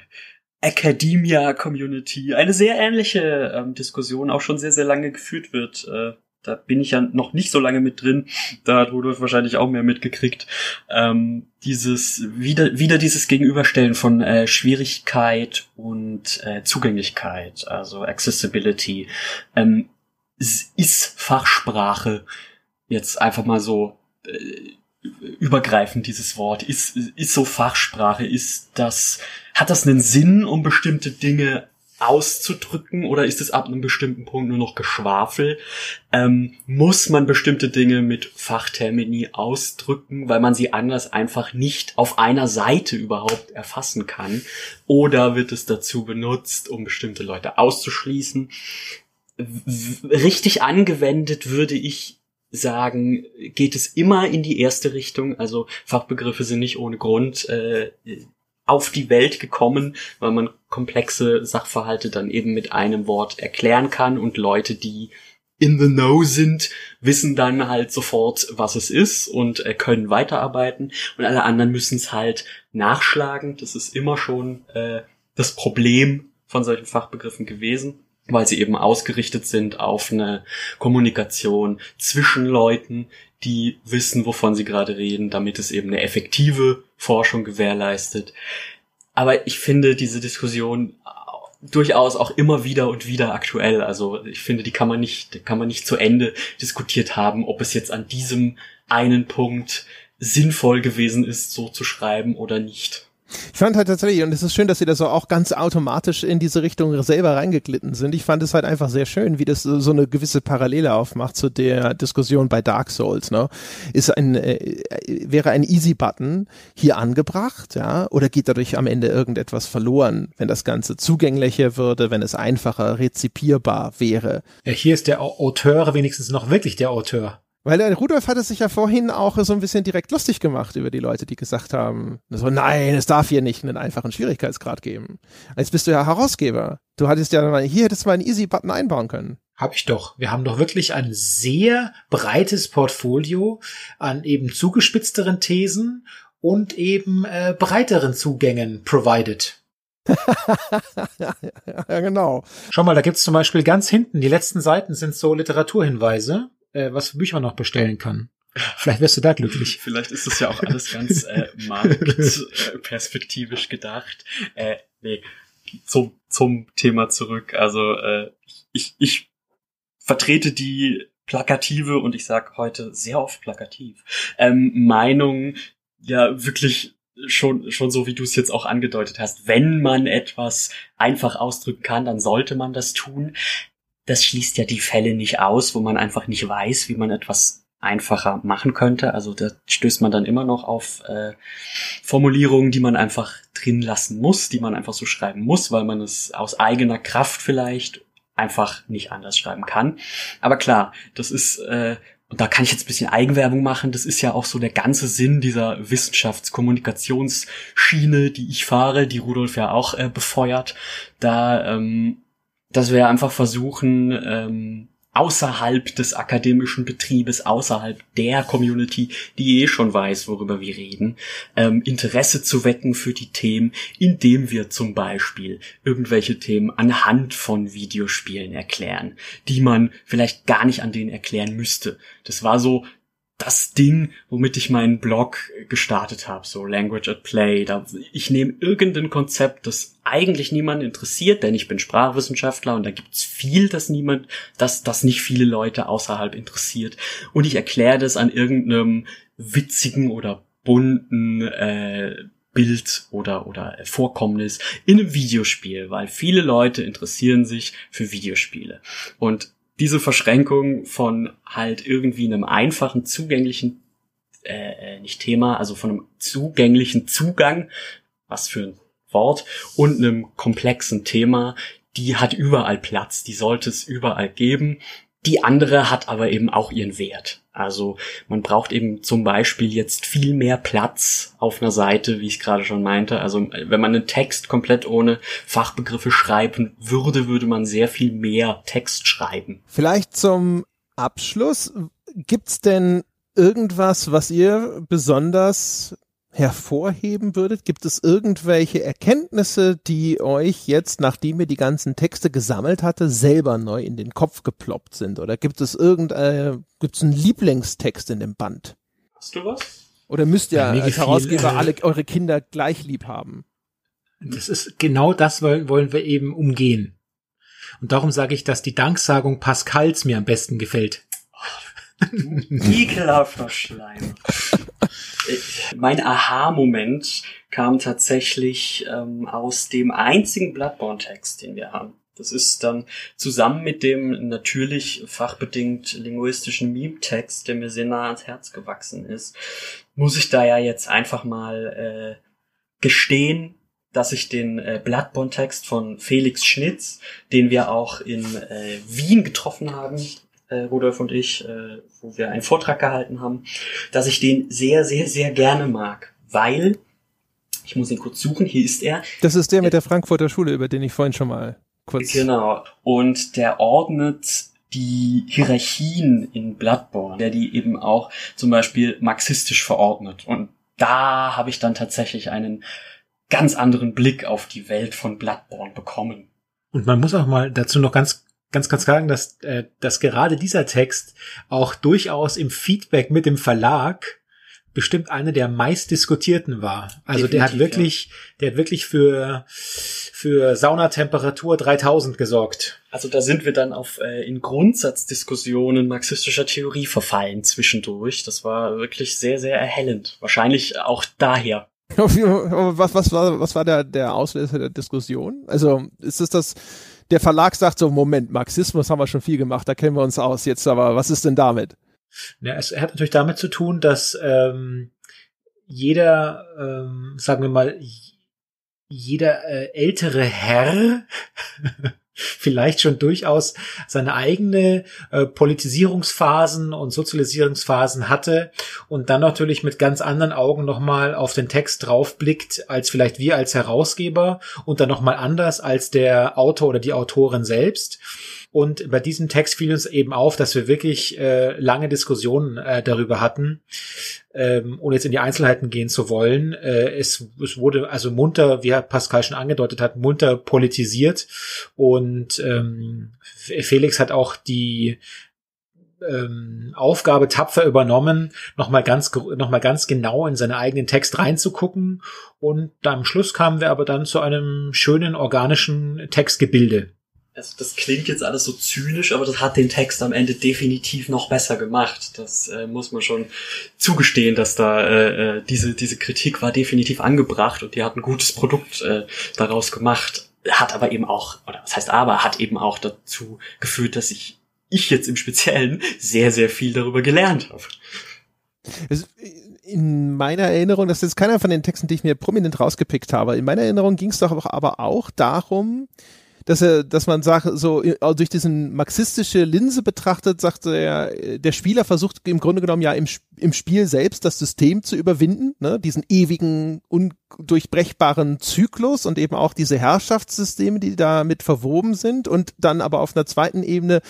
Academia Community eine sehr ähnliche ähm, Diskussion auch schon sehr, sehr lange geführt wird. Äh, da bin ich ja noch nicht so lange mit drin. Da hat Rudolf wahrscheinlich auch mehr mitgekriegt. Ähm, dieses, wieder, wieder dieses Gegenüberstellen von äh, Schwierigkeit und äh, Zugänglichkeit, also Accessibility, ähm, ist Fachsprache jetzt einfach mal so äh, übergreifend dieses Wort ist ist so Fachsprache ist das hat das einen Sinn um bestimmte Dinge auszudrücken oder ist es ab einem bestimmten Punkt nur noch Geschwafel? Ähm, muss man bestimmte Dinge mit Fachtermini ausdrücken, weil man sie anders einfach nicht auf einer Seite überhaupt erfassen kann? Oder wird es dazu benutzt, um bestimmte Leute auszuschließen? Richtig angewendet würde ich sagen, geht es immer in die erste Richtung. Also Fachbegriffe sind nicht ohne Grund äh, auf die Welt gekommen, weil man komplexe Sachverhalte dann eben mit einem Wort erklären kann und Leute, die in the know sind, wissen dann halt sofort, was es ist und äh, können weiterarbeiten und alle anderen müssen es halt nachschlagen. Das ist immer schon äh, das Problem von solchen Fachbegriffen gewesen weil sie eben ausgerichtet sind auf eine Kommunikation zwischen Leuten, die wissen, wovon sie gerade reden, damit es eben eine effektive Forschung gewährleistet. Aber ich finde diese Diskussion durchaus auch immer wieder und wieder aktuell. Also ich finde, die kann man nicht, kann man nicht zu Ende diskutiert haben, ob es jetzt an diesem einen Punkt sinnvoll gewesen ist, so zu schreiben oder nicht. Ich fand halt tatsächlich, und es ist schön, dass sie da so auch ganz automatisch in diese Richtung selber reingeglitten sind. Ich fand es halt einfach sehr schön, wie das so eine gewisse Parallele aufmacht zu der Diskussion bei Dark Souls. Ne? Ist ein, äh, wäre ein Easy-Button hier angebracht, ja, oder geht dadurch am Ende irgendetwas verloren, wenn das Ganze zugänglicher würde, wenn es einfacher rezipierbar wäre? Ja, hier ist der Auteur wenigstens noch wirklich der Auteur. Weil der Rudolf hatte sich ja vorhin auch so ein bisschen direkt lustig gemacht über die Leute, die gesagt haben, so, nein, es darf hier nicht einen einfachen Schwierigkeitsgrad geben. Jetzt bist du ja Herausgeber. Du hattest ja mal, hier hättest du mal einen Easy-Button einbauen können. Hab ich doch. Wir haben doch wirklich ein sehr breites Portfolio an eben zugespitzteren Thesen und eben äh, breiteren Zugängen provided. [laughs] ja, genau. Schau mal, da gibt's zum Beispiel ganz hinten, die letzten Seiten sind so Literaturhinweise äh, was für Bücher noch bestellen kann. Vielleicht wirst du da glücklich. [laughs] Vielleicht ist das ja auch alles ganz äh, marktperspektivisch gedacht. Äh, nee, zum, zum Thema zurück. Also äh, ich, ich vertrete die plakative und ich sag heute sehr oft plakativ ähm, Meinung ja wirklich schon schon so wie du es jetzt auch angedeutet hast wenn man etwas einfach ausdrücken kann dann sollte man das tun das schließt ja die Fälle nicht aus, wo man einfach nicht weiß, wie man etwas einfacher machen könnte. Also da stößt man dann immer noch auf äh, Formulierungen, die man einfach drin lassen muss, die man einfach so schreiben muss, weil man es aus eigener Kraft vielleicht einfach nicht anders schreiben kann. Aber klar, das ist, äh, und da kann ich jetzt ein bisschen Eigenwerbung machen, das ist ja auch so der ganze Sinn dieser Wissenschaftskommunikationsschiene, die ich fahre, die Rudolf ja auch äh, befeuert. Da ähm, dass wir einfach versuchen, ähm, außerhalb des akademischen Betriebes, außerhalb der Community, die eh schon weiß, worüber wir reden, ähm, Interesse zu wecken für die Themen, indem wir zum Beispiel irgendwelche Themen anhand von Videospielen erklären, die man vielleicht gar nicht an denen erklären müsste. Das war so das Ding, womit ich meinen Blog gestartet habe, so Language at Play. Da, ich nehme irgendein Konzept, das eigentlich niemand interessiert, denn ich bin Sprachwissenschaftler und da gibt's viel, das niemand, das, das nicht viele Leute außerhalb interessiert. Und ich erkläre das an irgendeinem witzigen oder bunten äh, Bild oder oder Vorkommnis in einem Videospiel, weil viele Leute interessieren sich für Videospiele. Und diese Verschränkung von halt irgendwie einem einfachen, zugänglichen, äh, äh, nicht Thema, also von einem zugänglichen Zugang, was für ein Wort, und einem komplexen Thema, die hat überall Platz, die sollte es überall geben. Die andere hat aber eben auch ihren Wert. Also man braucht eben zum Beispiel jetzt viel mehr Platz auf einer Seite, wie ich gerade schon meinte. Also wenn man einen Text komplett ohne Fachbegriffe schreiben würde, würde man sehr viel mehr Text schreiben. Vielleicht zum Abschluss, gibt's denn irgendwas, was ihr besonders hervorheben würdet? Gibt es irgendwelche Erkenntnisse, die euch jetzt, nachdem ihr die ganzen Texte gesammelt hatte, selber neu in den Kopf geploppt sind? Oder gibt es irgendein, äh, gibt es einen Lieblingstext in dem Band? Hast du was? Oder müsst ihr ja, als Herausgeber äh, alle eure Kinder gleich lieb haben? Das ist genau das wollen, wollen wir eben umgehen. Und darum sage ich, dass die Danksagung Pascals mir am besten gefällt. Ekelhafter Schleim. mein Aha-Moment kam tatsächlich ähm, aus dem einzigen Bloodborne-Text, den wir haben. Das ist dann zusammen mit dem natürlich fachbedingt linguistischen Meme-Text, der mir sehr nah ans Herz gewachsen ist, muss ich da ja jetzt einfach mal äh, gestehen, dass ich den äh, Bloodborne-Text von Felix Schnitz, den wir auch in äh, Wien getroffen haben, äh, Rudolf und ich, äh, wo wir einen Vortrag gehalten haben, dass ich den sehr, sehr, sehr gerne mag, weil ich muss ihn kurz suchen, hier ist er. Das ist der mit der Frankfurter Schule, über den ich vorhin schon mal kurz. Genau. Und der ordnet die Hierarchien in Bloodborne, der die eben auch zum Beispiel marxistisch verordnet. Und da habe ich dann tatsächlich einen ganz anderen Blick auf die Welt von Bloodborne bekommen. Und man muss auch mal dazu noch ganz ganz ganz sagen, dass, äh, dass gerade dieser Text auch durchaus im Feedback mit dem Verlag bestimmt eine der meist diskutierten war. Also Definitiv, der hat wirklich, ja. der hat wirklich für für Saunatemperatur 3000 gesorgt. Also da sind wir dann auf äh, in Grundsatzdiskussionen marxistischer Theorie verfallen zwischendurch. Das war wirklich sehr sehr erhellend. Wahrscheinlich auch daher. [laughs] was, was war, was war der, der Auslöser der Diskussion? Also ist es das, der Verlag sagt so, Moment, Marxismus haben wir schon viel gemacht, da kennen wir uns aus jetzt, aber was ist denn damit? Ja, es hat natürlich damit zu tun, dass ähm, jeder, ähm, sagen wir mal, jeder äh, ältere Herr [laughs] vielleicht schon durchaus seine eigene äh, Politisierungsphasen und Sozialisierungsphasen hatte und dann natürlich mit ganz anderen Augen nochmal auf den Text draufblickt, als vielleicht wir als Herausgeber und dann nochmal anders als der Autor oder die Autorin selbst. Und bei diesem Text fiel uns eben auf, dass wir wirklich äh, lange Diskussionen äh, darüber hatten, ähm, ohne jetzt in die Einzelheiten gehen zu wollen. Äh, es, es wurde also munter, wie Pascal schon angedeutet hat, munter politisiert. Und ähm, Felix hat auch die ähm, Aufgabe tapfer übernommen, nochmal ganz, noch ganz genau in seinen eigenen Text reinzugucken. Und am Schluss kamen wir aber dann zu einem schönen organischen Textgebilde also das klingt jetzt alles so zynisch, aber das hat den Text am Ende definitiv noch besser gemacht. Das äh, muss man schon zugestehen, dass da äh, äh, diese diese Kritik war definitiv angebracht und die hat ein gutes Produkt äh, daraus gemacht. Hat aber eben auch, oder was heißt aber, hat eben auch dazu geführt, dass ich ich jetzt im Speziellen sehr sehr viel darüber gelernt habe. in meiner Erinnerung, das ist jetzt keiner von den Texten, die ich mir prominent rausgepickt habe. In meiner Erinnerung ging es doch aber auch darum, dass er, dass man sagt, so äh, durch diesen marxistische Linse betrachtet, sagte er, der Spieler versucht im Grunde genommen ja im, im Spiel selbst das System zu überwinden, ne, diesen ewigen, undurchbrechbaren Zyklus und eben auch diese Herrschaftssysteme, die damit verwoben sind und dann aber auf einer zweiten Ebene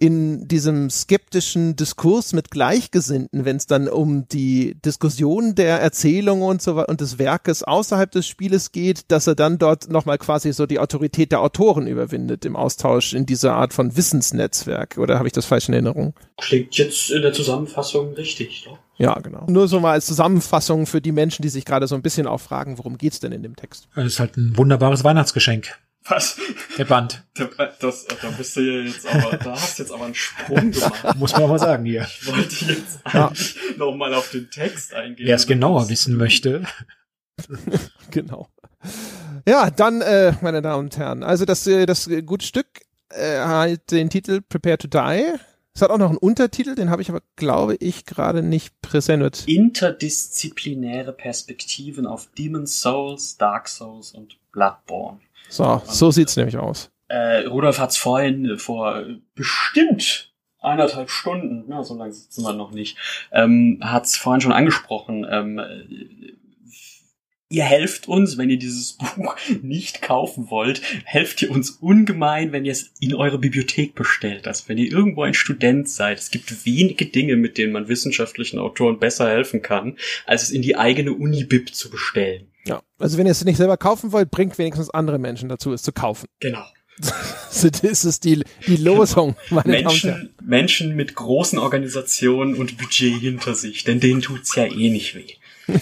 in diesem skeptischen Diskurs mit Gleichgesinnten, wenn es dann um die Diskussion der Erzählung und so und des Werkes außerhalb des Spieles geht, dass er dann dort nochmal quasi so die Autorität der Autoren überwindet im Austausch in dieser Art von Wissensnetzwerk. Oder habe ich das falsch in Erinnerung? Klingt jetzt in der Zusammenfassung richtig, doch? Ja, genau. Nur so mal als Zusammenfassung für die Menschen, die sich gerade so ein bisschen auch fragen, worum geht's denn in dem Text? Das ist halt ein wunderbares Weihnachtsgeschenk. Was? Der Band. Der, das, da bist du ja jetzt aber, da hast du jetzt aber einen Sprung gemacht. [laughs] Muss man mal sagen hier. Ich wollte jetzt eigentlich ja. nochmal auf den Text eingehen. Wer es genauer wissen möchte. [laughs] genau. Ja, dann, äh, meine Damen und Herren, also das, äh, das gute Stück äh, hat den Titel Prepare to Die. Es hat auch noch einen Untertitel, den habe ich aber, glaube ich, gerade nicht präsentiert. Interdisziplinäre Perspektiven auf Demon's Souls, Dark Souls und Bloodborne. So, so sieht's nämlich aus. Äh, Rudolf hat's vorhin äh, vor bestimmt eineinhalb Stunden, na, so lange sitzen wir noch nicht, ähm, hat's vorhin schon angesprochen. Ähm, äh, ihr helft uns, wenn ihr dieses [laughs] Buch nicht kaufen wollt, helft ihr uns ungemein, wenn ihr es in eure Bibliothek bestellt. Also wenn ihr irgendwo ein Student seid. Es gibt wenige Dinge, mit denen man wissenschaftlichen Autoren besser helfen kann, als es in die eigene Uni-Bib zu bestellen. Also wenn ihr es nicht selber kaufen wollt, bringt wenigstens andere Menschen dazu, es zu kaufen. Genau. [laughs] das ist die, die Losung. Meine Menschen, Menschen mit großen Organisationen und Budget hinter sich, denn denen tut's ja eh nicht weh. [laughs]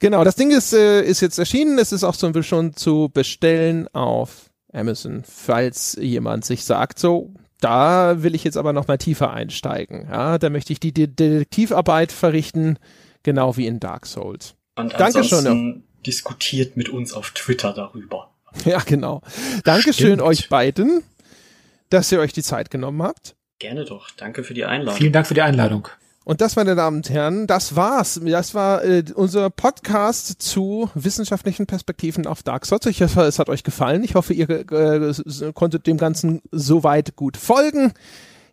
genau, das Ding ist, äh, ist jetzt erschienen. Es ist auch so schon zu bestellen auf Amazon, falls jemand sich sagt, so, da will ich jetzt aber noch mal tiefer einsteigen. Ja, da möchte ich die Detektivarbeit verrichten, genau wie in Dark Souls. Und Dankeschön. Ja. diskutiert mit uns auf Twitter darüber. Ja, genau. Dankeschön Stimmt. euch beiden, dass ihr euch die Zeit genommen habt. Gerne doch. Danke für die Einladung. Vielen Dank für die Einladung. Und das, meine Damen und Herren, das war's. Das war äh, unser Podcast zu wissenschaftlichen Perspektiven auf Dark Souls. Ich hoffe, es hat euch gefallen. Ich hoffe, ihr äh, konntet dem Ganzen soweit gut folgen.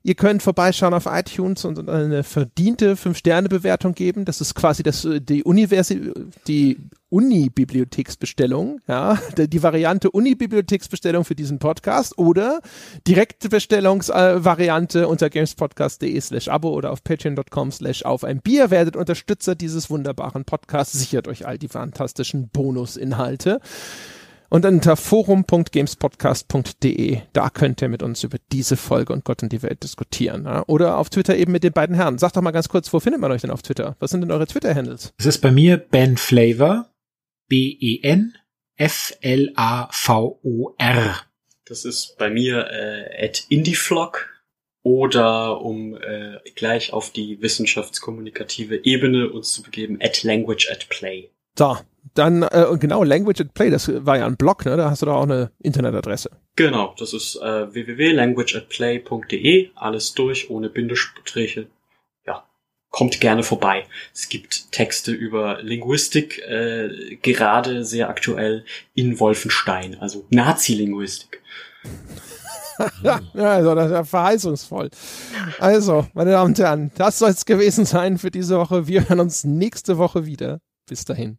Ihr könnt vorbeischauen auf iTunes und eine verdiente 5-Sterne-Bewertung geben. Das ist quasi das, äh, die Universi die Uni-Bibliotheksbestellung, ja, die Variante Uni-Bibliotheksbestellung für diesen Podcast oder direkte Bestellungsvariante unter gamespodcast.de slash abo oder auf patreon.com slash auf ein Bier. Werdet Unterstützer dieses wunderbaren Podcasts, sichert euch all die fantastischen Bonusinhalte. Und unter forum.gamespodcast.de, da könnt ihr mit uns über diese Folge und Gott und die Welt diskutieren. Ja? Oder auf Twitter eben mit den beiden Herren. Sagt doch mal ganz kurz, wo findet man euch denn auf Twitter? Was sind denn eure Twitter-Handles? Es ist bei mir Ben Flavor, B-E-N, F-L-A-V-O-R. Das ist bei mir äh, at Indieflog oder um äh, gleich auf die wissenschaftskommunikative Ebene uns zu begeben, at Language at Play. So, dann, äh, genau, Language at Play, das war ja ein Blog, ne? Da hast du doch auch eine Internetadresse. Genau, das ist äh, www.languageatplay.de, alles durch, ohne Bindestriche. Ja, kommt gerne vorbei. Es gibt Texte über Linguistik, äh, gerade sehr aktuell in Wolfenstein, also Nazi-Linguistik. ja, [laughs] also das ist ja verheißungsvoll. Also, meine Damen und Herren, das soll es gewesen sein für diese Woche. Wir hören uns nächste Woche wieder. Bis dahin.